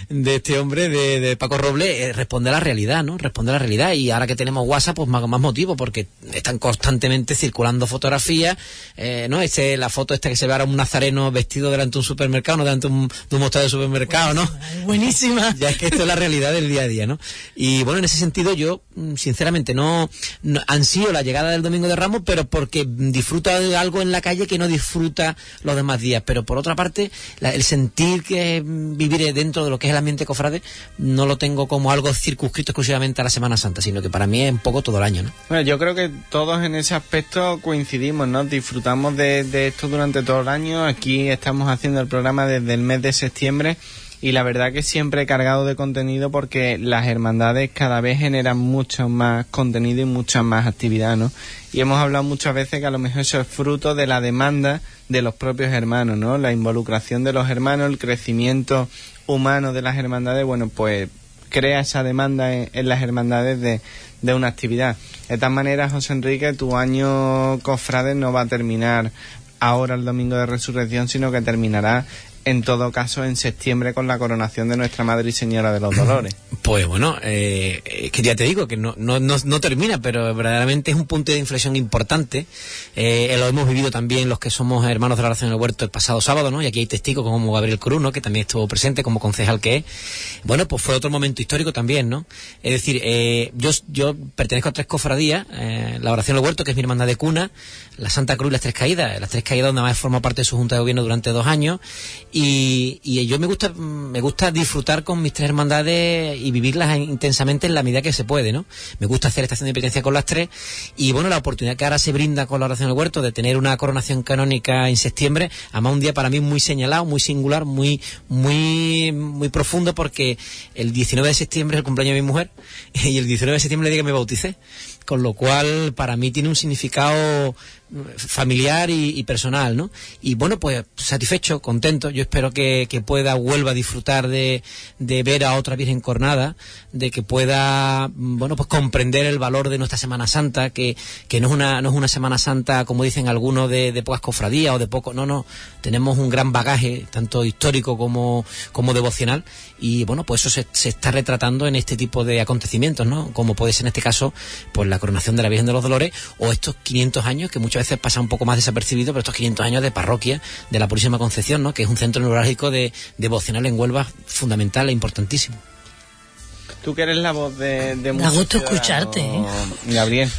de este hombre, de, de Paco Roble, eh, responde a la realidad, ¿no? Responde a la realidad. Y ahora que tenemos WhatsApp, pues más, más motivo, porque están constantemente circulando fotografías, eh, ¿no? Este, la foto esta que se ve ahora un nazareno vestido delante de un supermercado, no delante de un, de un mostrador de supermercado, ¿no? Buenísima. Ya es que esto es la realidad del día a día, ¿no? Y bueno, en ese sentido yo, mm, sinceramente, no, no ansío la llegada del Domingo de Ramos, pero porque disfruta de algo en la calle que no disfruta los demás días. Pero por otra parte, la- el sentir que mm, vivir dentro de lo que es el ambiente cofrade, no lo tengo como algo circunscrito exclusivamente a la Semana Santa, sino que para mí es un poco todo el año, ¿no? Bueno, yo creo que todos en ese aspecto coincidimos, ¿no? Disfrutamos de, de esto durante todo el año. Aquí estamos haciendo el programa desde el mes de septiembre y la verdad que siempre cargado de contenido porque las hermandades cada vez generan mucho más contenido y mucha más actividad, ¿no? Y hemos hablado muchas veces que a lo mejor eso es fruto de la demanda de los propios hermanos, ¿no? La involucración de los hermanos, el crecimiento humano de las hermandades, bueno, pues crea esa demanda en, las hermandades de, de una actividad. De tal manera, José Enrique, tu año cofrade no va a terminar ahora el domingo de resurrección, sino que terminará en todo caso en septiembre con la coronación de nuestra Madre y Señora de los Dolores. Pues bueno, eh, es que ya te digo que no, no, no, no termina, pero verdaderamente es un punto de inflexión importante. Eh, lo hemos vivido también los que somos hermanos de la oración del huerto el pasado sábado, ¿no? Y aquí hay testigos como Gabriel Cruz, ¿no? Que también estuvo presente como concejal que es. Bueno, pues fue otro momento histórico también, ¿no? Es decir, eh, yo, yo pertenezco a tres cofradías, eh, la oración del huerto, que es mi hermandad de cuna, la Santa Cruz y las Tres Caídas. Las Tres Caídas donde más forma parte de su junta de gobierno durante dos años. Y, y yo me gusta, me gusta disfrutar con mis tres hermandades y vivirlas intensamente en la medida que se puede, ¿no? Me gusta hacer estación de penitencia con las tres. Y bueno, la oportunidad que ahora se brinda con la oración del huerto de tener una coronación canónica en septiembre, además un día para mí muy señalado, muy singular, muy, muy, muy profundo porque el 19 de septiembre es el cumpleaños de mi mujer y el 19 de septiembre le día que me bauticé con lo cual para mí tiene un significado familiar y, personal, ¿no? Y bueno, pues satisfecho, contento. Yo espero que, pueda, vuelva a disfrutar de, de ver a otra Virgen Cornada, de que pueda, mm, bueno, pues comprender el valor de nuestra Semana Santa, que, no es una, no es una Semana Santa, como dicen algunos, de, pocas cofradías o de poco, no, no, tenemos un gran bagaje, tanto histórico como, como devocional, y bueno, pues eso se, se está retratando en este tipo de acontecimientos, ¿no? Como puede ser en este caso, pues la coronación de la Virgen de los Dolores, o estos 500 años, que muchas veces pasan un poco más desapercibidos, pero estos 500 años de parroquia de la Purísima Concepción, ¿no? Que es un centro neurálgico de devocional en Huelva fundamental e importantísimo. Tú que eres la voz de, de Da gusto escucharte, ¿eh? Gabriel,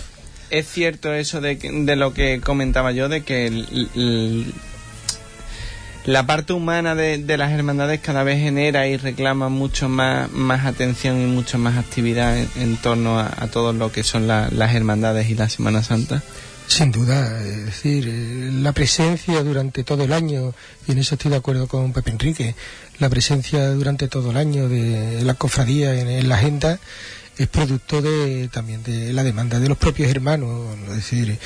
¿es cierto eso de, que- de lo que comentaba yo, de que el- el- la parte humana de, de las hermandades cada vez genera y reclama mucho más, más atención y mucho más actividad en, en torno a, a todo lo que son la- las hermandades y la Semana Santa. Sin duda, es decir, eh, la presencia durante todo el año, y en eso estoy de acuerdo con Pepe Enrique, la presencia durante todo el año de la cofradía en, la agenda es producto de también de la demanda de los propios hermanos, es decir,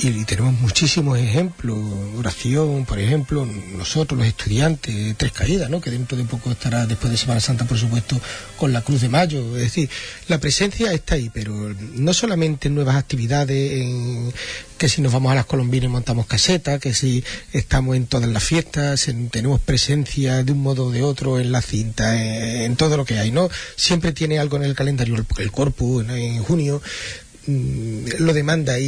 y, tenemos muchísimos ejemplos, oración, por ejemplo, nosotros los estudiantes, Tres Caídas, ¿no? que dentro de poco estará después de Semana Santa, por supuesto, con la Cruz de Mayo, es decir, la presencia está ahí, pero no solamente en nuevas actividades, en que si nos vamos a las colombinas y montamos casetas, que si estamos en todas las fiestas, en- tenemos presencia de un modo o de otro en la cinta, en, en todo lo que hay, ¿no? Siempre tiene algo en el calendario, el, el corpus, en, junio, lo demanda y,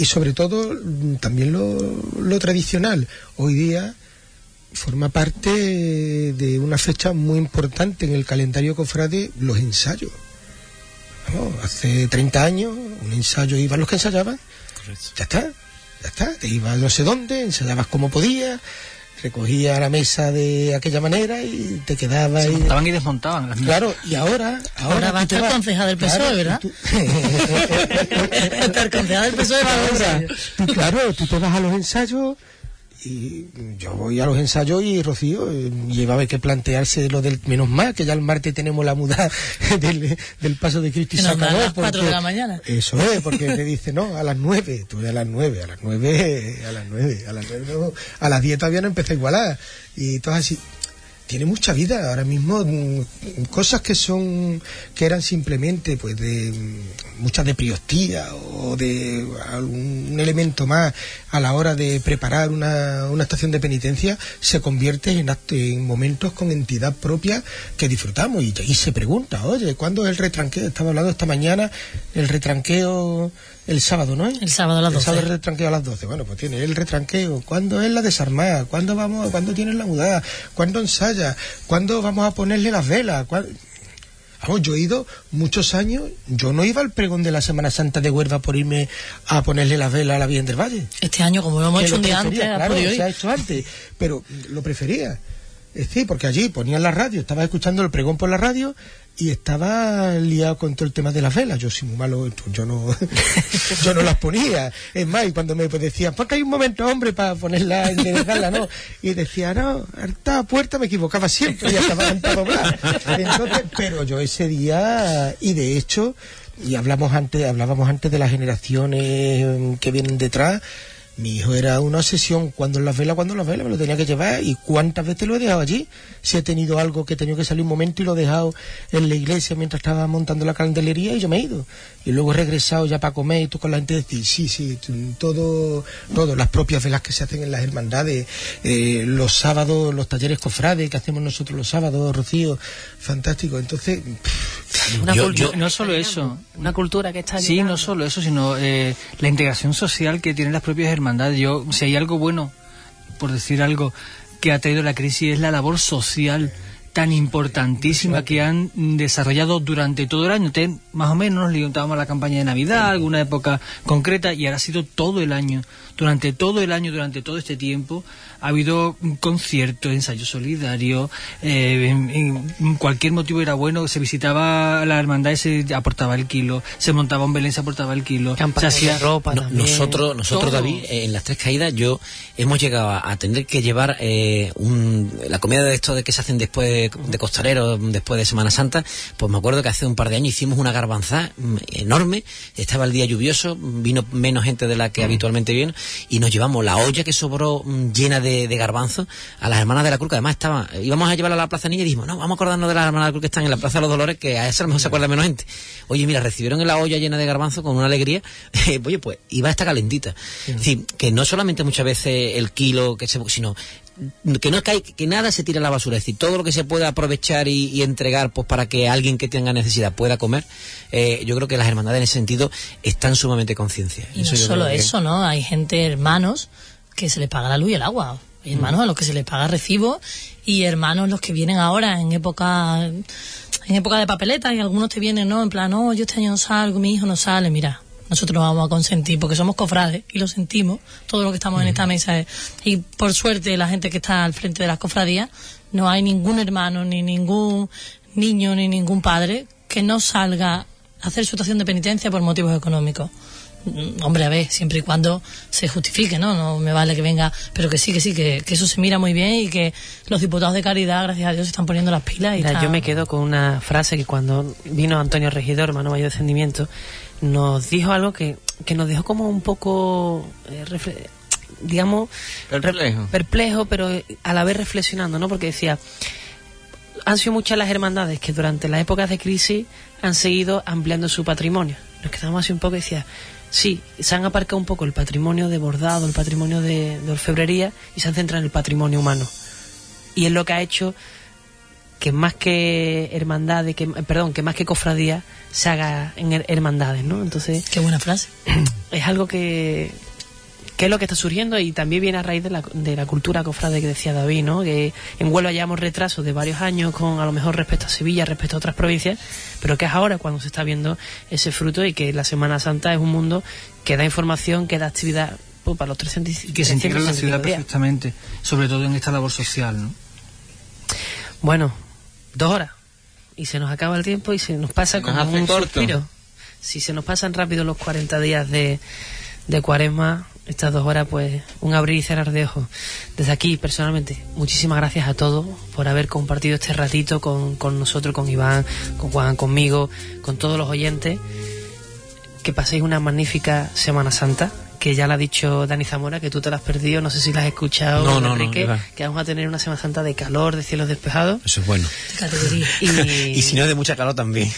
y sobre todo mm, también lo, lo tradicional. Hoy día forma parte de una fecha muy importante en el calendario cofrade, los ensayos. Hace 30 años un ensayo iban los que ensayaban, ya está, ya está, te ibas no sé dónde, ensayabas como podías, recogías la mesa de aquella manera y te quedabas Se ahí. montaban y desmontaban. las Claro, y ahora... Ahora va a estar vas- concejal del PSOE, Claro, ¿verdad? tú- Estar concejal del PSOE va a Ahora, claro, tú te vas a los ensayos y yo voy a los ensayos y Rocío eh, llevaba que plantearse lo del menos mal que ya el martes tenemos la muda del, del paso de Cristo y nos dan Sacador, las porque- de la mañana. Eso es, porque te dice, no, a las nueve, tú a las nueve, a las nueve, a las nueve, a las nueve, no, a las diez todavía no empieza a igualar. Y todo así. Tiene mucha vida ahora mismo, mm, cosas que son, que eran simplemente, pues, de mm, muchas de priostía o de algún elemento más a la hora de preparar una, una estación de penitencia, se convierte en, acto- en momentos con entidad propia que disfrutamos. Y, y se pregunta, oye, ¿cuándo es el retranqueo? Estaba hablando esta mañana, el retranqueo el sábado, ¿no? El sábado a las El sábado 12. el retranqueo a las 12. Bueno, pues tiene el retranqueo. ¿Cuándo es la desarmada? ¿Cuándo vamos, cuándo tienes la mudada? ¿Cuándo ensaya? ¿Cuándo vamos a ponerle las velas? ¿Cuál- Vamos, yo he ido muchos años, yo no iba al pregón de la Semana Santa de Huelva por irme a ponerle las velas a la Virgen del Valle. Este año, como lo hemos Que hecho un día antes, claro, se ha hecho antes, pero lo prefería. Decir, porque allí ponían la radio, estaba escuchando el pregón por la radio y estaba liado con todo el tema de las velas. Yo soy muy malo, yo no, yo no las ponía. Es más, y cuando me decían, porque hay un momento, hombre, para ponerla, enderezarla, ¿no? Y decía, no, esta puerta me equivocaba siempre y doblar. Entonces, pero yo ese día, y de hecho, y hablamos antes, hablábamos antes de las generaciones eh, que vienen detrás, mi hijo era una obsesión, cuando las velas, cuando las velas, me lo tenía que llevar y cuántas veces lo he dejado allí. Si he tenido algo que he tenido que salir un momento y lo he dejado en la iglesia mientras estaba montando la candelería y yo me he ido. Y luego he regresado ya para comer y tú con la gente decir, sí, sí, todo, todo, las propias velas que se hacen en las hermandades, eh, los sábados, los talleres cofrades que hacemos nosotros los sábados, Rocío, fantástico. Entonces, Una Yo- cultura, yo- no solo eso. Una cultura que está Sí, llegando. no solo eso, sino eh, la integración social que tienen las propias hermandades. Yo, si hay algo bueno, por decir algo, que ha traído la crisis es la labor social tan importantísima que han desarrollado durante todo el año. Te- más o menos nos limitábamos a la campaña de Navidad, alguna época concreta, y ahora ha sido todo el año. Durante todo el año, durante todo este tiempo, ha habido un concierto, ensayo solidario, eh, en- en cualquier motivo era bueno, se visitaba la hermandad y se aportaba el kilo, se montaba un Belén, se aportaba el kilo, se hacía No, nosotros, nosotros Todo. David, eh, en las tres caídas, yo hemos llegado a, tener que llevar eh, un, la comida de esto de que se hacen después de, de después de Semana Santa. Pues me acuerdo que hace un par de años hicimos una garbanzada mm, enorme. Estaba el día lluvioso, vino menos gente de la que habitualmente viene y nos llevamos la olla que sobró mm, llena de, de garbanzos a las hermanas de la Cruz, que además estaban, íbamos a llevarla a la Plaza Niña y dijimos, no, vamos a acordarnos de las hermanas de la Cruz que están en la Plaza de los Dolores, que a eso a lo mejor se acuerda menos gente. Oye, mira, recibieron la olla llena de garbanzos con una alegría. Oye, pues iba a estar calentita. Es decir, que no solamente muchas veces el kilo, que se, sino que no cae, que nada se tira a la basura, es decir, todo lo que se pueda aprovechar y, y entregar pues para que alguien que tenga necesidad pueda comer, eh, yo creo que las hermandades en ese sentido están sumamente conciencia. Y no yo solo que- eso, ¿no? Hay gente, hermanos, que se les paga la luz y el agua. Hay hermanos a los que se les paga recibo y hermanos los que vienen ahora en época en época de papeleta y algunos te vienen, ¿no? En plan, no, yo este año no salgo, mi hijo no sale, mira. Nosotros no vamos a consentir porque somos cofrades y lo sentimos, todo lo que estamos en esta mesa. es- y por suerte la gente que está al frente de las cofradías, no hay ningún hermano, ni ningún niño, ni ningún padre que no salga a hacer su estación de penitencia por motivos económicos. Mm, Hombre, a ver, siempre y cuando se justifique, ¿no? No me vale que venga, pero que sí, que sí, que, que eso se mira muy bien y que los diputados de caridad, gracias a Dios, se están poniendo las pilas. Y Mira, está- yo me quedo con una frase que cuando vino Antonio Regidor, hermano mayor de Descendimiento, nos dijo algo que, que nos dejó como un poco, eh, refle- digamos, Perplejo. perplejo, pero a la vez reflexionando, ¿no? Porque decía, han sido muchas las hermandades que durante las épocas de crisis han seguido ampliando su patrimonio. Nos quedamos así un poco y decía, sí, se han aparcado un poco el patrimonio de bordado, el patrimonio de, de orfebrería y se han centrado en el patrimonio humano. Y es lo que ha hecho que más que hermandades, que, perdón, que más que cofradía se haga en her- hermandades, ¿no? Entonces... Qué buena frase. Es algo que, que es lo que está surgiendo y también viene a raíz de la, de la cultura cofrade que decía David, ¿no? Que en Huelva llevamos retrasos de varios años con a lo mejor respecto a Sevilla, respecto a otras provincias, pero que es ahora cuando se está viendo ese fruto y que la Semana Santa es un mundo que da información, que da actividad pues, para los 300 Y que se integra en la ciudad 365 días. perfectamente, sobre todo en esta labor social, ¿no? Bueno, dos horas. Y se nos acaba el tiempo y se nos pasa como nos un corto. suspiro. Si se nos pasan rápido los 40 días de, de cuaresma, estas dos horas, pues un abrir y cerrar de ojos. Desde aquí, personalmente, muchísimas gracias a todos por haber compartido este ratito con, con nosotros, con Iván, con Juan, conmigo, con todos los oyentes. Que paséis una magnífica Semana Santa, que ya la ha dicho Dani Zamora, que tú te la has perdido, no sé si la has escuchado, No, no, no, Enrique, Iván. que vamos a tener una Semana Santa de calor, de cielos despejados. Eso es bueno. Y, Y si no es de mucha calor también.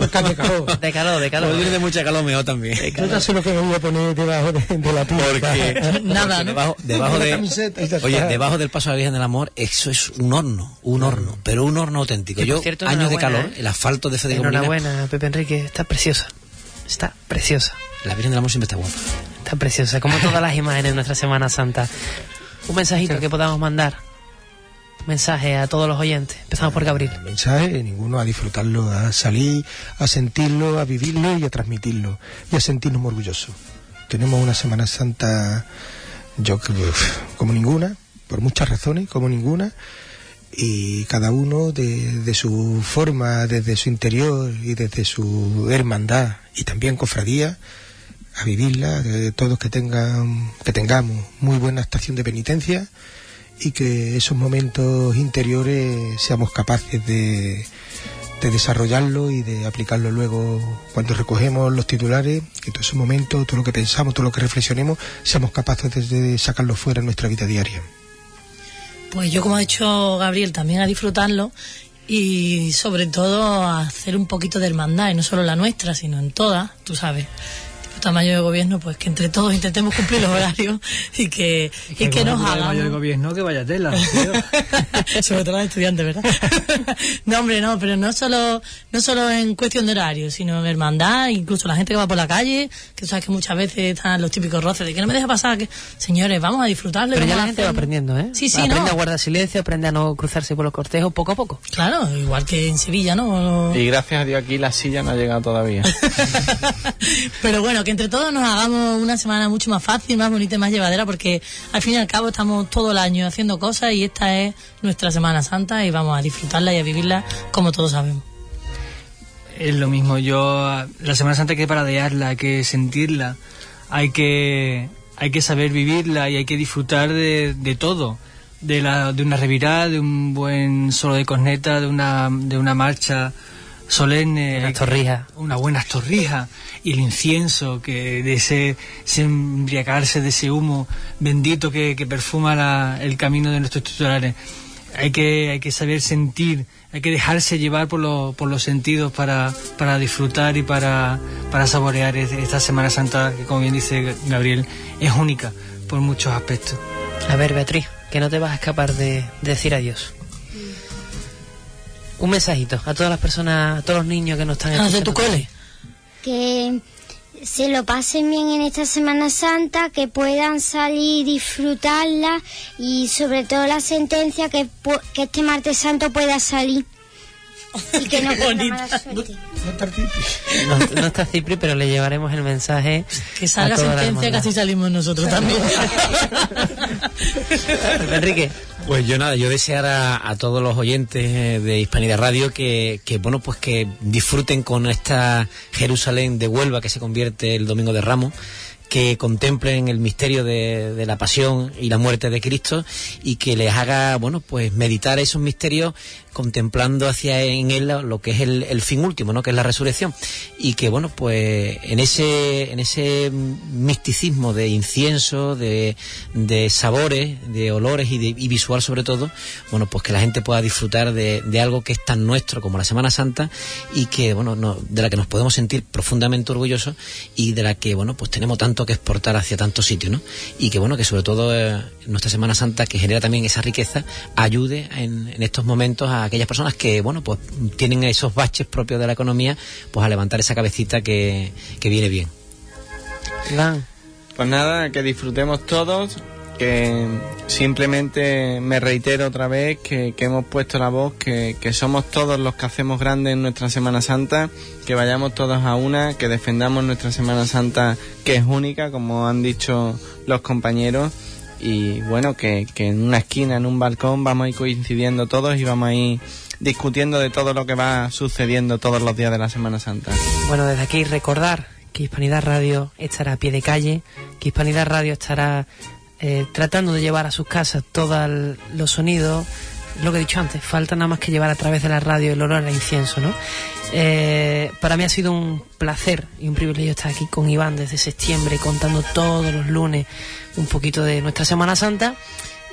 de calor, de calor. No de mucha calor, mejor también. Yo ya sé lo que me voy a poner debajo de, de la pipa. Porque, Nada, porque ¿no? debajo, de, oye, debajo del paso de la Virgen del Amor, eso es un horno, un horno, pero un horno auténtico. Yo, cierto, años de calor, ¿eh? el asfalto de Federico Enhorabuena, Pepe Enrique, está preciosa. Está preciosa. la Virgen del Amor siempre está guapa. Está preciosa, como todas las imágenes de nuestra Semana Santa. Un mensajito que podamos mandar. Un mensaje a todos los oyentes. Empezamos por Gabriel. mensaje, ninguno a disfrutarlo, a salir, a sentirlo, a vivirlo y a transmitirlo y a sentirnos orgullosos. Tenemos una Semana Santa, yo creo, como ninguna, por muchas razones, como ninguna, y cada uno de, de su forma, desde su interior y desde su hermandad y también cofradía, a vivirla, de todos que tengan, que tengamos muy buena estación de penitencia y que esos momentos interiores seamos capaces de, de desarrollarlo y de aplicarlo luego cuando recogemos los titulares, que todos esos momentos, todo lo que pensamos, todo lo que reflexionemos, seamos capaces de, de sacarlo fuera en nuestra vida diaria. Pues yo, como ha dicho Gabriel, también a disfrutarlo y sobre todo a hacer un poquito de hermandad, y no solo la nuestra, sino en todas, tú sabes. Tamaño de gobierno, pues que entre todos intentemos cumplir los horarios y que, y que nos Mayor hagamos. gobierno que vaya tela. sobre todo los estudiantes, ¿verdad? no, hombre, no, pero no solo, no solo en cuestión de horario, sino en hermandad, incluso la gente que va por la calle, que tú sabes que muchas veces están los típicos roces de que no me deja pasar, que señores, vamos a disfrutarlo. Pero ya la gente va aprendiendo, ¿eh? Sí, sí, Aprende no. a guardar silencio, aprende a no cruzarse por los cortejos poco a poco. Claro, igual que en Sevilla, ¿no? Y gracias a Dios aquí la silla no ha llegado todavía. Pero bueno, que entre todos nos hagamos una semana mucho más fácil, más bonita y más llevadera, porque al fin y al cabo estamos todo el año haciendo cosas y esta es nuestra Semana Santa y vamos a disfrutarla y a vivirla como todos sabemos. Es lo mismo, yo la Semana Santa hay que paradearla, hay que sentirla, hay que hay que saber vivirla y hay que disfrutar de, todo, de la de una revirada, de un buen solo de corneta, de una de una marcha solemne, Unas torrijas. una buena torrija y el incienso que de ese, ese embriagarse de ese humo bendito que, que perfuma la- el camino de nuestros titulares. Hay que, hay que saber sentir, hay que dejarse llevar por, lo- por los sentidos para, para disfrutar y para, para saborear es- esta Semana Santa que, como bien dice Gabriel, es única por muchos aspectos. A ver, Beatriz, que no te vas a escapar de, de decir adiós. Un mensajito a todas las personas, a todos los niños que nos están Ah, de tu escuchando. cole. que se lo pasen bien en esta Semana Santa, que puedan salir y disfrutarla y sobre todo la sentencia que, que este martes santo pueda salir. Y que nos Qué bonita. mala suerte. No, no está Cipri, pero le llevaremos el mensaje. Que salga a toda la sentencia, casi salimos nosotros también. Enrique. Pues yo nada, yo desear a, todos los oyentes eh, de Hispanidad Radio que, que, bueno, pues que disfruten con esta Jerusalén de Huelva que se convierte el Domingo de Ramos que contemplen el misterio de, de la pasión y la muerte de Cristo y que les haga, bueno, pues meditar esos misterios contemplando hacia en él lo que es el, el fin último, ¿no? Que es la resurrección y que, bueno, pues en ese en ese misticismo de incienso, de, de sabores, de olores y, de, visual sobre todo, bueno, pues que la gente pueda disfrutar de, de algo que es tan nuestro como la Semana Santa y que, bueno, no, de la que nos podemos sentir profundamente orgullosos y de la que, bueno, pues tenemos tanto que exportar hacia tantos sitios, ¿no? Y que, bueno, que sobre todo eh, nuestra Semana Santa, que genera también esa riqueza, ayude en, en estos momentos a aquellas personas que, bueno, pues tienen esos baches propios de la economía, pues a levantar esa cabecita que, que viene bien. Iván. Pues nada, que disfrutemos todos, que simplemente me reitero otra vez que, que hemos puesto la voz, que, que somos todos los que hacemos grande en nuestra Semana Santa, que vayamos todos a una, que defendamos nuestra Semana Santa, que es única, como han dicho los compañeros, y bueno, que, que en una esquina, en un balcón, vamos a ir coincidiendo todos y vamos a ir discutiendo de todo lo que va sucediendo todos los días de la Semana Santa. Bueno, desde aquí recordar que Hispanidad Radio estará a pie de calle, que Hispanidad Radio estará eh, tratando de llevar a sus casas todos los sonidos. Lo que he dicho antes, falta nada más que llevar a través de la radio el olor al incienso, ¿no? Eh, para mí ha sido un placer y un privilegio estar aquí con Iván desde septiembre contando todos los lunes un poquito de nuestra Semana Santa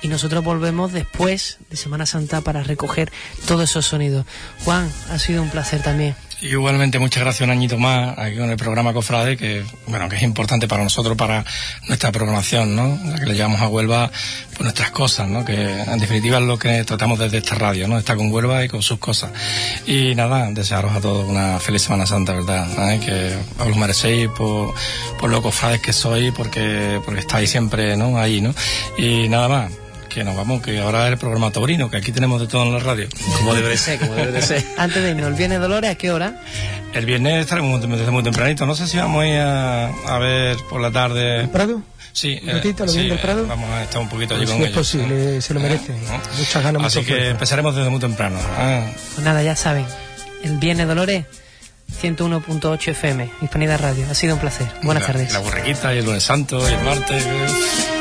y nosotros volvemos después de Semana Santa para recoger todos esos sonidos. Juan, ha sido un placer también. Igualmente, muchas gracias un añito más aquí con el programa Cofrade, que bueno que es importante para nosotros, para nuestra programación, ¿no? La que le llevamos a Huelva pues nuestras cosas, ¿no? Que en definitiva es lo que tratamos desde esta radio, ¿no? Está con Huelva y con sus cosas. Y nada, desearos a todos una feliz Semana Santa, ¿verdad? ¿Eh? Que os lo merecéis por, por lo cofrades que sois, porque, porque estáis siempre, ¿no? Ahí, ¿no? Y nada más que nos vamos, que ahora es el programa Taurino, que aquí tenemos de todo en la radio. Como debe de ser, como debe de ser. Antes de irnos, ¿el viernes Dolores a qué hora? El viernes estaremos desde muy tempranito. No sé si vamos a ir a, a ver por la tarde. ¿El Prado? Sí, ¿Un ratito a lo sí, del Prado? eh, vamos a estar un poquito allí Si con es ellos. posible, se lo merecen. Muchas ganas, Así que fuerza. empezaremos desde muy temprano. Ah. Pues nada, ya saben, el viernes Dolores, 101.8 FM, Hispanidad Radio. Ha sido un placer. Buenas La- tardes. La borreguita y el lunes santo y el martes. eh.